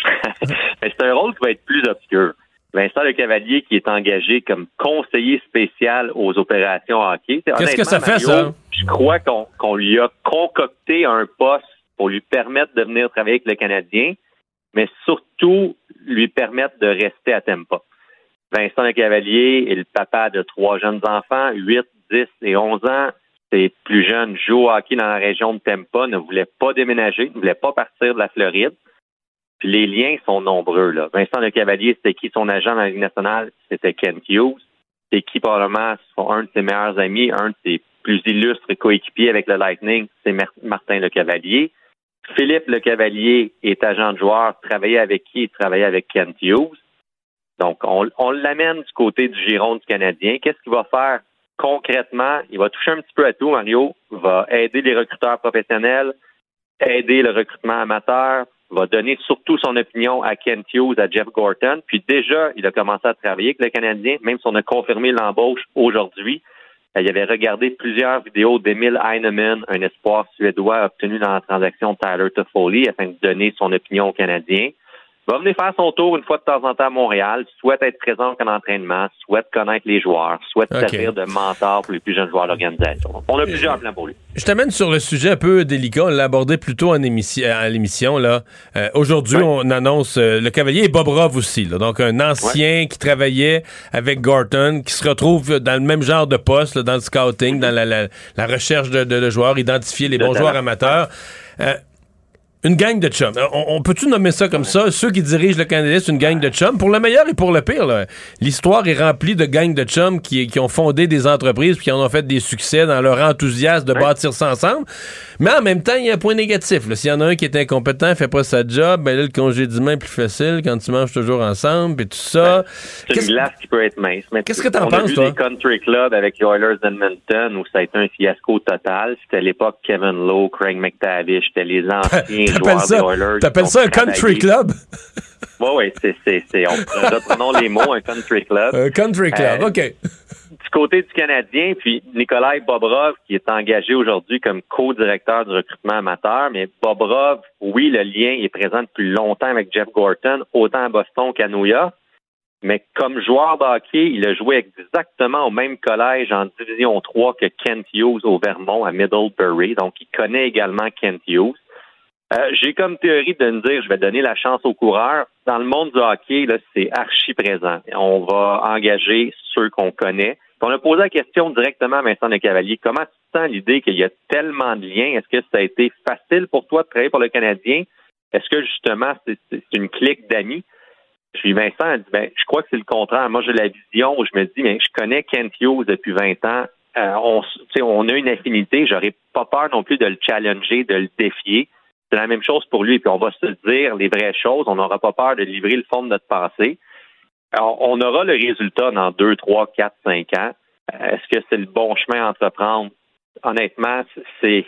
c'est un rôle qui va être plus obscur. Vincent Le Cavalier qui est engagé comme conseiller spécial aux opérations hockey. Qu'est-ce que ça fait, ça? Je crois qu'on lui a concocté un poste pour lui permettre de venir travailler avec le Canadien, mais surtout lui permettre de rester à Tempa. Vincent Le Cavalier est le papa de trois jeunes enfants, 8, 10 et 11 ans. Ses plus jeunes jouent au hockey dans la région de Tempa, ne voulaient pas déménager, ne voulaient pas partir de la Floride. Puis les liens sont nombreux. Là. Vincent Le Cavalier, c'était qui? Son agent dans la Ligue nationale? C'était Ken Hughes. C'est qui probablement un de ses meilleurs amis, un de ses plus illustres coéquipiers avec le Lightning, c'est Martin Le Cavalier. Philippe Le Cavalier est agent de joueur, travaillait avec qui? Il travaillait avec Ken Hughes. Donc, on, on l'amène du côté du giron du Canadien. Qu'est-ce qu'il va faire concrètement? Il va toucher un petit peu à tout, Mario. Il va aider les recruteurs professionnels, aider le recrutement amateur, va donner surtout son opinion à Ken Hughes, à Jeff Gorton. Puis déjà, il a commencé à travailler avec le Canadien, même si on a confirmé l'embauche aujourd'hui. Euh, il avait regardé plusieurs vidéos d'Emile Heinemann, un espoir suédois obtenu dans la transaction Tyler Toffoli, afin de donner son opinion aux Canadiens va venir faire son tour une fois de temps en temps à Montréal, souhaite être présent en entraînement, souhaite connaître les joueurs, souhaite servir de mentor pour les plus jeunes joueurs de l'organisation. On a plusieurs plans pour lui. Je t'amène sur le sujet un peu délicat. On l'a abordé plus tôt en émission, à l'émission. Là. Euh, aujourd'hui, on annonce euh, le cavalier et Bobrov aussi. donc, un ancien qui travaillait avec Gorton, qui se retrouve dans le même genre de poste, dans le scouting, dans la, recherche de, joueurs, identifier les bons joueurs amateurs. Euh, une gang de chums. On, peut-tu nommer ça comme ça? Ceux qui dirigent le Canada, c'est une gang de chums. Pour le meilleur et pour le pire, l'histoire est remplie de gangs de chums qui, qui, ont fondé des entreprises puis qui en ont fait des succès dans leur enthousiasme de bâtir ça ensemble. Mais en même temps, il y a un point négatif. S'il y en a un qui est incompétent, fait pas sa job, ben là, le congédiement est plus facile quand tu manges toujours ensemble et tout ça. C'est une glace qui peut être mince. Qu'est-ce que t'en penses, a vu toi? des country clubs avec les Oilers d'Edmonton où ça a été un fiasco total. C'était à l'époque Kevin Lowe, Craig McTavish, c'était les anciens des Oilers. T'appelles ça un country club? Oui, oui, c'est, c'est, c'est, on les mots, un country club. Un country club, euh, OK du côté du Canadien, puis Nikolai Bobrov, qui est engagé aujourd'hui comme co-directeur du recrutement amateur, mais Bobrov, oui, le lien est présent depuis longtemps avec Jeff Gorton, autant à Boston qu'à New York. Mais comme joueur de hockey, il a joué exactement au même collège en Division 3 que Kent Hughes au Vermont à Middlebury. Donc, il connaît également Kent Hughes. Euh, j'ai comme théorie de me dire, je vais donner la chance aux coureurs. Dans le monde du hockey, là, c'est archi présent. On va engager ceux qu'on connaît. On a posé la question directement à Vincent Le Cavalier. Comment tu sens l'idée qu'il y a tellement de liens? Est-ce que ça a été facile pour toi de travailler pour le Canadien? Est-ce que justement c'est une clique d'amis? Puis Vincent a dit, ben, je crois que c'est le contraire. Moi, j'ai la vision où je me dis, ben, je connais Kent Hughes depuis 20 ans. Euh, on, on a une affinité. J'aurais pas peur non plus de le challenger, de le défier. C'est la même chose pour lui. Puis on va se dire les vraies choses. On n'aura pas peur de livrer le fond de notre pensée. Alors, on aura le résultat dans 2, 3, 4, 5 ans. Est-ce que c'est le bon chemin à entreprendre? Honnêtement, c'est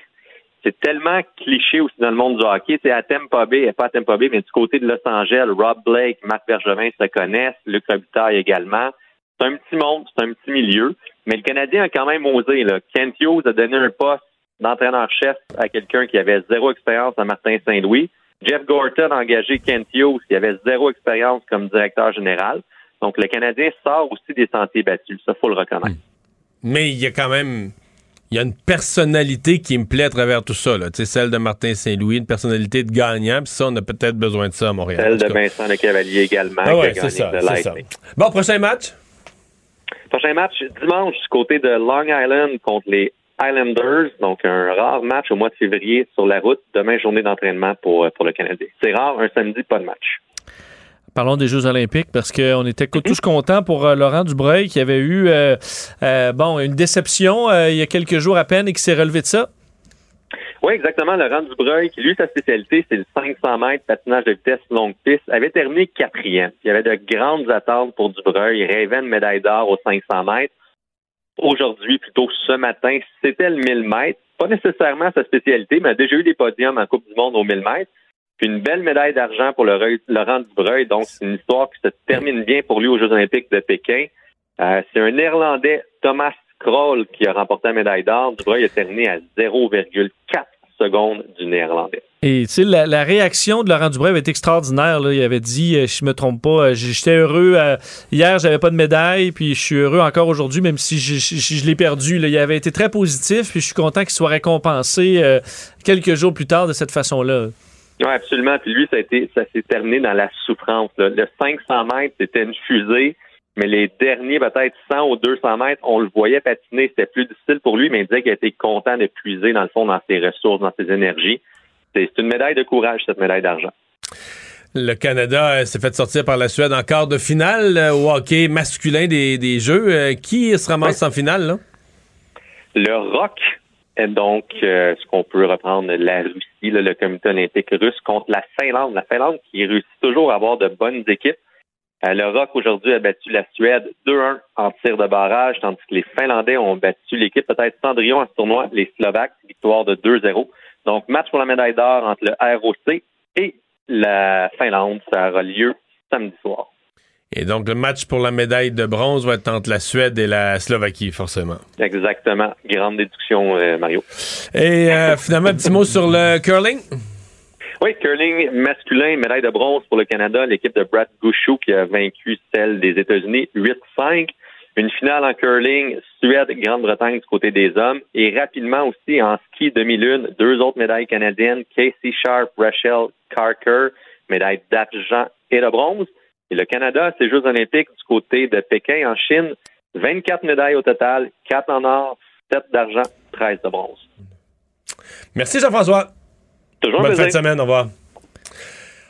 c'est tellement cliché aussi dans le monde du hockey. C'est à Tampa Bay, pas à Tampa Bay, mais du côté de Los Angeles, Rob Blake, Matt Bergevin se connaissent, Luc Robitaille également. C'est un petit monde, c'est un petit milieu, mais le Canadien a quand même osé. Là. Kent Hughes a donné un poste d'entraîneur-chef à quelqu'un qui avait zéro expérience à Martin Saint-Louis. Jeff Gorton a engagé Kent Hughes qui avait zéro expérience comme directeur général. Donc, le Canadien sort aussi des sentiers battus. Ça, faut le reconnaître. Mais il y a quand même. Il y a une personnalité qui me plaît à travers tout ça, là. Tu sais, celle de Martin Saint-Louis, une personnalité de gagnant, puis ça, on a peut-être besoin de ça à Montréal. Celle de. Vincent Le Cavalier également, Ah ouais, c'est ça, ça. Bon, prochain match? Prochain match dimanche du côté de Long Island contre les Islanders. Donc, un rare match au mois de février sur la route. Demain, journée d'entraînement pour, pour le Canadien. C'est rare, un samedi, pas de match. Parlons des Jeux olympiques parce qu'on était tous contents pour euh, Laurent Dubreuil qui avait eu euh, euh, bon, une déception euh, il y a quelques jours à peine et qui s'est relevé de ça. Oui, exactement. Laurent Dubreuil, qui lui, sa spécialité, c'est le 500 mètres patinage de vitesse longue piste, avait terminé quatrième. Il y avait de grandes attentes pour Dubreuil. Il rêvait une médaille d'or aux 500 mètres. Aujourd'hui, plutôt ce matin, c'était le 1000 mètres. Pas nécessairement sa spécialité, mais a déjà eu des podiums en Coupe du Monde aux 1000 mètres. Puis une belle médaille d'argent pour le Laurent Dubreuil. Donc, c'est une histoire qui se termine bien pour lui aux Jeux olympiques de Pékin. Euh, c'est un Néerlandais, Thomas Kroll, qui a remporté la médaille d'or. Dubreuil a terminé à 0,4 secondes du Néerlandais. Et tu sais, la, la réaction de Laurent Dubreuil avait été extraordinaire. là. Il avait dit, euh, je me trompe pas, euh, j'étais heureux. euh, hier, j'avais pas de médaille, puis je suis heureux encore aujourd'hui, même si je, je- je l'ai perdu. là. Il avait été très positif, puis je suis content qu'il soit récompensé euh, quelques jours plus tard de cette façon-là. Oui, absolument. Puis lui, ça a été, ça s'est terminé dans la souffrance. là. Le 500 mètres, c'était une fusée, mais les derniers, peut-être 100 ou 200 mètres, on le voyait patiner. C'était plus difficile pour lui, mais il disait qu'il était content de puiser, dans le fond, dans ses ressources, dans ses énergies. C'est une médaille de courage, cette médaille d'argent. Le Canada euh, s'est fait sortir par la Suède en quart de finale euh, au hockey masculin des, des Jeux. Euh, qui se ramasse en finale, là? Le ROC est donc ce qu'on peut reprendre la Russie, là, le comité olympique russe, contre la Finlande. La Finlande qui réussit toujours à avoir de bonnes équipes. Euh, le ROC aujourd'hui a battu la Suède 2-1 en tir de barrage, tandis que les Finlandais ont battu l'équipe peut-être Cendrillon à ce tournoi, les Slovaques, victoire de 2-0. Donc match pour la médaille d'or entre le ROC et la Finlande. Ça aura lieu samedi soir. Et donc, le match pour la médaille de bronze va être entre la Suède et la Slovaquie, forcément. Exactement. Grande déduction, euh, Mario. Et euh, finalement, un petit mot sur le curling? Oui, curling masculin, médaille de bronze pour le Canada, l'équipe de Brad Gouchou qui a vaincu celle des États-Unis 8-5. Une finale en curling, Suède, Grande-Bretagne du côté des hommes. Et rapidement aussi en ski demi-lune, deux autres médailles canadiennes, Casey Sharp, Rachel Carker, médaille d'argent et de bronze. Et le Canada, ses Jeux olympiques du côté de Pékin en Chine, 24 médailles au total, 4 en or, 7 d'argent, 13 de bronze. Merci, Jean-François. Toujours Bonne fin de semaine, au revoir.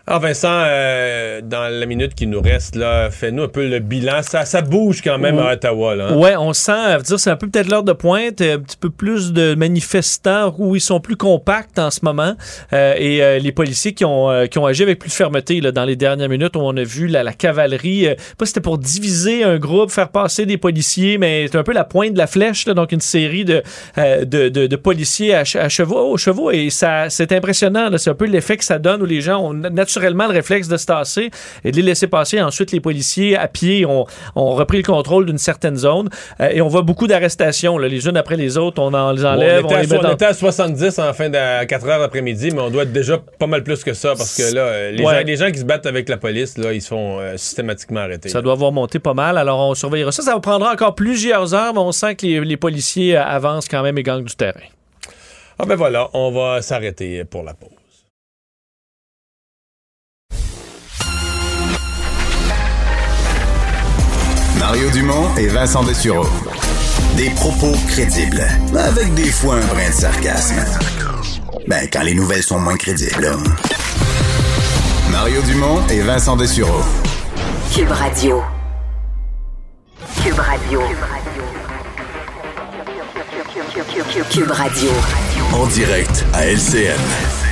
Alors Vincent, euh, dans la minute qui nous reste, là, fais-nous un peu le bilan. Ça, ça bouge quand même à Ottawa. Là, hein? Ouais, on sent, dire, c'est un peu peut-être l'heure de pointe, euh, un petit peu plus de manifestants où ils sont plus compacts en ce moment. Euh, et euh, les policiers qui ont, euh, qui ont agi avec plus de fermeté là, dans les dernières minutes où on a vu la, la cavalerie. euh, pas si c'était pour diviser un groupe, faire passer des policiers, mais c'est un peu la pointe de la flèche, là, donc une série de, euh, de, de, de policiers à, che- à chevaux, aux chevaux. Et ça, c'est impressionnant. C'est un peu l'effet que ça donne où les gens ont naturellement le réflexe de se tasser et de les laisser passer. Ensuite, les policiers à pied ont, ont repris le contrôle d'une certaine zone. Euh, et on voit beaucoup d'arrestations, les unes après les autres. On en les enlève, on, on, était à, les met on dans... était à 70 en fin de 4 heures d'après-midi, mais on doit être déjà pas mal plus que ça parce que là, euh, les, Ouais. gens, les gens qui se battent avec la police, là, ils sont euh, systématiquement arrêtés. Ça doit avoir monté pas mal, alors on surveillera ça. Ça va prendra encore plusieurs heures, mais on sent que les, les policiers avancent quand même et gagnent du terrain. Ah ben voilà, on va s'arrêter pour la pause. Mario Dumont et Vincent Dessureau. Des propos crédibles, avec des fois un brin de sarcasme. Ben, quand les nouvelles sont moins crédibles, là. Mario Dumont et Vincent Dessureau. Cube Radio. Cube Radio. Cube Radio. En direct à LCN.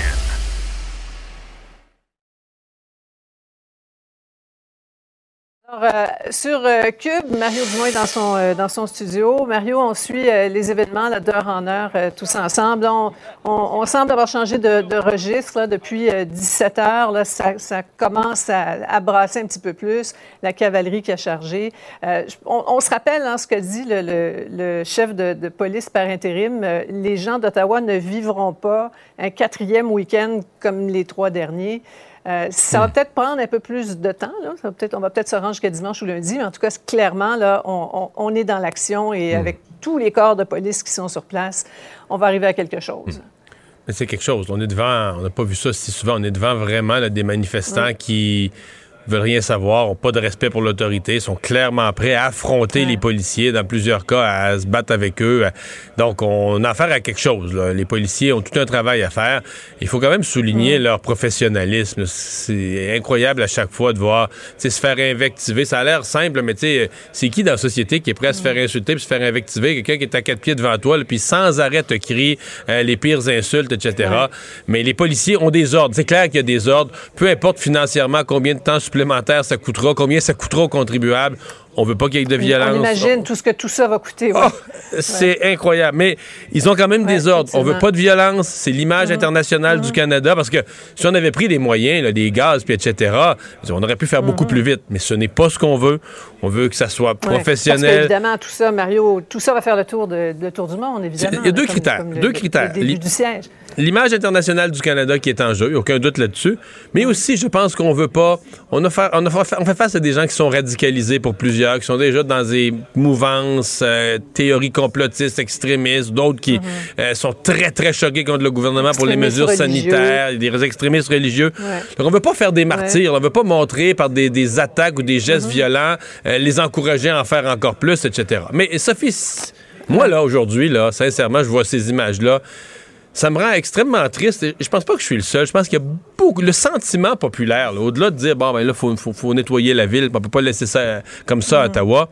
Alors, euh, sur euh, Cube, Mario Dumont est dans son, euh, dans son studio. Mario, on suit les événements d'heure en heure tous ensemble. On, on, semble avoir changé de, de registre là, depuis 17 heures. Là, ça, ça commence à, à, brasser un petit peu plus. La cavalerie qui a chargé. On, on, se rappelle hein, ce que dit le, le, le chef de, de, police par intérim. les gens d'Ottawa ne vivront pas un quatrième week-end comme les trois derniers. Euh, ça va peut-être prendre un peu plus de temps. Là. Ça va peut-être, on va peut-être se rendre jusqu'à dimanche ou lundi, mais en tout cas, clairement, là, on, on, est dans l'action et hmm. avec tous les corps de police qui sont sur place, on va arriver à quelque chose. Hmm. Mais c'est quelque chose. On est devant, on n'a pas vu ça si souvent, on est devant vraiment des manifestants qui veulent rien savoir, ont pas de respect pour l'autorité, sont clairement prêts à affronter les policiers, dans plusieurs cas, à se battre avec eux. Donc, on a affaire à quelque chose. Les policiers ont tout un travail à faire. Il faut quand même souligner leur professionnalisme. C'est incroyable à chaque fois de voir se faire invectiver. Ça a l'air simple, mais c'est qui dans la société qui est prêt à se faire insulter puis se faire invectiver? Quelqu'un qui est à quatre pieds devant toi, puis sans arrêt te crie euh, les pires insultes, etc. Mais les policiers ont des ordres. C'est clair qu'il y a des ordres. Peu importe financièrement combien de temps supplémentaire ça coûtera, combien ça coûtera aux contribuables. On veut pas qu'il y ait de violence. On imagine tout ce que tout ça va coûter. Oh, c'est incroyable. Mais ils ont quand même des ordres. On veut pas de violence. C'est l'image mm-hmm. internationale du mm-hmm. Canada parce que si on avait pris des moyens, des gaz, puis etc., on aurait pu faire beaucoup mm-hmm. plus vite. Mais ce n'est pas ce qu'on veut. On veut que ça soit professionnel. Parce évidemment, tout ça, Mario, tout ça va faire le tour, de, tour du monde, évidemment. Il y a deux critères. deux critères. du siège l'image internationale du Canada qui est en jeu, aucun doute là-dessus. Mais aussi, je pense qu'on veut pas. On, a on, a on fait face à des gens qui sont radicalisés pour plusieurs, qui sont déjà dans des mouvances, euh, théories complotistes, extrémistes, d'autres qui mhm. euh, sont très, très choqués contre le gouvernement pour les mesures sanitaires, des extrémistes religieux. Donc, on veut pas faire des martyrs, on veut pas montrer par des, des attaques ou des gestes mhm. violents, euh, les encourager à en faire encore plus, etc. Mais Sophie, moi, là, aujourd'hui, là, sincèrement, je vois ces images-là ça me rend extrêmement triste. Je pense pas que je suis le seul. Je pense qu'il y a beaucoup. Le sentiment populaire, au-delà de dire, bon, ben là, il faut, nettoyer la ville, on peut pas laisser ça comme ça à mm. Ottawa.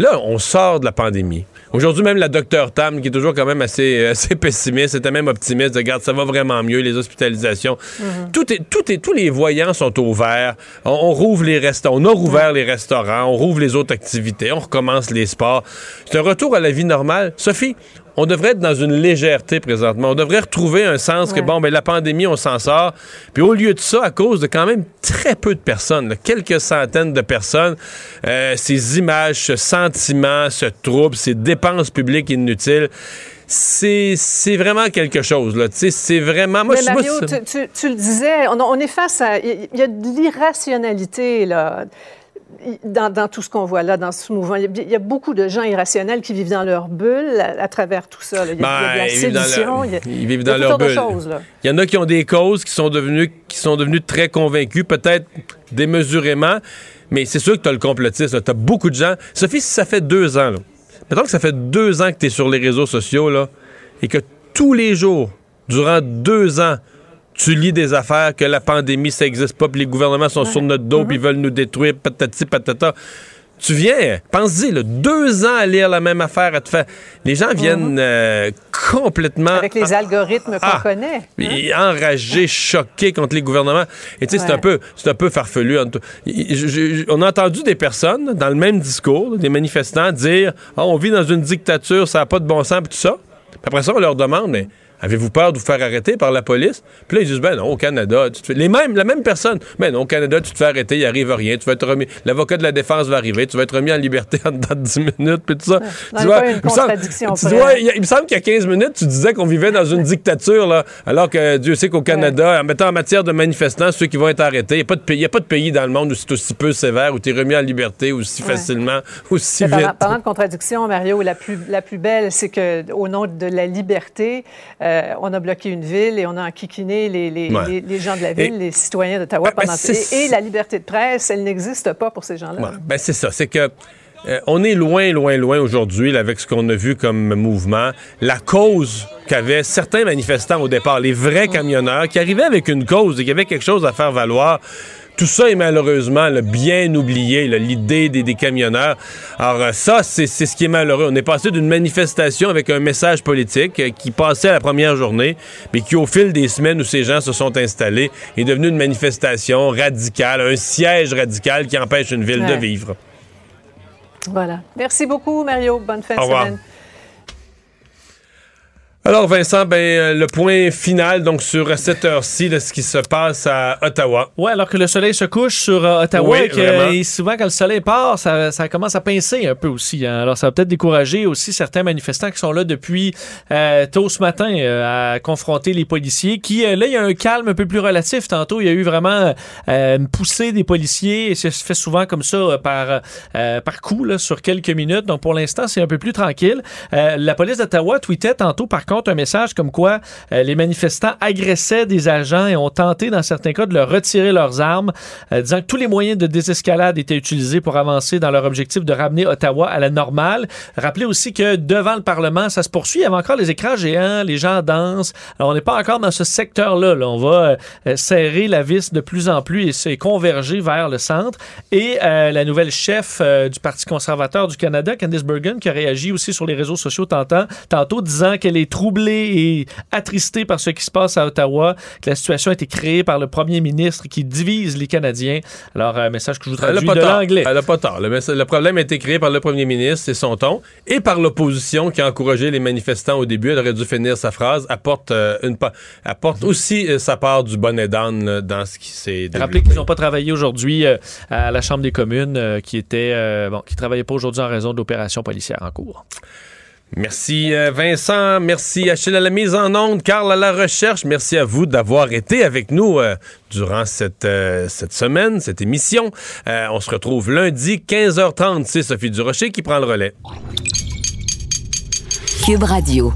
Là, on sort de la pandémie. Aujourd'hui, même la docteur Tam, qui est toujours quand même assez, euh, assez pessimiste, était même optimiste, regarde, ça va vraiment mieux, les hospitalisations. Mm-hmm. tout est, tout est, tous les voyants sont ouverts. On, rouvre les restaurants, on a rouvert les restaurants, on rouvre les autres activités, on recommence les sports. C'est un retour à la vie normale. Sophie, on devrait être dans une légèreté présentement. On devrait retrouver un sens que, bon, ben, la pandémie, on s'en sort. Puis au lieu de ça, à cause de quand même très peu de personnes, quelques centaines de personnes, euh, ces images, ce sentiment, ce trouble, ces dépenses publiques inutiles, c'est, vraiment quelque chose. Là. C'est vraiment... Moi, Mais Mario, tu, tu, le disais, on, on est face à... Il y a de l'irrationalité, là dans, tout ce qu'on voit là, dans ce mouvement. Il y, a, beaucoup de gens irrationnels qui vivent dans leur bulle à, travers tout ça. Il, y a, de la sédition. Ils vivent dans leur bulle. il y en a qui ont des causes qui sont devenues, qui sont devenues très convaincus, peut-être démesurément, mais c'est sûr que tu as le complotiste. Tu as beaucoup de gens. Sophie, si ça fait deux ans, là, mettons que ça fait deux ans que tu es sur les réseaux sociaux là, et que tous les jours, durant deux ans, tu lis des affaires que la pandémie, ça n'existe pas, puis les gouvernements sont sur notre dos, puis ils mm-hmm. veulent nous détruire, patati patata. Tu viens, pense-y, deux ans à lire la même affaire, à te faire. Les gens viennent mm-hmm. euh, complètement. Avec les algorithmes qu'on ah, connaît. Hein? Enragés, choqués contre les gouvernements. Et tu sais, c'est un peu, c'est un peu farfelu. on a entendu des personnes dans le même discours, des manifestants, dire, ah, on vit dans une dictature, ça n'a pas de bon sens, puis tout ça. Puis après ça, on leur demande, mais Avez-vous peur de vous faire arrêter par la police? Puis là, ils disent, ben non, au Canada, tu te fais... Les mêmes, la même personne. Ben non, au Canada, tu te fais arrêter, il arrive rien. Tu vas être remis. L'avocat de la défense va arriver, tu vas être remis en liberté en dedans de 10 minutes, puis tout ça. tu vois, il, me semble, il, me semble qu'il y a 15 minutes, tu disais qu'on vivait dans une dictature, là, alors que Dieu sait qu'au Canada, en mettant en matière de manifestants, ceux qui vont être arrêtés, il n'y a, pas de pays, a pas de pays dans le monde où c'est aussi peu sévère, où tu es remis en liberté aussi facilement, aussi vite. Parlant, de contradiction, Mario, la plus, la plus belle, c'est qu'au nom de la liberté, euh, on a bloqué une ville et on a enquiquiné les, les, les, gens de la ville, les citoyens d'Ottawa ben, pendant... Ben, et, et, la liberté de presse, elle n'existe pas pour ces gens-là. ben c'est ça, c'est que... Euh, on est loin, loin, loin aujourd'hui avec ce qu'on a vu comme mouvement. La cause qu'avaient certains manifestants au départ, les vrais camionneurs, qui arrivaient avec une cause et qui avaient quelque chose à faire valoir, tout ça est malheureusement là, bien oublié, l'idée des, des camionneurs. Alors euh, ça, c'est ce qui est malheureux. On est passé d'une manifestation avec un message politique euh, qui passait à la première journée, mais qui au fil des semaines où ces gens se sont installés est devenu une manifestation radicale, un siège radical qui empêche une ville de vivre. Voilà. Merci beaucoup, Mario. Bonne fin Au de revoir. semaine. Alors Vincent, ben, euh, le point final donc sur cette heure-ci, là, ce qui se passe à Ottawa. Ouais, alors que le soleil se couche sur euh, Ottawa Oui, et que et souvent quand le soleil part, ça, ça commence à pincer un peu aussi. hein. Alors ça va peut-être décourager aussi certains manifestants qui sont là depuis euh, tôt ce matin euh, à confronter les policiers. Qui euh, là, il y a un calme un peu plus relatif. Tantôt, il y a eu vraiment euh, une poussée des policiers et ça se fait souvent comme ça euh, par euh, par coup là, sur quelques minutes. Donc pour l'instant, c'est un peu plus tranquille. Euh, la police d'Ottawa tweetait tantôt par contre un message comme quoi euh, les manifestants agressaient des agents et ont tenté dans certains cas de leur retirer leurs armes, euh, disant que tous les moyens de désescalade étaient utilisés pour avancer dans leur objectif de ramener Ottawa à la normale. Rappelez aussi que devant le Parlement, ça se poursuit. Il y avait encore les écrans géants, les gens dansent. Alors on n'est pas encore dans ce secteur-là. là. On va euh, serrer la vis de plus en plus et se converger vers le centre. Et la nouvelle chef du Parti conservateur du Canada, Candice Bergen, qui a réagi aussi sur les réseaux sociaux tantôt, tantôt disant qu'elle est troublée et attristée par ce qui se passe à Ottawa, que la situation a été créée par le premier ministre qui divise les Canadiens. Alors, un message que je vous traduis de l'anglais. Elle a pas tort. Le, problème a été créé par le premier ministre, c'est son ton, et par l'opposition qui a encouragé les manifestants au début. Elle aurait dû finir sa phrase. Apporte, euh, une pa- apporte aussi euh, sa part du bonnet d'âne dans ce qui s'est Rappelez qu'ils n'ont pas travaillé aujourd'hui euh, à la Chambre des communes, euh, qui était euh, bon, qui travaillait pas aujourd'hui en raison de l'opération policière en cours. Merci euh, Vincent, merci Achille à la mise en onde, Carl à la recherche. Merci à vous d'avoir été avec nous euh, durant cette, euh, cette semaine, cette émission. On se retrouve lundi 15h30. C'est Sophie Durocher qui prend le relais. Cube Radio.